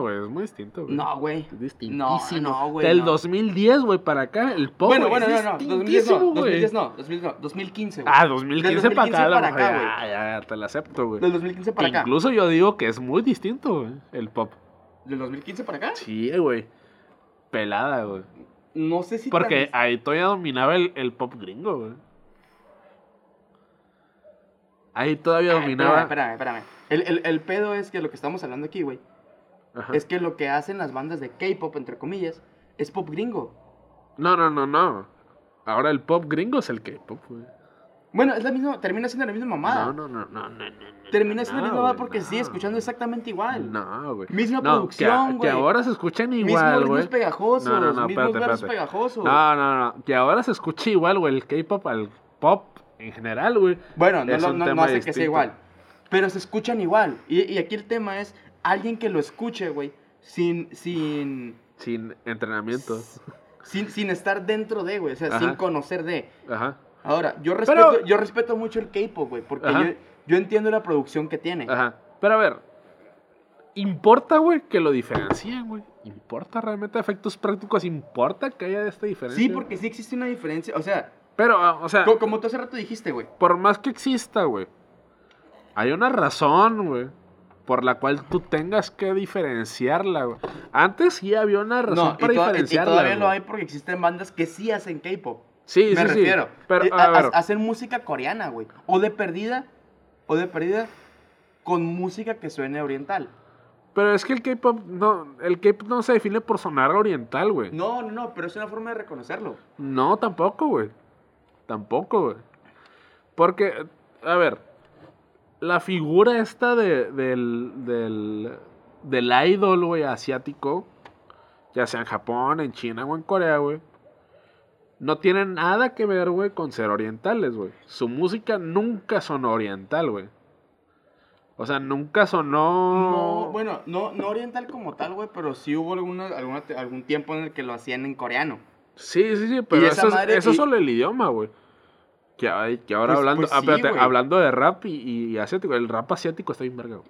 güey, es muy distinto, güey. No, güey. Es No, distintísimo. no, güey. Del no. 2010, güey, para acá, el pop, Bueno, güey, bueno, es no, no, 2010 no, distintísimo, güey. 2010 no, 2010 no, 2015, güey. Ah, 2015, Del para acá, a lo 2015 para mejor, acá, ya, ya, te la acepto, güey. Del 2015 para acá. Incluso yo digo que es muy distinto, güey, el pop. ¿Del 2015 para acá? Sí, güey. Pelada, güey. No sé si... Porque ahí todavía dominaba el, el pop gringo, güey. Ahí todavía Ay, dominaba. Espérame, espérame, espérame. El, el, el pedo es que lo que estamos hablando aquí, güey, Ajá. es que lo que hacen las bandas de K-pop, entre comillas, es pop gringo. No, no, no, no. Ahora el pop gringo es el K-pop, güey. Bueno, es la misma, termina siendo la misma mamada. No, no, no, no, no, no. Termina siendo la no, misma mamada porque sigue escuchando exactamente igual. No, güey. Misma producción, que, güey. que ahora se escuchan Mismos igual, güey. pegajosos, No, no, no, mismos espérate, versos espérate. pegajosos. No, no, no. Que ahora se escucha igual, güey. El K-pop al pop en general, güey. Bueno, no, no, no hace que sea distinto. igual. pero se escuchan igual. Y, y aquí el tema es alguien que lo escuche, güey, sin, sin, Sin entrenamiento. sin, sin estar dentro de, güey, o sea, Ajá. sin conocer de. Ajá. Ahora, yo Pero- respeto, yo respeto mucho el K-pop, güey, porque yo, yo entiendo la producción que tiene. Ajá. Pero a ver, ¿importa, güey, que lo diferencien, güey? ¿Importa realmente efectos prácticos? ¿Importa que haya esta diferencia? Sí, porque sí existe una diferencia, o sea, Pero, ah, o sea, co- como tú hace rato dijiste, güey. por más que exista, güey, hay una razón, güey, por la cual tú tengas que diferenciarla, güey. Antes sí había una razón No, para to- y diferenciarla. todavía lo hay porque existen bandas que sí hacen K-pop. Sí, Me sí, sí. refiero. Pero, Eh, a hacen música coreana, güey. O de perdida, o de perdida con música que suene oriental. pero es que el K-pop no, el K-pop no se define por sonar oriental, güey. No, no, no, pero es una forma de reconocerlo. No, tampoco, güey. Tampoco, güey. Porque, a ver, la figura esta de, del, del, del idol, güey, asiático, ya sea en Japón, en China o en Corea, güey, no tiene nada que ver, güey, con ser orientales, güey. Su música nunca sonó oriental, güey. O sea, nunca sonó... No, bueno, no, no oriental como tal, güey, pero sí hubo alguna, alguna, algún tiempo en el que lo hacían en coreano. Sí, sí, sí, pero eso, es- eso y- solo el idioma, güey. Que, ay, que ahora Pues- hablando, pues ah, sí, espérate, güey. hablando de rap y, y asiático, el rap asiático está bien verga, güey.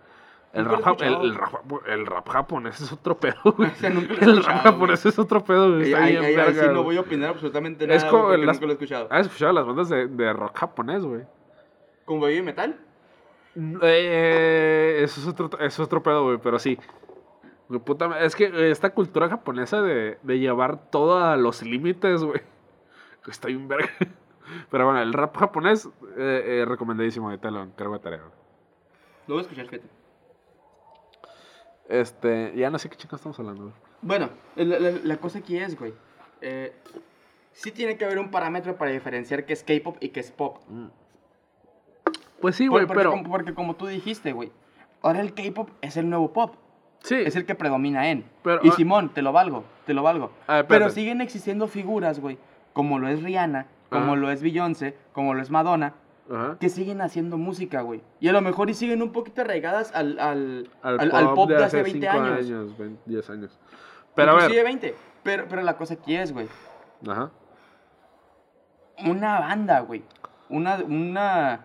El rap, el, rap, el rap japonés es otro pedo, güey. O sea, nunca lo he El rap japonés es otro pedo, güey. Está bien verga, sí no voy a opinar absolutamente Es nada, como las- nunca lo he escuchado. ¿Has escuchado las bandas de, de rock japonés, güey? ¿Con baby metal? Eh, eso, es otro, eso es otro pedo, güey, pero sí. Puta es que esta cultura japonesa de, de llevar todo a los límites, güey. Está bien verga. Pero bueno, el rap japonés, eh, eh, recomendadísimo, ahorita lo encargo de tarea. Lo voy a escuchar, fíjate. Este, ya no sé qué chicos estamos hablando, güey. Bueno, la, la- la cosa aquí es, güey. Eh, sí tiene que haber un parámetro para diferenciar qué es K-pop y qué es pop. Pues sí, Por- güey, porque, pero... como, porque como tú dijiste, güey. Ahora el K-pop es el nuevo pop. Sí, Es el que predomina en. Pero, y ah- Simón, te lo valgo, te lo valgo. A ver, Pero siguen existiendo figuras, güey, como lo es Rihanna, como Ajá. lo es Beyoncé, como lo es Madonna, Ajá. que siguen haciendo música, güey. Y a lo mejor y siguen un poquito arraigadas al, al, Al, al- pop, de, hace 5 20 años. años 20, 10 años. Pero a ver... 20. Pero, pero la cosa aquí es, güey. Ajá. Una banda, güey. Una, una...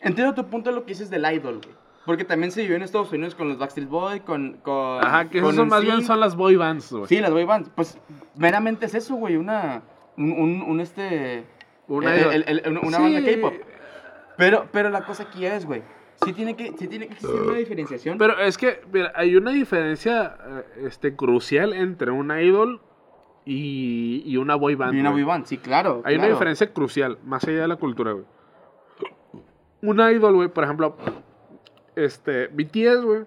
Entiendo tu punto de lo que dices del idol, güey. Porque también se vivió en Estados Unidos con los Backstreet Boys, con... con Ajá, que con esos son más bien son las boy bands, güey. Sí, las boy bands. Pues meramente es eso, güey. Una... Un, un, un este... Una- el- el- el- una Sí. banda K-pop. Pero, pero la cosa aquí es, güey. Sí tiene que, sí tiene que existir una diferenciación. Pero es que, mira, hay una diferencia eh, este, crucial entre un idol y, y una boy band. y una boy band, sí, claro. Hay una diferencia crucial, más allá de la cultura, güey. Un idol, güey, por ejemplo, este, BTS, güey,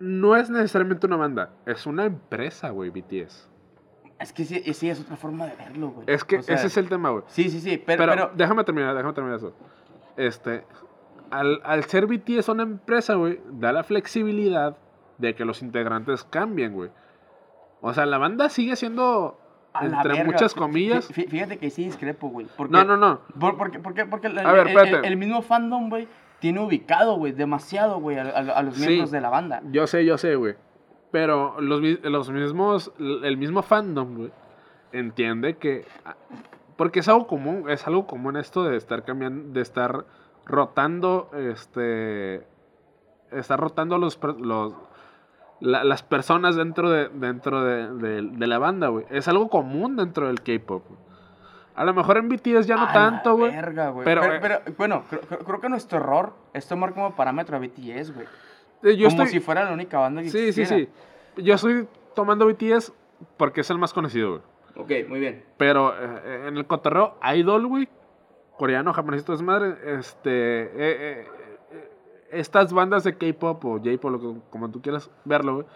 no es necesariamente una banda, es una empresa, güey, BTS. Es que sí, sí, es otra forma de verlo, güey. Es que O sea, ese es el tema, güey. Sí, sí, sí, pero... Pero, pero, déjame terminar, déjame terminar eso. Este, al, al ser BTS una empresa, güey, da la flexibilidad de que los integrantes cambien, güey. O sea, la banda sigue siendo, entre verga, muchas comillas... fí- Fíjate que sí discrepo, güey. porque- No, no, no. Por, porque, porque, porque el, A ver, el- el- espérate. el mismo fandom, güey, tiene ubicado, güey, demasiado, güey, a, a- a los Sí. miembros de la banda. Yo sé, yo sé, güey. Pero los, los mismos, el mismo fandom, güey, entiende que... Porque es algo común, es algo común esto de estar cambiando, de estar rotando, este... Estar rotando los, los la- las personas dentro de, dentro de, de- de la banda, güey. Es algo común dentro del K-pop. A lo mejor en BTS ya no A tanto, güey. Pero, Pero, eh, pero, bueno, creo- creo que nuestro error es tomar como parámetro a BTS, güey. Eh, Yo Como estoy... si fuera la única banda que Sí, sí, existiera. sí. Yo estoy tomando BTS porque es el más conocido, güey. Ok, muy bien. Pero eh, en el cotorreo, Idol, güey, coreano, japonesito es madre, este, eh, eh, eh, estas bandas de K-pop o J-pop, como tú quieras verlo, güey,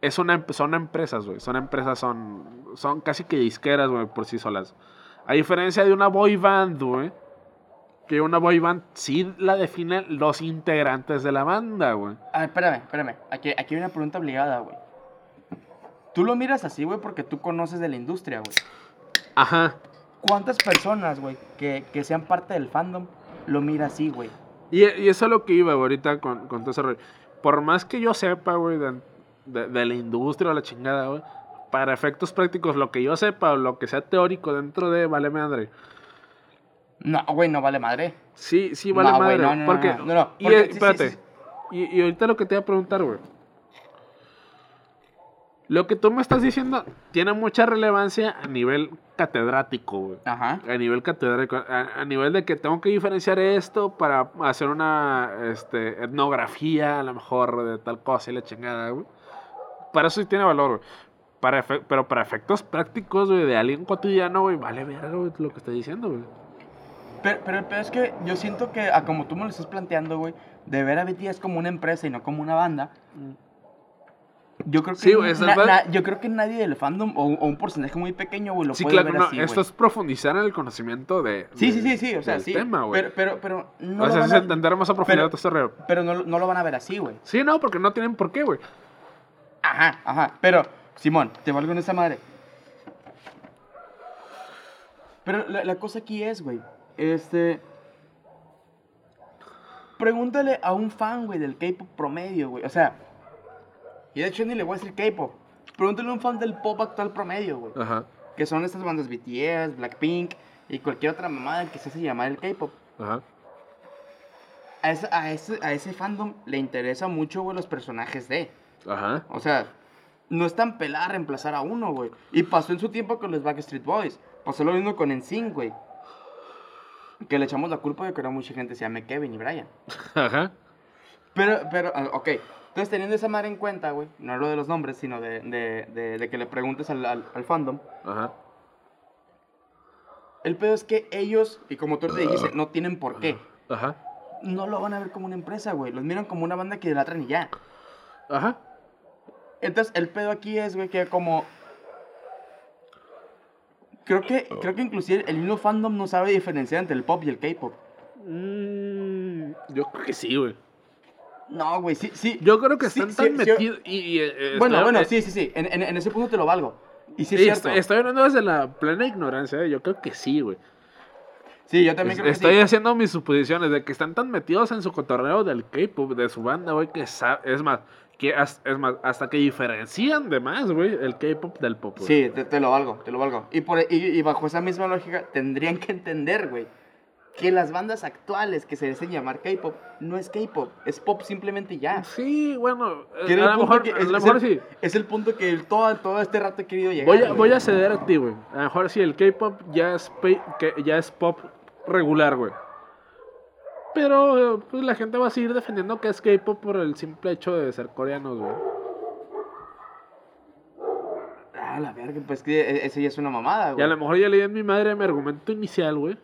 es una, son empresas, güey, son empresas, son, son casi que disqueras, güey, por sí solas. A diferencia de una boy band, güey, que una boy band sí la definen los integrantes de la banda, güey. A ver, espérame, espérame. Aquí, aquí hay una pregunta obligada, güey. Tú lo miras así, güey, porque tú conoces de la industria, güey. Ajá. ¿Cuántas personas, güey, que, que sean parte del fandom lo mira así, güey. Y, y eso es lo que iba, güey, ahorita con, con todo ese rollo. Por más que yo sepa, güey, de, de- de la industria o la chingada, güey, para efectos prácticos, lo que yo sepa o lo que sea teórico dentro de Vale Madre, No, güey, no vale madre. sí, sí vale No, madre. no, no, no, porque, no, no, no, y, eh, sí, espérate, sí, sí. Y, y ahorita lo que te iba a preguntar, güey. Lo que tú me estás diciendo tiene mucha relevancia a nivel catedrático, güey. Ajá. A nivel catedrático, a, a nivel de que tengo que diferenciar esto para hacer una este, etnografía, a lo mejor, de tal cosa y la chingada, güey. Para eso sí tiene valor, güey. Para pero para efectos prácticos, güey, de alguien cotidiano, güey, vale verga, güey, lo que estoy diciendo, güey. Pero, pero el peor es que yo siento que, a como tú me lo estás planteando, güey, de ver a BTS como una empresa y no como una banda, yo creo que, Sí, güey, na- na- yo creo que nadie del fandom o, o un porcentaje muy pequeño, güey, lo Sí, puede claro, ver no, así, esto güey. es profundizar en el conocimiento de. Sí, de- sí, sí, sí, o sea, del sí. tema, güey. pero, pero, pero no, o sea, es entender más a profundidad pero- este pero no, no lo van a ver así, güey. Sí, no, porque no tienen por qué, güey. Ajá, ajá. Pero, Simón, te valgo en esa madre. Pero la, la cosa aquí es, güey. Este. Pregúntale a un fan, güey, del K-pop promedio, güey. O sea. Y de hecho ni le voy a decir K-pop. Pregúntale a un fan del pop actual promedio, güey. Ajá, Que son estas bandas BTS, Blackpink y cualquier otra mamada que se hace llamar el K-pop. ajá. A ese, a, ese, a ese fandom le interesa mucho, güey, los personajes de. Ajá. O sea, no es tan pelada reemplazar a uno, güey. Y pasó en su tiempo con los Backstreet Boys. Pasó lo mismo con NSYNC, güey. Que le echamos la culpa de que ahora mucha gente se llame Kevin y Brian. Ajá. Pero, pero, ah, ok. Entonces, teniendo esa madre en cuenta, güey, no lo de los nombres, sino de, de, de, de que le preguntes al, al, al fandom. Ajá. El pedo es que ellos, y como tú te dijiste, no tienen por qué. Ajá. No lo van a ver como una empresa, güey. Los miran como una banda que idolatran y ya. Ajá. Entonces, el pedo aquí es, güey, que como... Creo que, creo que inclusive el mismo fandom no sabe diferenciar entre el pop y el K-pop. Mm, yo creo que sí, güey. No, güey, sí, sí. Yo creo que Sí, están sí, tan sí, metidos. y, y, eh, Bueno, estoy- bueno, eh, sí, sí, sí. En, en- en ese punto te lo valgo. Y sí es sí, cierto. estoy, estoy hablando desde la plena ignorancia. eh, Yo creo que sí, güey. Sí, yo también Es- creo que Estoy sí. haciendo mis suposiciones de que están tan metidos en su cotorreo del K-pop, de su banda, güey, que sa- es más, que as- es más, hasta que diferencian de más, güey, el K-pop del pop. Sí, te, te lo valgo, te lo valgo. Y, por, y, y bajo esa misma lógica, tendrían que entender, güey, que las bandas actuales que se dicen llamar K-pop no es K-pop, es pop simplemente ya. Sí, bueno, eh, a lo mejor, que- a es- lo es el- sí. Es el punto que el- todo, todo este rato he querido llegar. Voy a, voy a ceder a ti, güey. A lo mejor sí, el K-pop ya es, ya es pop regular, güey. Pero eh, pues la gente va a seguir defendiendo que es K-pop por el simple hecho de ser coreanos, güey. Ah, la verga, pues que e- eso ya es una mamada, Y güey. a lo mejor ya leí en mi madre mi argumento inicial, güey.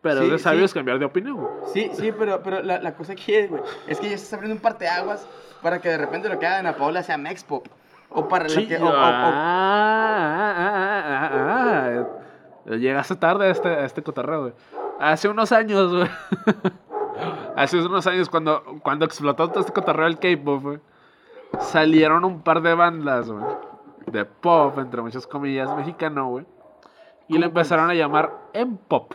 Pero Sí, es de sabios sí. cambiar de opinión, güey. Sí, sí, pero, pero la, la cosa aquí es, güey, es que ya estás abriendo un parteaguas para que de repente lo que hagan a Paola sea Mexpop. O para Sí, lo que... o- o- o- ah, ah, ah, ah, ah. Llegaste tarde a este, a este cotorreo, güey. Hace unos años, güey. Hace unos años, cuando, cuando explotó todo este cotorreo del K-pop, güey. Salieron un par de bandas, güey. De pop, entre muchas comillas, mexicano, güey. Y ¿Cómo le empezaron a llamar M-pop.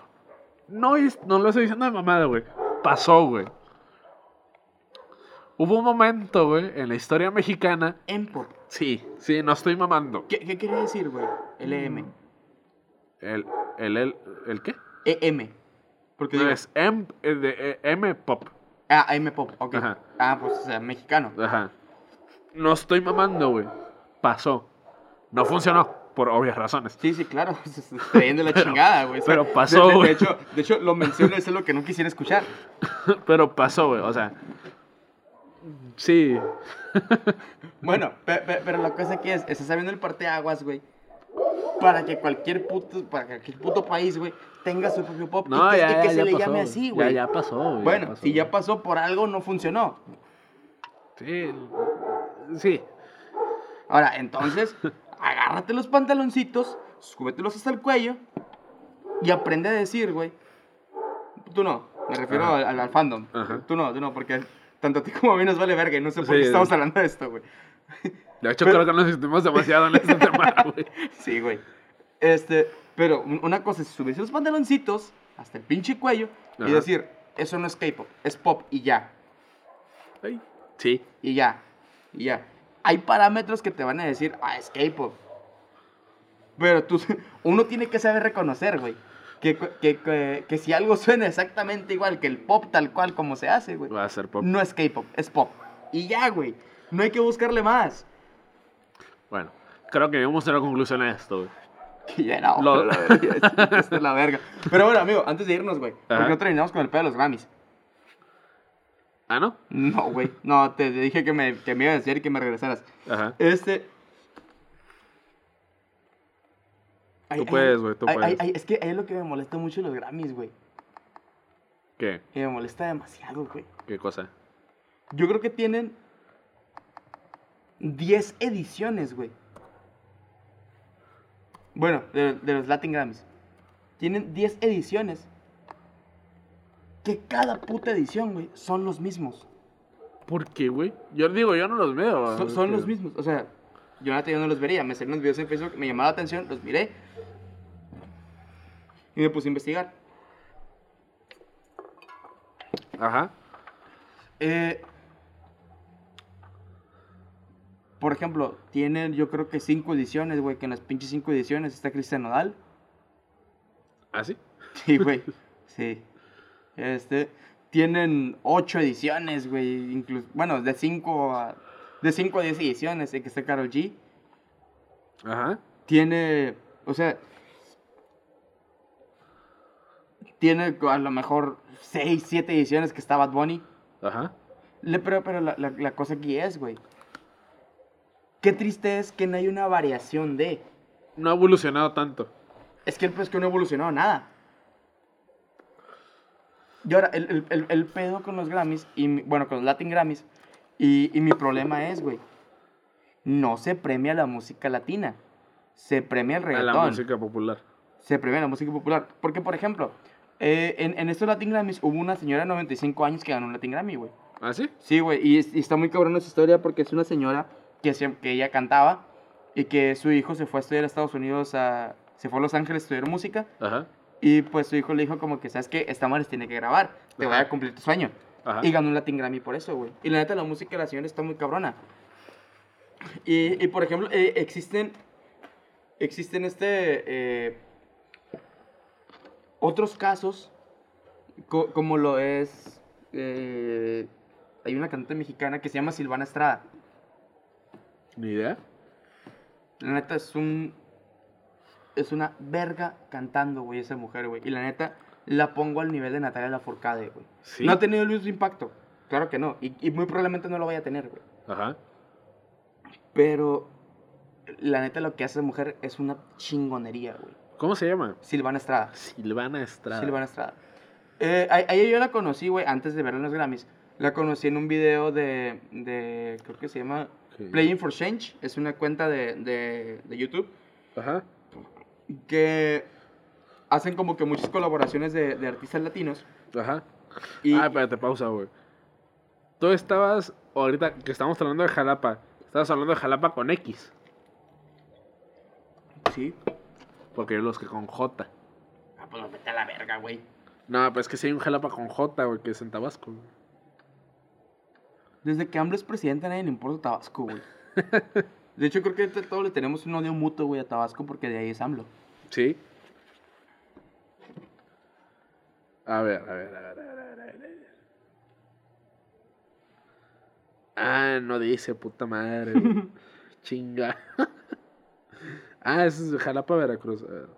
No, no lo estoy diciendo de mamada, güey. Pasó, güey. Hubo un momento, güey, en la historia mexicana M-pop. Sí, sí, no estoy mamando. ¿Qué, qué quería decir, güey? LM. El, el, el, ¿el qué? EM. Porque No, digo... es M, eh, de, eh, M pop. Ah, M-pop, ok. Ajá. Ah, pues, o sea, mexicano. Ajá. No estoy mamando, güey. Pasó. No funcionó, por obvias razones. Sí, sí, claro. Se está trayendo la chingada, güey. O sea, pero pasó, de- de- hecho, de hecho, lo menciono, eso es lo que no quisiera escuchar. Pero pasó, güey. O sea. Sí. Bueno, pe- pe- pero la cosa aquí es, estás abriendo el parteaguas, güey. Para que cualquier puto, para que cualquier puto país, güey, tenga su propio pop No, y que, ya, y que ya, se ya le pasó, llame así, güey. ya pasó, güey. Bueno, pasó, si ya pasó por algo, no funcionó. Sí. Sí. Ahora, entonces, agárrate los pantaloncitos, súbetelos hasta el cuello y aprende a decir, güey. Tú no, me refiero al, fandom. Ajá. Tú no, tú no, porque tanto a ti como a mí nos vale verga y no sé por Sí. qué estamos hablando de esto, güey. De hecho, Pero- creo que nos sentimos demasiado en este tema, güey. Sí, güey. Este, pero un- una cosa es subirse los pantaloncitos hasta el pinche cuello y decir, eso no es K-pop, es pop y ya. Ay, Sí. Y ya. Y ya. Hay parámetros que te van a decir, ah, es K-pop. Pero tú, uno tiene que saber reconocer, güey. Que, que, que, que si algo suena exactamente igual que el pop tal cual como se hace, güey. Va a ser pop. No es K-pop, es pop. Y ya, güey. No hay que buscarle más. Bueno, creo que llegamos a la conclusión a esto, güey. Que no, Lo- la verga, esta es la verga. Pero bueno, amigo, antes de irnos, güey. ¿Por Ajá. qué no terminamos con el pedo de los Grammys? ¿Ah, no? No, güey. No, te, dije que me, que me iba a decir y que me regresaras. Ajá. Este. Ay, Tú puedes, güey, tú ay, puedes. ay, ay, es que ahí es lo que me molesta mucho los Grammys, güey. ¿Qué? Y me molesta demasiado, güey. ¿Qué cosa? Yo creo que tienen 10 ediciones, güey. Bueno, de, de los Latin Grammys. Tienen 10 ediciones. Que cada puta edición, güey, son los mismos. ¿Por qué, güey? Yo digo, yo no los veo. Son, son los mismos. O sea, yo yo no los vería. Me salieron los videos en Facebook, me llamaba la atención, los miré. Y me puse a investigar. Ajá. Eh, por ejemplo, tienen yo creo que cinco ediciones, güey, que en las pinches cinco ediciones está Cristian Nodal. ¿Ah, sí? Sí, güey. Sí. Este, tienen ocho ediciones, güey, incluso, bueno, de cinco a, de cinco a diez ediciones, en que está Karol G. Ajá. Tiene, o sea, tiene a lo mejor seis, siete ediciones que está Bad Bunny. Ajá. Le- pero pero la, la- la cosa aquí es, güey. Qué triste es que no hay una variación de. No ha evolucionado tanto. Es que el pues que no ha evolucionado nada. Y ahora, el, el- el- el pedo con los Grammys, y bueno, con los Latin Grammys, y, y mi problema es, güey, no se premia la música latina, se premia el A reggaetón, la música popular. se premia la música popular. Porque, por ejemplo, eh, en, en estos Latin Grammys hubo una señora de 95 años que ganó un Latin Grammy, güey. ¿Ah, sí? Sí, güey, y, y está muy cabrón esa historia porque es una señora que, que ella cantaba y que su hijo se fue a estudiar a Estados Unidos, a, se fue a Los Ángeles a estudiar música Ajá. y pues su hijo le dijo como que, ¿sabes qué? Esta madre tiene que grabar, te voy Ajá. a cumplir tu sueño. Ajá. Y ganó un Latin Grammy por eso, güey. Y la neta, la música de la señora está muy cabrona. Y, y, por ejemplo, eh, existen, existen este, eh, otros casos, co- como lo es, eh, hay una cantante mexicana que se llama Silvana Estrada. Ni idea. La neta es un, es una verga cantando, güey, esa mujer, güey. Y la neta, la pongo al nivel de Natalia Lafourcade, güey. Sí. No ha tenido el mismo impacto. Claro que no. Y, y muy probablemente no lo vaya a tener, güey. Ajá. Pero la neta lo que hace esa mujer es una chingonería, güey. ¿Cómo se llama? Silvana Estrada. Silvana Estrada. Silvana Estrada. Eh, a, a ella yo la conocí, güey, antes de verla en los Grammys. La conocí en un video de, de creo que se llama. Playing for Change. Es una cuenta de, de, de YouTube Ajá. que hacen como que muchas colaboraciones de, de artistas latinos. Ajá. Y, Ah, espérate, pausa, güey. Tú estabas, ahorita que estamos hablando de Jalapa, estabas hablando de Jalapa con X. sí. Porque yo los que con J. Ah, pues vete a la verga, güey. No, pues es que sí hay un Jalapa con J, güey, que es en Tabasco. güey. Desde que AMLO es presidente a nadie le importa Tabasco, güey. De hecho, creo que ahorita todos le tenemos un odio mutuo, güey, a Tabasco porque de ahí es AMLO. Sí. A ver, a ver, a ver, a ver, a ver, a ver. Ah, no dice, puta madre. Chinga. ah, ese es Jalapa, Veracruz. A ver.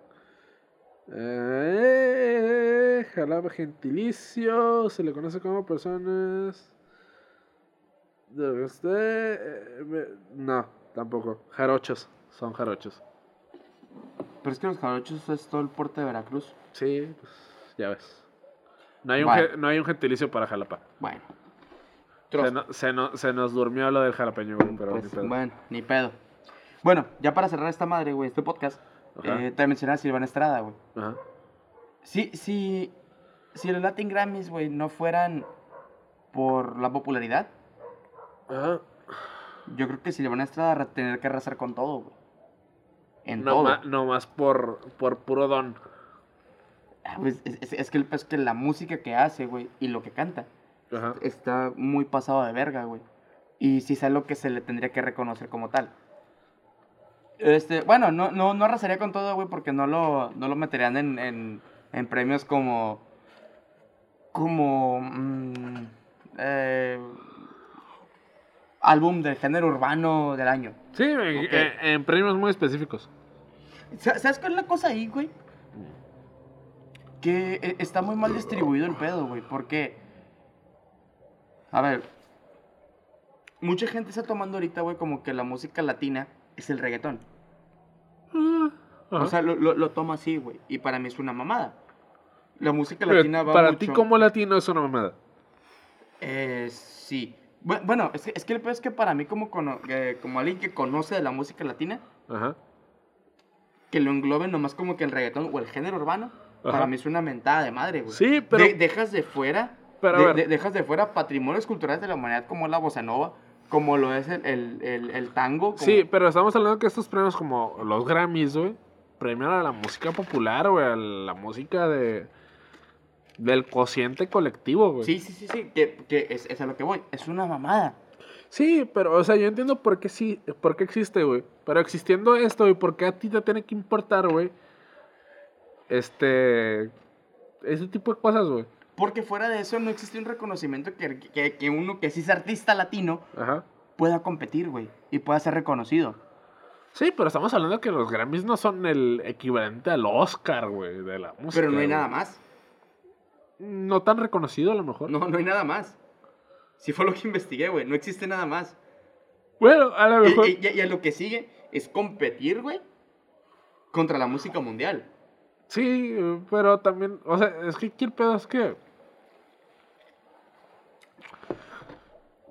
Eh, Jalapa gentilicio. Se le conoce como personas. Este, eh, me- No, tampoco. Jarochos. Son jarochos. Pero es que los jarochos es todo el puerto de Veracruz. Sí, pues ya ves. No hay un, no hay un gentilicio para Jalapa. Bueno. Se, no- se, no- se nos durmió lo del jalapeño, güey, pero Pues, ni pedo. bueno, ni pedo. Bueno, ya para cerrar esta madre, güey, este podcast, eh, te mencionaba a Silvana Estrada, güey. Ajá. Si, si, si los Latin Grammys, güey, no fueran por la popularidad, Ajá. yo creo que Silvana Estrada va a tener que arrasar con todo, güey. En No, todo. ma- no más por, por puro don. Ah, pues, es, es- es que, el- es que la música que hace, güey, y lo que canta, Ajá. está muy pasado de verga, güey. Y sí es algo que se le tendría que reconocer como tal. Este, bueno, no, no, no arrasaría con todo, güey, porque no lo, no lo meterían en, en, en premios como. como. mm, eh, álbum del género urbano del año. Sí, en- Ok. en, premios muy específicos. Sa- ¿Sabes cuál es la cosa ahí, güey? Que eh, está muy mal distribuido el pedo, güey. Porque. A ver. Mucha gente está tomando ahorita, güey, como que la música latina es el reggaetón. Ajá. O sea, lo, lo, lo toma así, güey. Y para mí es una mamada. La música Pero latina va para mucho... ti como latino es una mamada. Eh, sí. Bu- Bueno, es que, es que el es que para mí como, cono- eh, como alguien que conoce de la música latina, Ajá. que lo engloben nomás como que el reggaetón o el género urbano, Ajá. para mí es una mentada de madre, güey. Sí, pero- De- dejas de fuera, Pero de- de- dejas de fuera patrimonios culturales de la humanidad como la bossa nova, como lo es el, el, el- el tango. como- Sí, pero estamos hablando que estos premios como los Grammys, güey, premian a la música popular, güey, a la música de del cociente colectivo, güey. sí, sí, sí, sí, que, que es, es a lo que voy. Es una mamada. Sí, pero, o sea, yo entiendo por qué sí, por qué existe, güey. Pero existiendo esto, güey, ¿por qué a ti te tiene que importar, güey? Este. Ese tipo de cosas, güey. Porque fuera de eso no existe un reconocimiento que, que, que uno que sí es artista latino Ajá. pueda competir, güey, y pueda ser reconocido. Sí, pero estamos hablando que los Grammys no son el equivalente al Oscar, güey, de la música. Pero no hay güey. nada más. No tan reconocido, a lo mejor. No, no hay nada más. Si fue lo que investigué, güey, no existe nada más. Bueno, a lo mejor. y- y a lo que sigue es competir, güey, contra la música mundial. Sí, pero también, o sea, es que el pedo es que.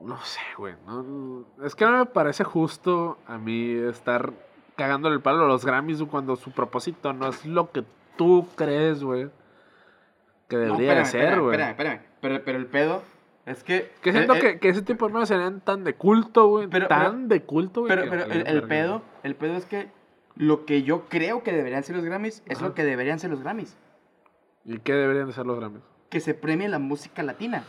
No sé, güey. no- es que no me parece justo a mí estar cagándole el palo a los Grammys cuando su propósito no es lo que tú crees, güey. Que No, debería de espérame, ser, espérame, güey. espérame, espérame. Pero, pero el pedo es que... Que siento eh, eh, que, que ese tipo de premios serían tan de culto, güey. Pero- Tan de culto, güey. Pero, que pero el, el pedo, el pedo es que lo que yo creo que deberían ser los Grammys es Ajá. lo que deberían ser los Grammys. ¿Y qué deberían de ser los Grammys? Que se premie la música latina.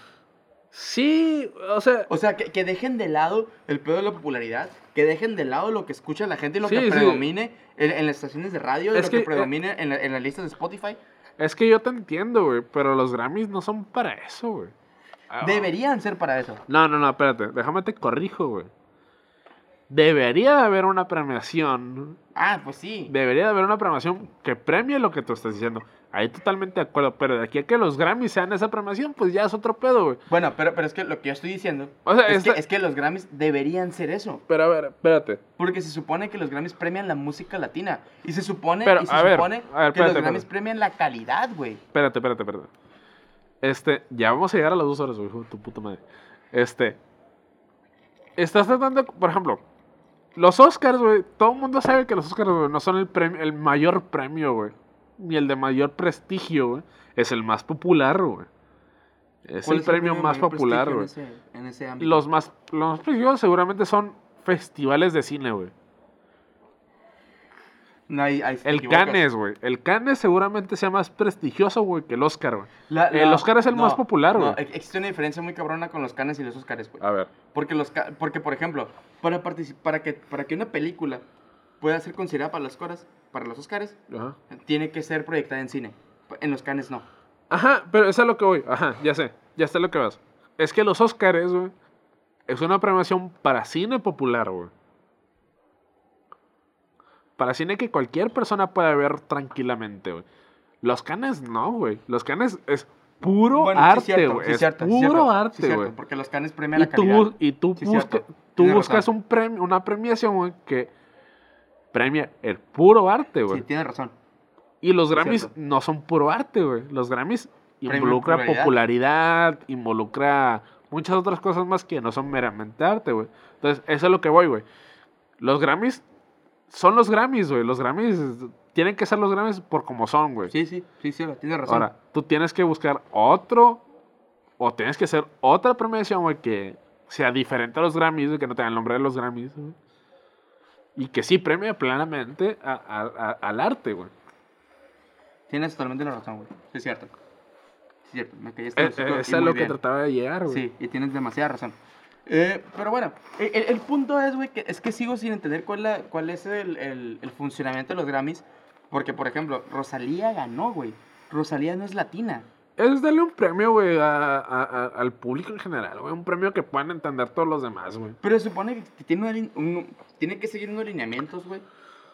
Sí, o sea. O sea, que, que dejen de lado el pedo de la popularidad, que dejen de lado lo que escucha la gente y lo Sí, que sí. predomine en, en las estaciones de radio, y Es lo que, que, eh, predomine en, la- en las listas de Spotify. Es que yo te entiendo, güey, pero los Grammys no son para eso, güey. Ah, Deberían ser para eso. No, no, no, espérate, déjame te corrijo, güey. Debería de haber una premiación. Ah, pues sí. Debería de haber una premiación que premie lo que tú estás diciendo. Ahí totalmente de acuerdo, pero de aquí a que los Grammys sean esa premiación, pues ya es otro pedo, güey. Bueno, pero, pero es que lo que yo estoy diciendo O sea, es, esta- que, es que los Grammys deberían ser eso. Pero a ver, espérate. Porque se supone que los Grammys premian la música latina. Y se supone, Pero, y se a ver, supone a ver, que los Grammys espérate. premian la calidad, güey. Espérate, espérate, espérate. Este, ya vamos a llegar a las dos horas, güey, tu puta madre. Este. Estás tratando, por ejemplo, los Oscars, güey. Todo el mundo sabe que los Oscars, güey, no son el, premio, el mayor premio, güey. Ni el de mayor prestigio, güey. Es el más popular, güey. Es ¿Cuál el premio más popular, güey. En ese, en ese? Los más, los más prestigiosos seguramente son festivales de cine, güey. No, ahí- ahí El equivocas. Cannes, güey. El Cannes seguramente sea más prestigioso, güey, que el Oscar, güey. El Oscar es el más popular, güey. ex- existe una diferencia muy cabrona con los Cannes y los Oscars, güey. A ver. Porque, los, porque, por ejemplo, para, para, que, para que una película pueda ser considerada para los Oscars, para los Oscars, Ajá. tiene que ser proyectada en cine. En los Cannes no. Ajá, pero eso es a lo que voy. Ajá, ya sé. Ya sé lo que vas. Es que los Oscars, güey, es una premiación para cine popular, güey. Para cine que cualquier persona puede ver tranquilamente, güey. Los canes no, güey. Los canes es puro Bueno, arte, güey. sí es puro arte, güey. Porque los Cannes premian y la calidad. tú, y tú, busca- tú buscas un premio, una premiación, güey, que premia el puro arte, güey. Sí, tienes razón. Y los Grammys no son puro arte, güey. Los Grammys Premio involucra popularidad. popularidad, involucra muchas otras cosas más que no son meramente arte, güey. Entonces, eso es lo que voy, güey. Los Grammys son los Grammys, güey. Los Grammys tienen que ser los Grammys por como son, güey. Sí, sí, sí, sí, tienes razón. Ahora, tú tienes que buscar otro o tienes que hacer otra premiación, güey, que sea diferente a los Grammys, güey, que no tenga el nombre de los Grammys, güey. Y que sí premie plenamente a- a- a- al arte, güey. Tienes totalmente la razón, güey. Sí, es cierto. Sí, es cierto. Me Eh, el hocico eh, eso es lo que bien. trataba de llegar, güey. Sí, y tienes demasiada razón. Eh, pero bueno, el, el- el punto es, güey, que es que sigo sin entender cuál, la- cuál es el, el- el funcionamiento de los Grammys. Porque, por ejemplo, Rosalía ganó, güey. Rosalía no es latina. Es darle un premio, güey, a- a- a- al público en general, güey. Un premio que puedan entender todos los demás, güey. Pero se supone que tiene, un- que seguir unos lineamientos, güey.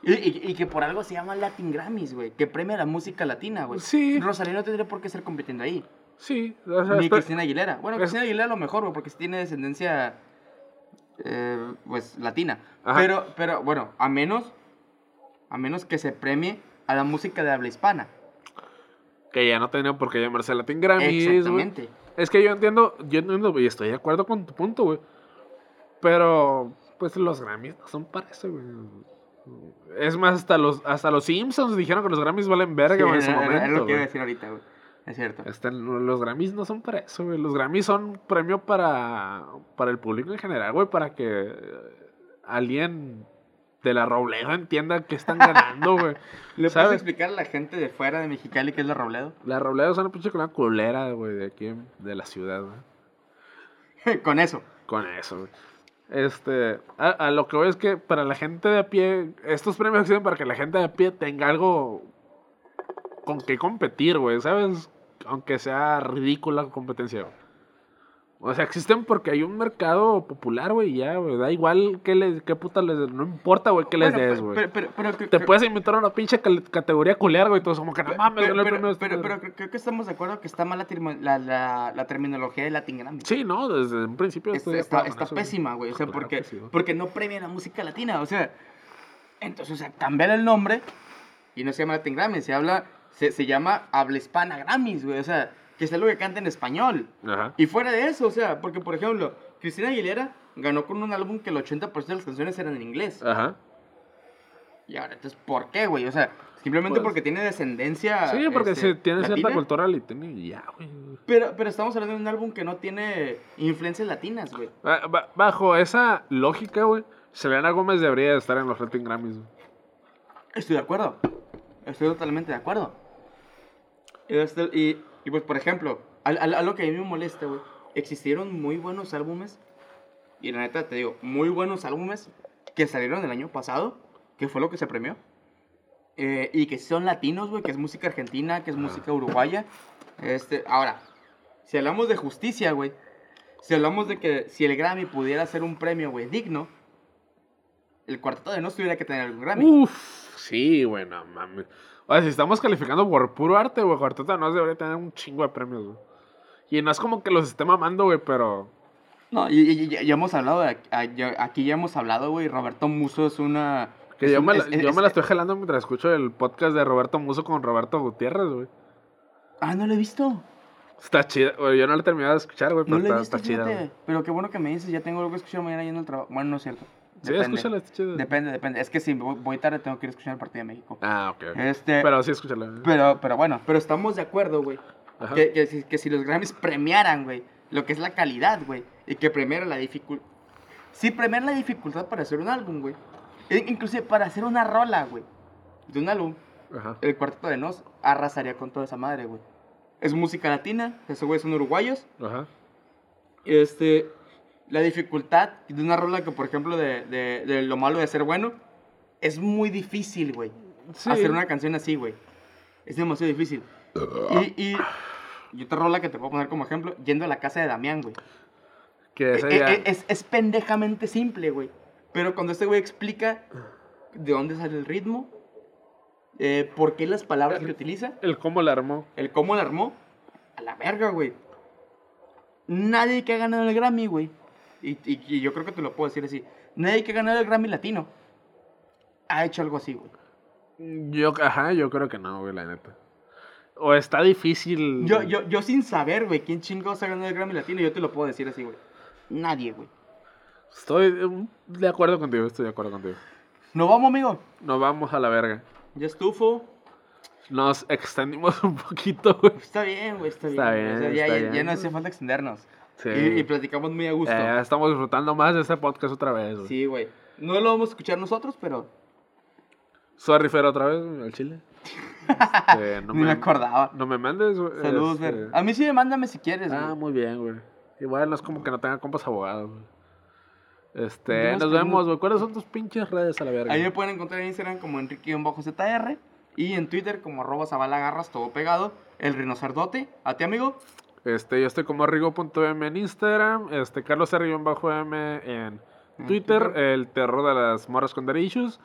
Y, y- y que por algo se llama Latin Grammys, güey. Que premia la música latina, güey. Sí. Rosalía no tendría por qué estar compitiendo ahí. Sí, o sea, Ni estoy- Cristina Aguilera. Bueno, es- Cristina Aguilera a lo mejor, güey, porque sí tiene descendencia, eh, pues, latina. Ajá. Pero, pero, bueno, a menos, a menos que se premie a la música de habla hispana. Que ya no tenía por qué llamarse Latin Grammys. Exactamente. Es que yo entiendo, yo entiendo y estoy de acuerdo con tu punto, güey. Pero, pues los Grammys no son para eso, güey. Es más, hasta los, hasta los Simpsons dijeron que los Grammys valen verga, Sí, en su momento. lo que iba a decir ahorita, güey. Es cierto. Este, los Grammys no son para eso, güey. Los Grammys son premio para, para el público en general, güey, para que alguien de la Robledo entienda que están ganando, güey. ¿Le puedes ¿Sabes? explicar a la gente de fuera de Mexicali qué es la Robledo? La Robledo es una pinche una culera, güey, de aquí, de la ciudad, güey. Con eso. Con eso, güey. Este, a, a lo que voy es que para la gente de a pie, estos premios existen para que la gente de a pie tenga algo con que competir, güey, ¿sabes? Aunque sea ridícula la competencia, güey. O sea, existen porque hay un mercado popular, güey, ya, güey. Da igual qué, les, qué puta les... No importa, güey, qué les Bueno, des, pero- güey. pero- pero- pero Te que- puedes inventar una pinche categoría culera, güey, todos como que no Pero, mames, pero, pero- pero- madre". pero creo que estamos de acuerdo que está mal la, la, la- la terminología de Latin Grammy. Sí, no, desde un principio Es- está, está eso, pésima, güey. O sea, Claro porque, que sí, porque no premia la música latina. O sea, entonces, o sea, cambiar el nombre y no se llama Latin Grammy, se habla, se, se llama Habla Hispana Grammys, güey. O sea, que sea lo que canta en español. Ajá. Y fuera de eso, o sea, porque por ejemplo, Cristina Aguilera ganó con un álbum que el 80% de las canciones eran en inglés. Ajá. Y ahora, entonces, ¿por qué, güey? O sea, simplemente Pues- porque tiene descendencia. Sí, porque este, tiene cierta latina. cultura latina y ya, güey. Pero, pero estamos hablando de un álbum que no tiene influencias latinas, güey. Ba- ba- Bajo esa lógica, güey, Selena Gómez debería de estar en los Latin Grammys. güey. Estoy de acuerdo. Estoy totalmente de acuerdo. Este, y, y pues, por ejemplo, al- al- algo que a mí me molesta, güey. Existieron muy buenos álbumes. Y la neta, te digo, muy buenos álbumes que salieron el año pasado. Que fue lo que se premió. eh, y que son latinos, güey. Que es música argentina, que es música uruguaya. Este, ahora, si hablamos de justicia, güey. Si hablamos de que si el Grammy pudiera ser un premio, güey, digno. El cuarteto de Nos tuviera que tener algún Grammy. Uf, sí, güey, no mames. O sea, si estamos calificando por puro arte, güey, Cuarteto Nos debería tener un chingo de premios, güey. Y no es como que los esté mamando, güey, pero... No, y, y- y ya, ya hemos hablado, de, a- ya- aquí ya hemos hablado, güey, Roberto Muso es una... Que es yo, un- me la, es- es- yo me la estoy jalando mientras escucho el podcast de Roberto Muso con Roberto Gutiérrez, güey. Ah, no lo he visto, Está chida, güey. Yo no lo he terminado de escuchar, güey, pero no está, visto, está chida. Pero qué bueno que me dices, ya tengo algo que escuchar mañana yendo al trabajo. Bueno, no es cierto. Sí, escúchala, está chida. Depende, depende. Es que si voy, voy tarde tengo que ir a escuchar el partido de México. Ah, ok. ok. Este, Pero sí, escúchala. pero, pero bueno, pero estamos de acuerdo, güey. Que, que, si- que si los Grammys premiaran, güey, lo que es la calidad, güey, y que premiaran la dificultad. Si premiaran la dificultad para hacer un álbum, güey. e- Inclusive para hacer una rola, güey. De un álbum. Ajá. el cuarteto de Nos arrasaría con toda esa madre, güey. Es música latina, esos güeyes son uruguayos. Ajá. Este, la dificultad de una rola que, por ejemplo, de, de, de lo malo de ser bueno, es muy difícil, güey. Sí. Hacer una canción así, güey. Es demasiado difícil. Y, y, y otra rola que te puedo poner como ejemplo, yendo a la casa de Damián, güey. Que Eh, ya- eh, es, es pendejamente simple, güey. Pero cuando este güey explica de dónde sale el ritmo, eh, por qué las palabras que utiliza, El cómo la armó. el cómo la armó, a la verga, güey. Nadie que ha ganado el Grammy, güey. Y, y- y yo creo que te lo puedo decir así. Nadie que ganado el Grammy latino ha hecho algo así, güey. Yo, ajá, yo creo que no, güey, la neta. O está difícil. Yo, yo, yo sin saber, güey, quién chingados ha ganado el Grammy latino, yo te lo puedo decir así, güey. Nadie, güey. Estoy mm, de acuerdo contigo, estoy de acuerdo contigo. ¿No vamos, amigo? Nos vamos a la verga. Ya estufo. Nos extendimos un poquito, güey. Está bien, güey, está bien. Está güey. O sea, bien, ya, está ya- ya bien. no hace falta extendernos. Sí. Y, y platicamos muy a gusto. Eh, estamos disfrutando más de este podcast otra vez, güey. Sí, güey. No lo vamos a escuchar nosotros, pero Sorry, Fer, otra vez, güey, al chile. Este, no Ni me acordaba. No me mandes, güey. Saludos, este, Fer. A mí sí, mándame si quieres, Ah, muy bien, güey. Igual no es como que no tenga compas abogados, güey. Este, nos vemos, güey. ¿Cuáles son tus pinches redes a la verga? Ahí me pueden encontrar en Instagram como Enrique-ZR y en Twitter como arroba todo pegado. El rinocerdote. ¿A ti, amigo? Este, yo estoy como rigo.m en Instagram, este, Carlos R-M en En Twitter, el terror de las morras con derechos.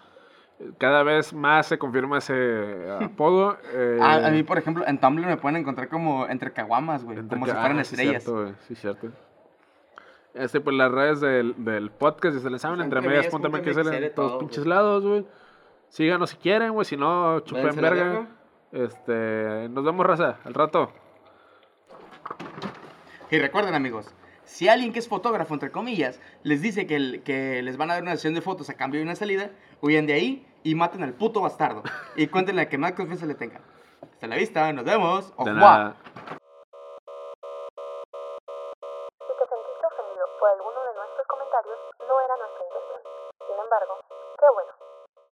Cada vez más se confirma ese apodo. eh, A, a mí, por ejemplo, en Tumblr me pueden encontrar como entre caguamas, güey. entre Como que- si fueran ah, sí, estrellas. cierto, güey, sí, cierto. Este, pues las redes del, del podcast, si se les saben, entre medias, punto MXL MXL, en todos todo, pinches lados, güey. Síganos si quieren, güey, si no, chupen verga. Este, nos vemos, raza, al rato. Y recuerden, amigos, si alguien que es fotógrafo, entre comillas, les dice que, el- que les van a dar una sesión de fotos a cambio de una salida, huyan de ahí y maten al puto bastardo. Y cuéntenle a que más confianza le tengan. Hasta la vista, nos vemos. Nada.